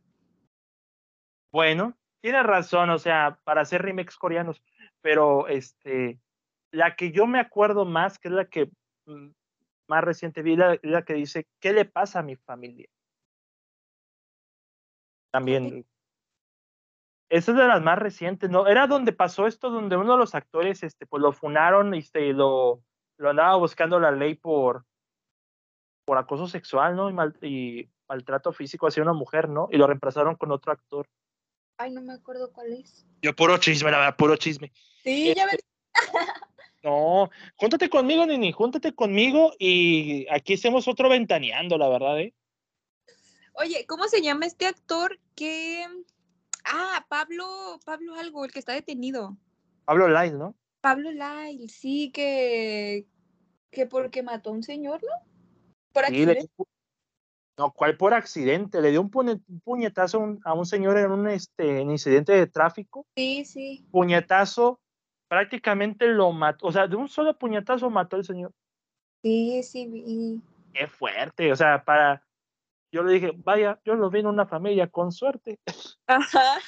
Bueno, tienes razón, o sea, para hacer remakes coreanos, pero este, la que yo me acuerdo más, que es la que mm, más reciente vi, la, la que dice, ¿qué le pasa a mi familia? También. Esa es de las más recientes, ¿no? Era donde pasó esto, donde uno de los actores, este, pues lo funaron y este, lo, lo andaba buscando la ley por, por acoso sexual, ¿no? Y, mal- y maltrato físico hacia una mujer, ¿no? Y lo reemplazaron con otro actor.
Ay, no me acuerdo cuál es.
Yo puro chisme, la verdad, puro chisme.
Sí, ya ves.
No, júntate conmigo, Nini, júntate conmigo y aquí hacemos otro ventaneando, la verdad, ¿eh?
Oye, ¿cómo se llama este actor que. Ah, Pablo, Pablo algo, el que está detenido.
Pablo Lyle, ¿no?
Pablo Lyle, sí, que. que porque mató a un señor, ¿no? Por
Sí, le-
accidente.
No, ¿cuál por accidente? Le dio un, puñe- un puñetazo a un, a un señor en un este, en incidente de tráfico.
Sí, sí.
Puñetazo, prácticamente lo mató. O sea, de un solo puñetazo mató al señor.
Sí, sí, vi.
Qué fuerte, o sea, para. Yo le dije, vaya, yo lo vi en una familia con suerte.
Ajá.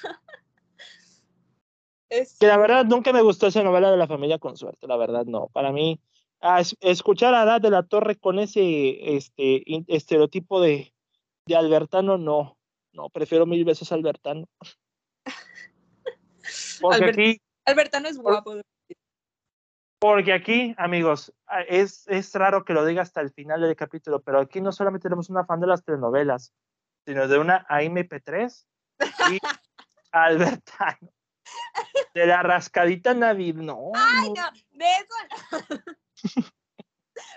Es-
Que la verdad nunca me gustó esa novela de la familia con suerte, la verdad no. Para mí, es- escuchar a Adad de la Torre con ese este, estereotipo de, de Albertano, no. No, prefiero mil veces a Albertano. Porque
Albert-
aquí,
Albertano es guapo.
porque aquí, amigos, es, es raro que lo diga hasta el final del capítulo, pero aquí no solamente tenemos una fan de las telenovelas, sino de una AMP3 y Albertano. De la rascadita Navid, no.
Ay,
no.
no, de eso no.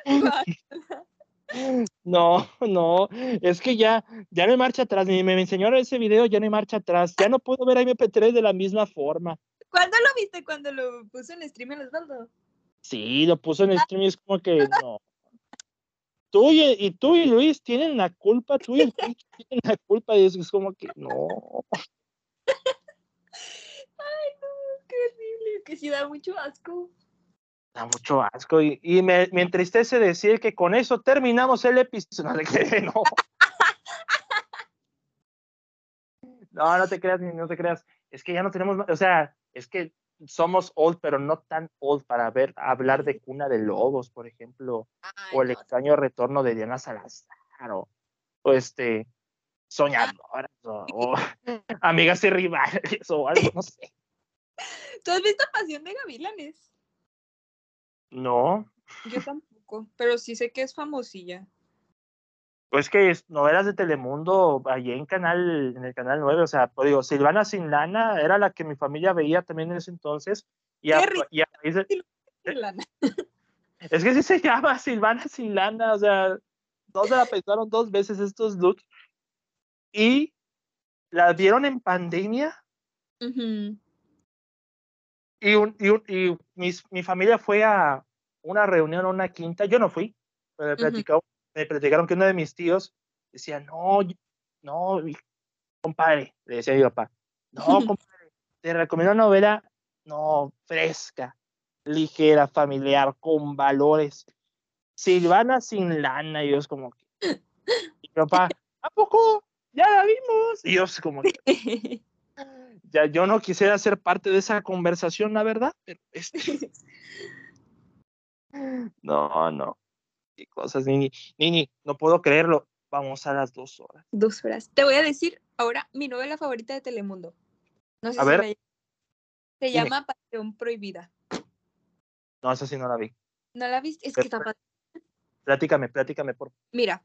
No, no, es que ya, ya no hay marcha atrás, ni me enseñaron ese video, ya no hay marcha atrás, ya no puedo ver a MP3 de la misma forma.
¿Cuándo lo viste? Cuando lo puso en stream en Osvaldo.
Sí, lo puso en stream y es como que no. Tú y, y tú y Luis tienen la culpa, tú y el tienen la culpa, y es, es como que no.
Ay, no, qué horrible. Que sí da mucho asco.
Da mucho asco y, y me, me entristece decir que con eso terminamos el episodio. No, no. No, te creas, no te creas. Es que ya no tenemos, o sea, es que somos old, pero no tan old para ver, hablar de Cuna de Lobos, por ejemplo,
Ay,
o el
no.
extraño retorno de Diana Salazar, o, o este, Soñadoras, o, o Amigas y Rivales, o algo, no sé.
¿Tú has visto Pasión de Gavilanes?
No,
Yo tampoco, pero sí sé que es famosilla.
Pues que es novelas de Telemundo allí en canal, en el canal 9, o sea, pues digo, Silvana sin lana era la que mi familia veía también en ese entonces. Y a, y a
Lana.
es que sí se llama Silvana sin lana, o sea, no se la pensaron dos veces estos looks. Y la vieron en pandemia
Ujú.
Y, un, y, un- y mis- mi familia fue a una reunión, a una quinta, yo no fui, pero me platicaron, me platicaron que uno de mis tíos decía, no, no, compadre, le decía a mi papá, no, compadre, te recomiendo una novela, no, fresca, ligera, familiar, con valores. Silvana sin lana, y yo es como que, y mi papá, ¿a poco? Ya la vimos. Y yo es como que, Ya yo no quisiera ser parte de esa conversación, la verdad, pero este... No, no. Qué cosas, Nini. Nini, no puedo creerlo. Vamos a las dos horas.
Dos horas. Te voy a decir ahora mi novela favorita de Telemundo. No sé
A
si
ver.
la- Se
Dime.
llama Pasión Prohibida.
No, esa sí no la vi.
¿No la viste? Es que está.
Platícame, platícame, por
Mira,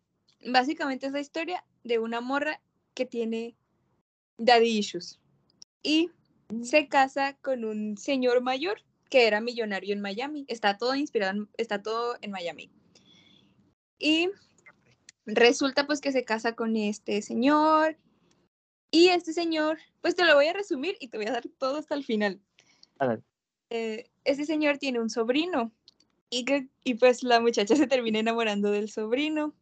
básicamente es la historia de una morra que tiene daddy issues y se casa con un señor mayor que era millonario en Miami. Está todo inspirado, en- está todo en Miami. Y resulta pues que se casa con este señor y este señor, pues te lo voy a resumir y te voy a dar todo hasta el final.
Ándale.
Eh, ese señor tiene un sobrino y, que, y pues la muchacha se termina enamorando del sobrino.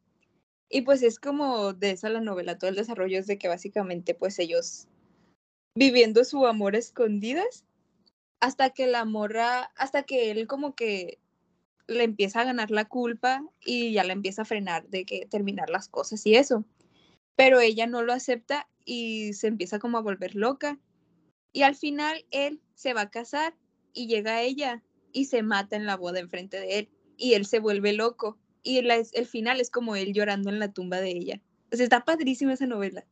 Y pues es como de esa la novela, todo el desarrollo es de que básicamente pues ellos viviendo su amor a escondidas hasta que la morra, hasta que él como que le empieza a ganar la culpa y ya la empieza a frenar de que terminar las cosas y eso. Pero ella no lo acepta y se empieza como a volver loca. Y al final él se va a casar y llega ella y se mata en la boda enfrente de él y él se vuelve loco y la- el final es como él llorando en la tumba de ella. O sea, está padrísima esa novela.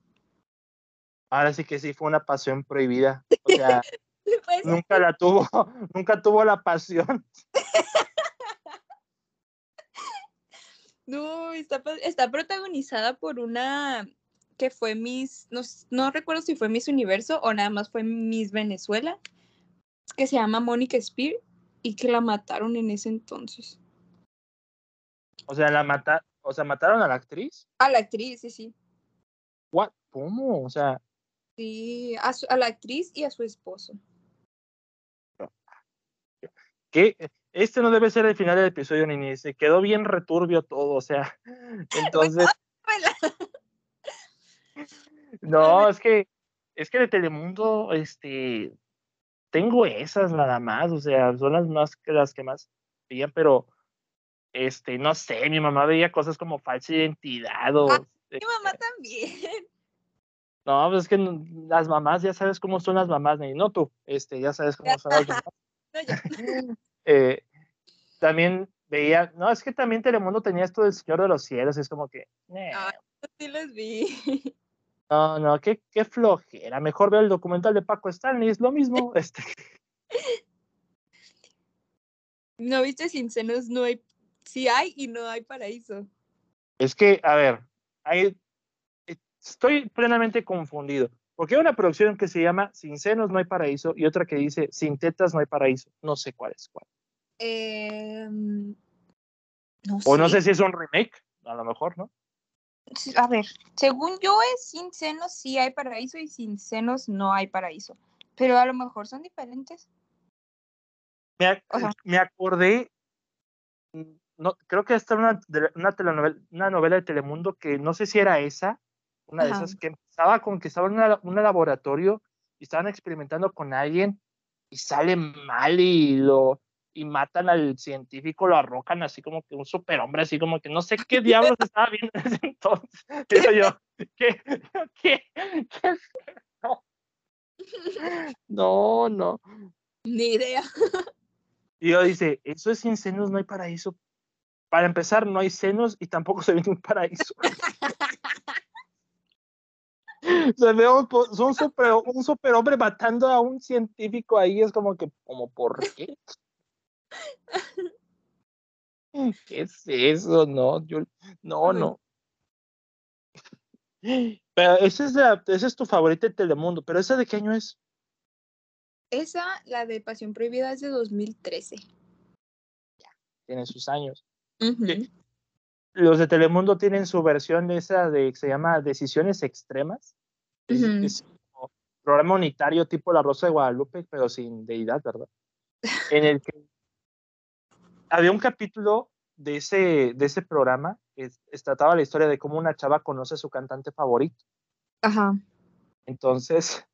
Ahora sí que sí fue una pasión prohibida. O sea,
Pues,
nunca la tuvo, nunca tuvo la pasión.
no, está, está protagonizada por una que fue Miss, no, no recuerdo si fue Miss Universo o nada más fue Miss Venezuela, que se llama Mónica Spear y que la mataron en ese entonces.
O sea, la mata, o sea, mataron a la actriz.
A la actriz, sí, sí.
What? ¿Cómo? O sea,
Sí, a, su- a la actriz y a su esposo.
que este no debe ser el final del episodio, Nini. Se quedó bien returbio todo, o sea. Entonces, no, es que, es que de Telemundo, este, tengo esas nada más, o sea, son las más las que más veían, pero, este, no sé, mi mamá veía cosas como falsa identidad o.
Mi mamá también.
No, pues es que las mamás, ya sabes cómo son las mamás. No tú, este, ya sabes cómo son las mamás.
No.
Eh, también veía, no, es que también Telemundo tenía esto del Señor de los Cielos, es como que, eh,
Ay, sí los vi.
no, no, qué, qué flojera, mejor veo el documental de Paco Stanley, es lo mismo, este,
¿No viste Sin Senos? No hay. Sí hay y no hay paraíso.
es que, a ver, hay, estoy plenamente confundido, porque hay una producción que se llama Sin senos no hay paraíso y otra que dice Sin tetas no hay paraíso, no sé cuál es cuál,
Em, no
o no
sé.
si es un remake, a lo mejor, ¿no?
A ver, según yo es sin senos sí hay paraíso y sin senos no hay paraíso. Pero a lo mejor son diferentes.
Me, ac-
Ajá.
me acordé, mm, no, creo que esta era una, una telenovela, una novela de Telemundo que no sé si era esa, una de esas que empezaba con que estaba en una- un laboratorio y estaban experimentando con alguien y sale mal y lo y matan al científico, lo arrojan así como que un superhombre, así como que no sé qué diablos estaba viendo en ese entonces. Digo yo, ¿qué? ¿Qué? No, no.
Ni idea.
Y yo dice, eso es sin senos, no hay paraíso. Para empezar, no hay senos y tampoco se ve un paraíso. Se ve un, super, un superhombre matando a un científico ahí, es como que, como, ¿por qué? ¿Qué es eso? No, yo, no, no. Pero esa es, la, esa es tu favorita de Telemundo, pero ¿esa de qué año es?
Esa, la de Pasión Prohibida, es de 2013.
Tiene sus años. Sí. Los de Telemundo tienen su versión de esa de que se llama Decisiones Extremas. Es, como programa unitario tipo La Rosa de Guadalupe, pero sin deidad, ¿verdad? En el que había un capítulo de ese, de ese programa que es- trataba la historia de cómo una chava conoce a su cantante favorito.
Ajá.
Entonces,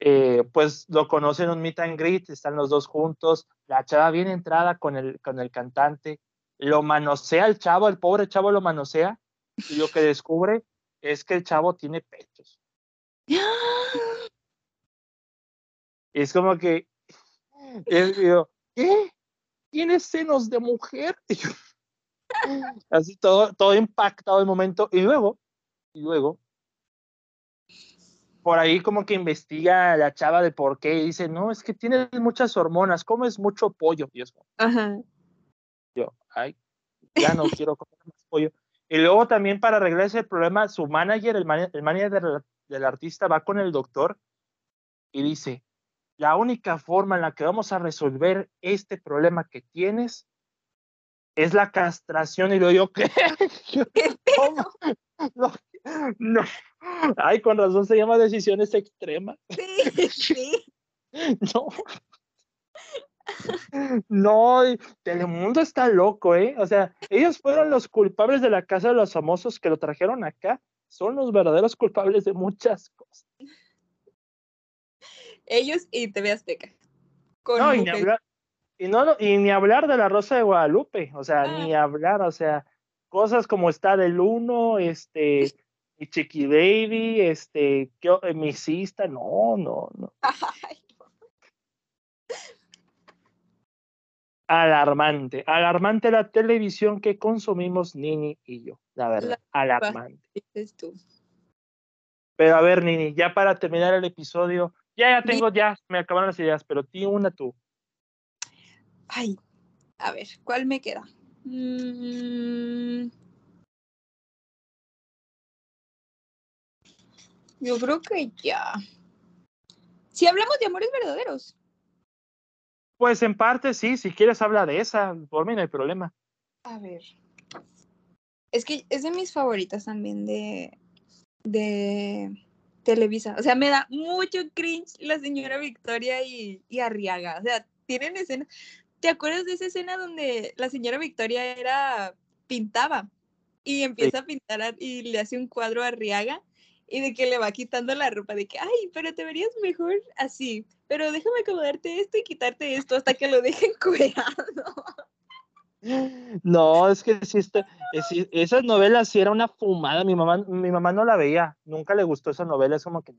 eh, pues lo conocen en un meet and greet, están los dos juntos, la chava bien entrada con el, con el cantante, lo manosea el chavo, el pobre chavo lo manosea, y lo que descubre es que el chavo tiene pechos. es como que, es, yo, ¿qué? ¿Tienes senos de mujer? así todo, todo impactado el momento. Y luego, y luego, por ahí como que investiga la chava de por qué y dice, no, es que tienes muchas hormonas, comes mucho pollo. Y eso.
Ajá.
Ay, ya no quiero comer más pollo. Y luego también para arreglar ese problema, su manager, el, el manager del, del, artista, va con el doctor y dice, la única forma en la que vamos a resolver este problema que tienes es la castración. Y luego yo, ¿qué? ¿Cómo? No, no. Ay, con razón se llama decisiones extremas.
Sí, sí.
No. No, Telemundo está loco, ¿eh? O sea, ellos fueron los culpables de la casa de los famosos que lo trajeron acá. Son los verdaderos culpables de muchas cosas.
Ellos y TV Azteca.
no, y ni, hablar, y, no, y ni hablar de la Rosa de Guadalupe. O sea, ni ah. hablar, o sea, cosas como está del uno, este, y Chiqui Baby, este, misista, no, no, no. Ay. Alarmante, alarmante la televisión que consumimos Nini y yo, la verdad, alarmante.
tú.
Pero a ver, Nini, ya para terminar el episodio, ya, ya tengo, ya, me acabaron las ideas, pero ti una tú.
Ay, a ver, ¿cuál me queda? Mm. Yo creo que ya. Si hablamos de amores verdaderos.
Pues en parte sí, si quieres habla de esa, por mí no hay problema.
A ver. Es que es de mis favoritas también de, de Televisa. O sea, me da mucho cringe la señora Victoria y, y Arriaga. O sea, tienen escenas. ¿Te acuerdas de esa escena donde la señora Victoria era pintaba y empieza a pintar y le hace un cuadro a Arriaga y de que le va quitando la ropa de que, ay, pero te verías mejor así, pero déjame acomodarte esto y quitarte esto hasta que lo dejen cuidado.
No, es que sí, está, esas novelas sí era una fumada, mi mamá, mi mamá no la veía, nunca le gustó esa novela, es como que...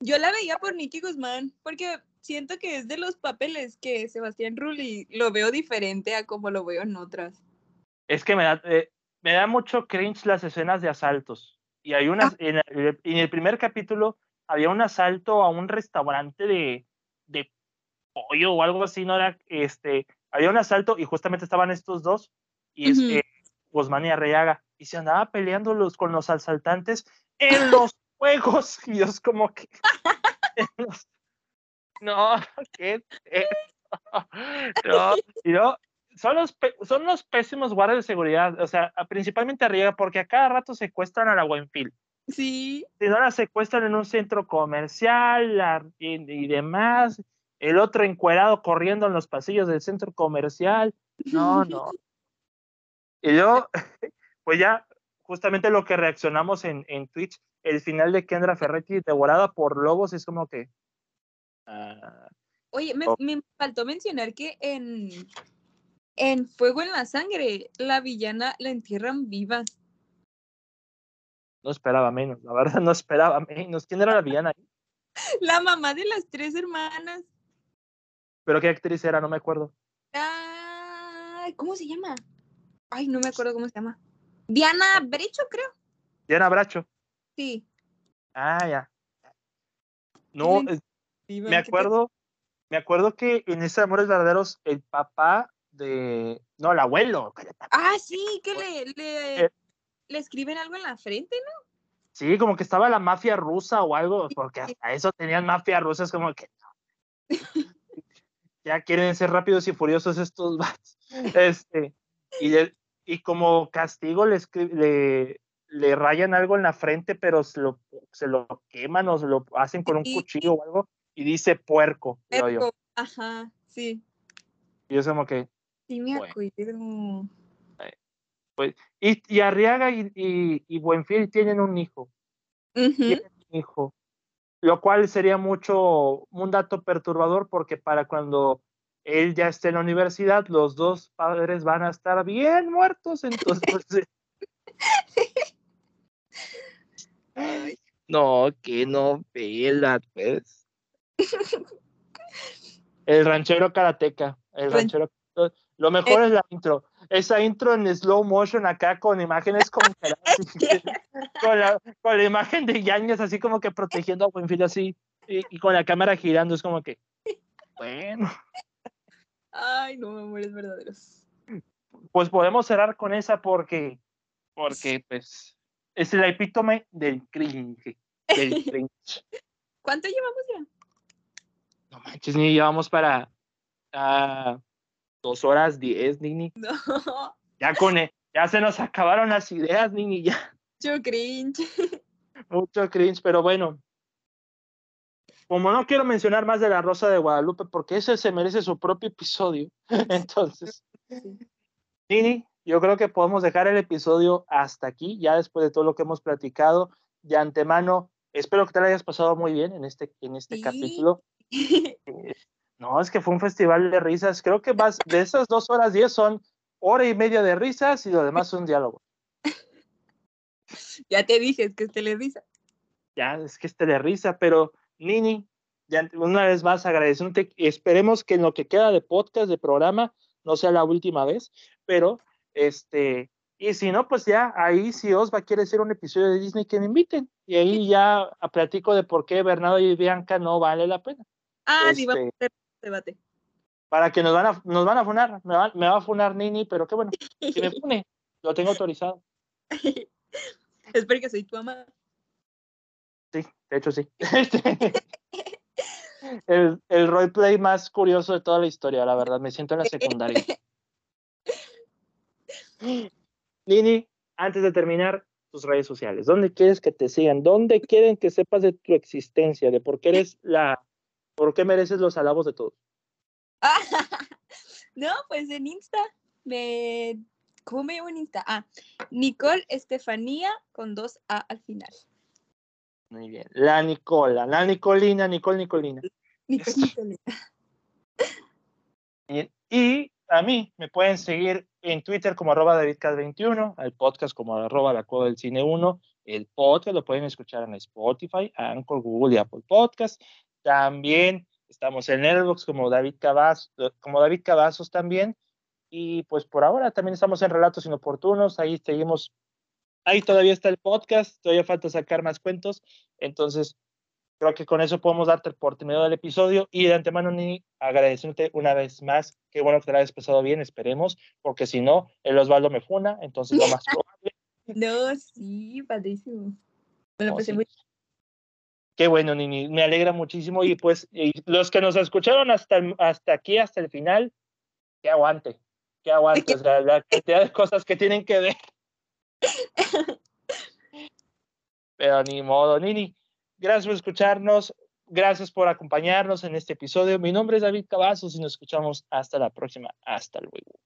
Yo la veía por Nicky Guzmán, porque siento que es de los papeles que Sebastián Rulli lo veo diferente a como lo veo en otras.
Es que me da, eh, me da mucho cringe las escenas de asaltos. Y hay unas, en, el, primer capítulo había un asalto a un restaurante de, de pollo o algo así, ¿no? Era, este, había un asalto y justamente estaban estos dos, y este, Guzmán y Arreaga, y se andaba peleando los, con los asaltantes en los juegos, y Dios como que... no, ¿qué? no, y yo, son los, son los pésimos guardias de seguridad, o sea, principalmente arriba, porque a cada rato secuestran a la Buenfil.
Sí.
Si no la secuestran en un centro comercial y, demás, el otro encuerado corriendo en los pasillos del centro comercial. No, no. Y yo, pues ya, justamente lo que reaccionamos en, en Twitch, el final de Kendra Ferretti devorada por lobos es como que.
Ah, Oye, me, me faltó mencionar que en, en Fuego en la Sangre, la villana la entierran viva.
No esperaba menos, la verdad no esperaba menos. ¿Quién era la villana ahí?
La mamá de las tres hermanas.
¿Pero qué actriz era? No me acuerdo.
¿Cómo se llama? Ay, no me acuerdo cómo se llama. Diana Brecho, creo.
Diana Bracho.
Sí.
Ah, ya. No, me acuerdo, me acuerdo que en ese Amores Verdaderos el papá de. No, el abuelo.
Ah, sí, que le, le, eh. le, escriben algo en la frente, ¿no?
Sí, como que estaba la mafia rusa o algo, porque hasta eso tenían mafia rusa, es como que. ya quieren ser rápidos y furiosos estos Este, y, y como castigo le, le, le rayan algo en la frente, pero se lo, se lo queman o se lo hacen con un cuchillo o algo, y dice puerco.
Puerco, ajá, sí.
Y es como que,
Sí, me acuerdo.
Pues, y, y, Arriaga y, y, Buenfil tienen un hijo. Tienen un hijo. Lo cual sería mucho, un dato perturbador porque para cuando él ya esté en la universidad, los dos padres van a estar bien muertos, entonces. no, que novela, pues. El ranchero karateca. El ranchero. Lo mejor es la intro. Esa intro en slow motion acá con imágenes con, con, la, con la imagen de Yañez así como que protegiendo a Buenfil así y, con la cámara girando. Es como que, bueno.
Ay, no, amores verdaderos.
Pues podemos cerrar con esa porque, porque pues, es el epítome del cringe. Del cringe.
¿Cuánto llevamos ya?
No manches, ni llevamos para uh, dos horas diez, Nini.
No.
Ya con e, ya se nos acabaron las ideas, Nini, ya.
Mucho cringe.
Mucho cringe, pero bueno. Como no quiero mencionar más de la Rosa de Guadalupe, porque ese se merece su propio episodio. Entonces, Nini, yo creo que podemos dejar el episodio hasta aquí, ya después de todo lo que hemos platicado. De antemano, espero que te lo hayas pasado muy bien en este, en este capítulo. No, es que fue un festival de risas. Creo que más de esas dos horas diez son hora y media de risas y lo demás es un diálogo.
Ya te dije, es que es risa.
Ya, es que es risa, pero Nini, ya una vez más agradeciéndote. Esperemos que en lo que queda de podcast, de programa, no sea la última vez, pero este, y si no, pues ya ahí si Osva quiere hacer un episodio de Disney, que me inviten. Y ahí ya platico de por qué Bernardo y Bianca no vale la pena.
Ah, sí, vamos a hacer debate.
Para que nos van a, nos van a funar, me va, me va a funar Nini, pero qué bueno, que me fune, lo tengo autorizado.
Espero que soy tu amada.
Sí, de hecho sí. el, el roleplay más curioso de toda la historia, la verdad, me siento en la secundaria. Nini, antes de terminar, tus redes sociales. ¿Dónde quieres que te sigan? ¿Dónde quieren que sepas de tu existencia, de por qué eres la ¿Por qué mereces los alabos de todos?
no, pues en Insta, me... ¿cómo me llamo en Insta? Ah, Nicole Estefanía con dos A al final.
Muy bien, la Nicola, la Nicolina, Nicole Nicolina.
Nicole Nicolina.
Y a mí me pueden seguir en Twitter como arroba DavidCat21, al podcast como arroba la del cine 1. El podcast lo pueden escuchar en Spotify, Anchor, Google y Apple Podcast. También estamos en Airbox como David Cavazos, como David Cavazos también. Y pues por ahora también estamos en Relatos Inoportunos, ahí seguimos, ahí todavía está el podcast, todavía falta sacar más cuentos, entonces creo que con eso podemos darte por terminado el episodio y de antemano ni agradecerte una vez más, qué bueno que te la hayas pasado bien, esperemos, porque si no, el Osvaldo me funa, entonces lo más probable.
No, sí, padrísimo. Me lo pasé muy
Qué bueno, Nini, me alegra muchísimo. Y pues, los que nos escucharon hasta, hasta aquí, hasta el final, que aguante, que aguante. O sea, la cantidad de cosas que tienen que ver. Pero ni modo, Nini. Gracias por escucharnos. Gracias por acompañarnos en este episodio. Mi nombre es David Cavazos y nos escuchamos hasta la próxima. Hasta luego.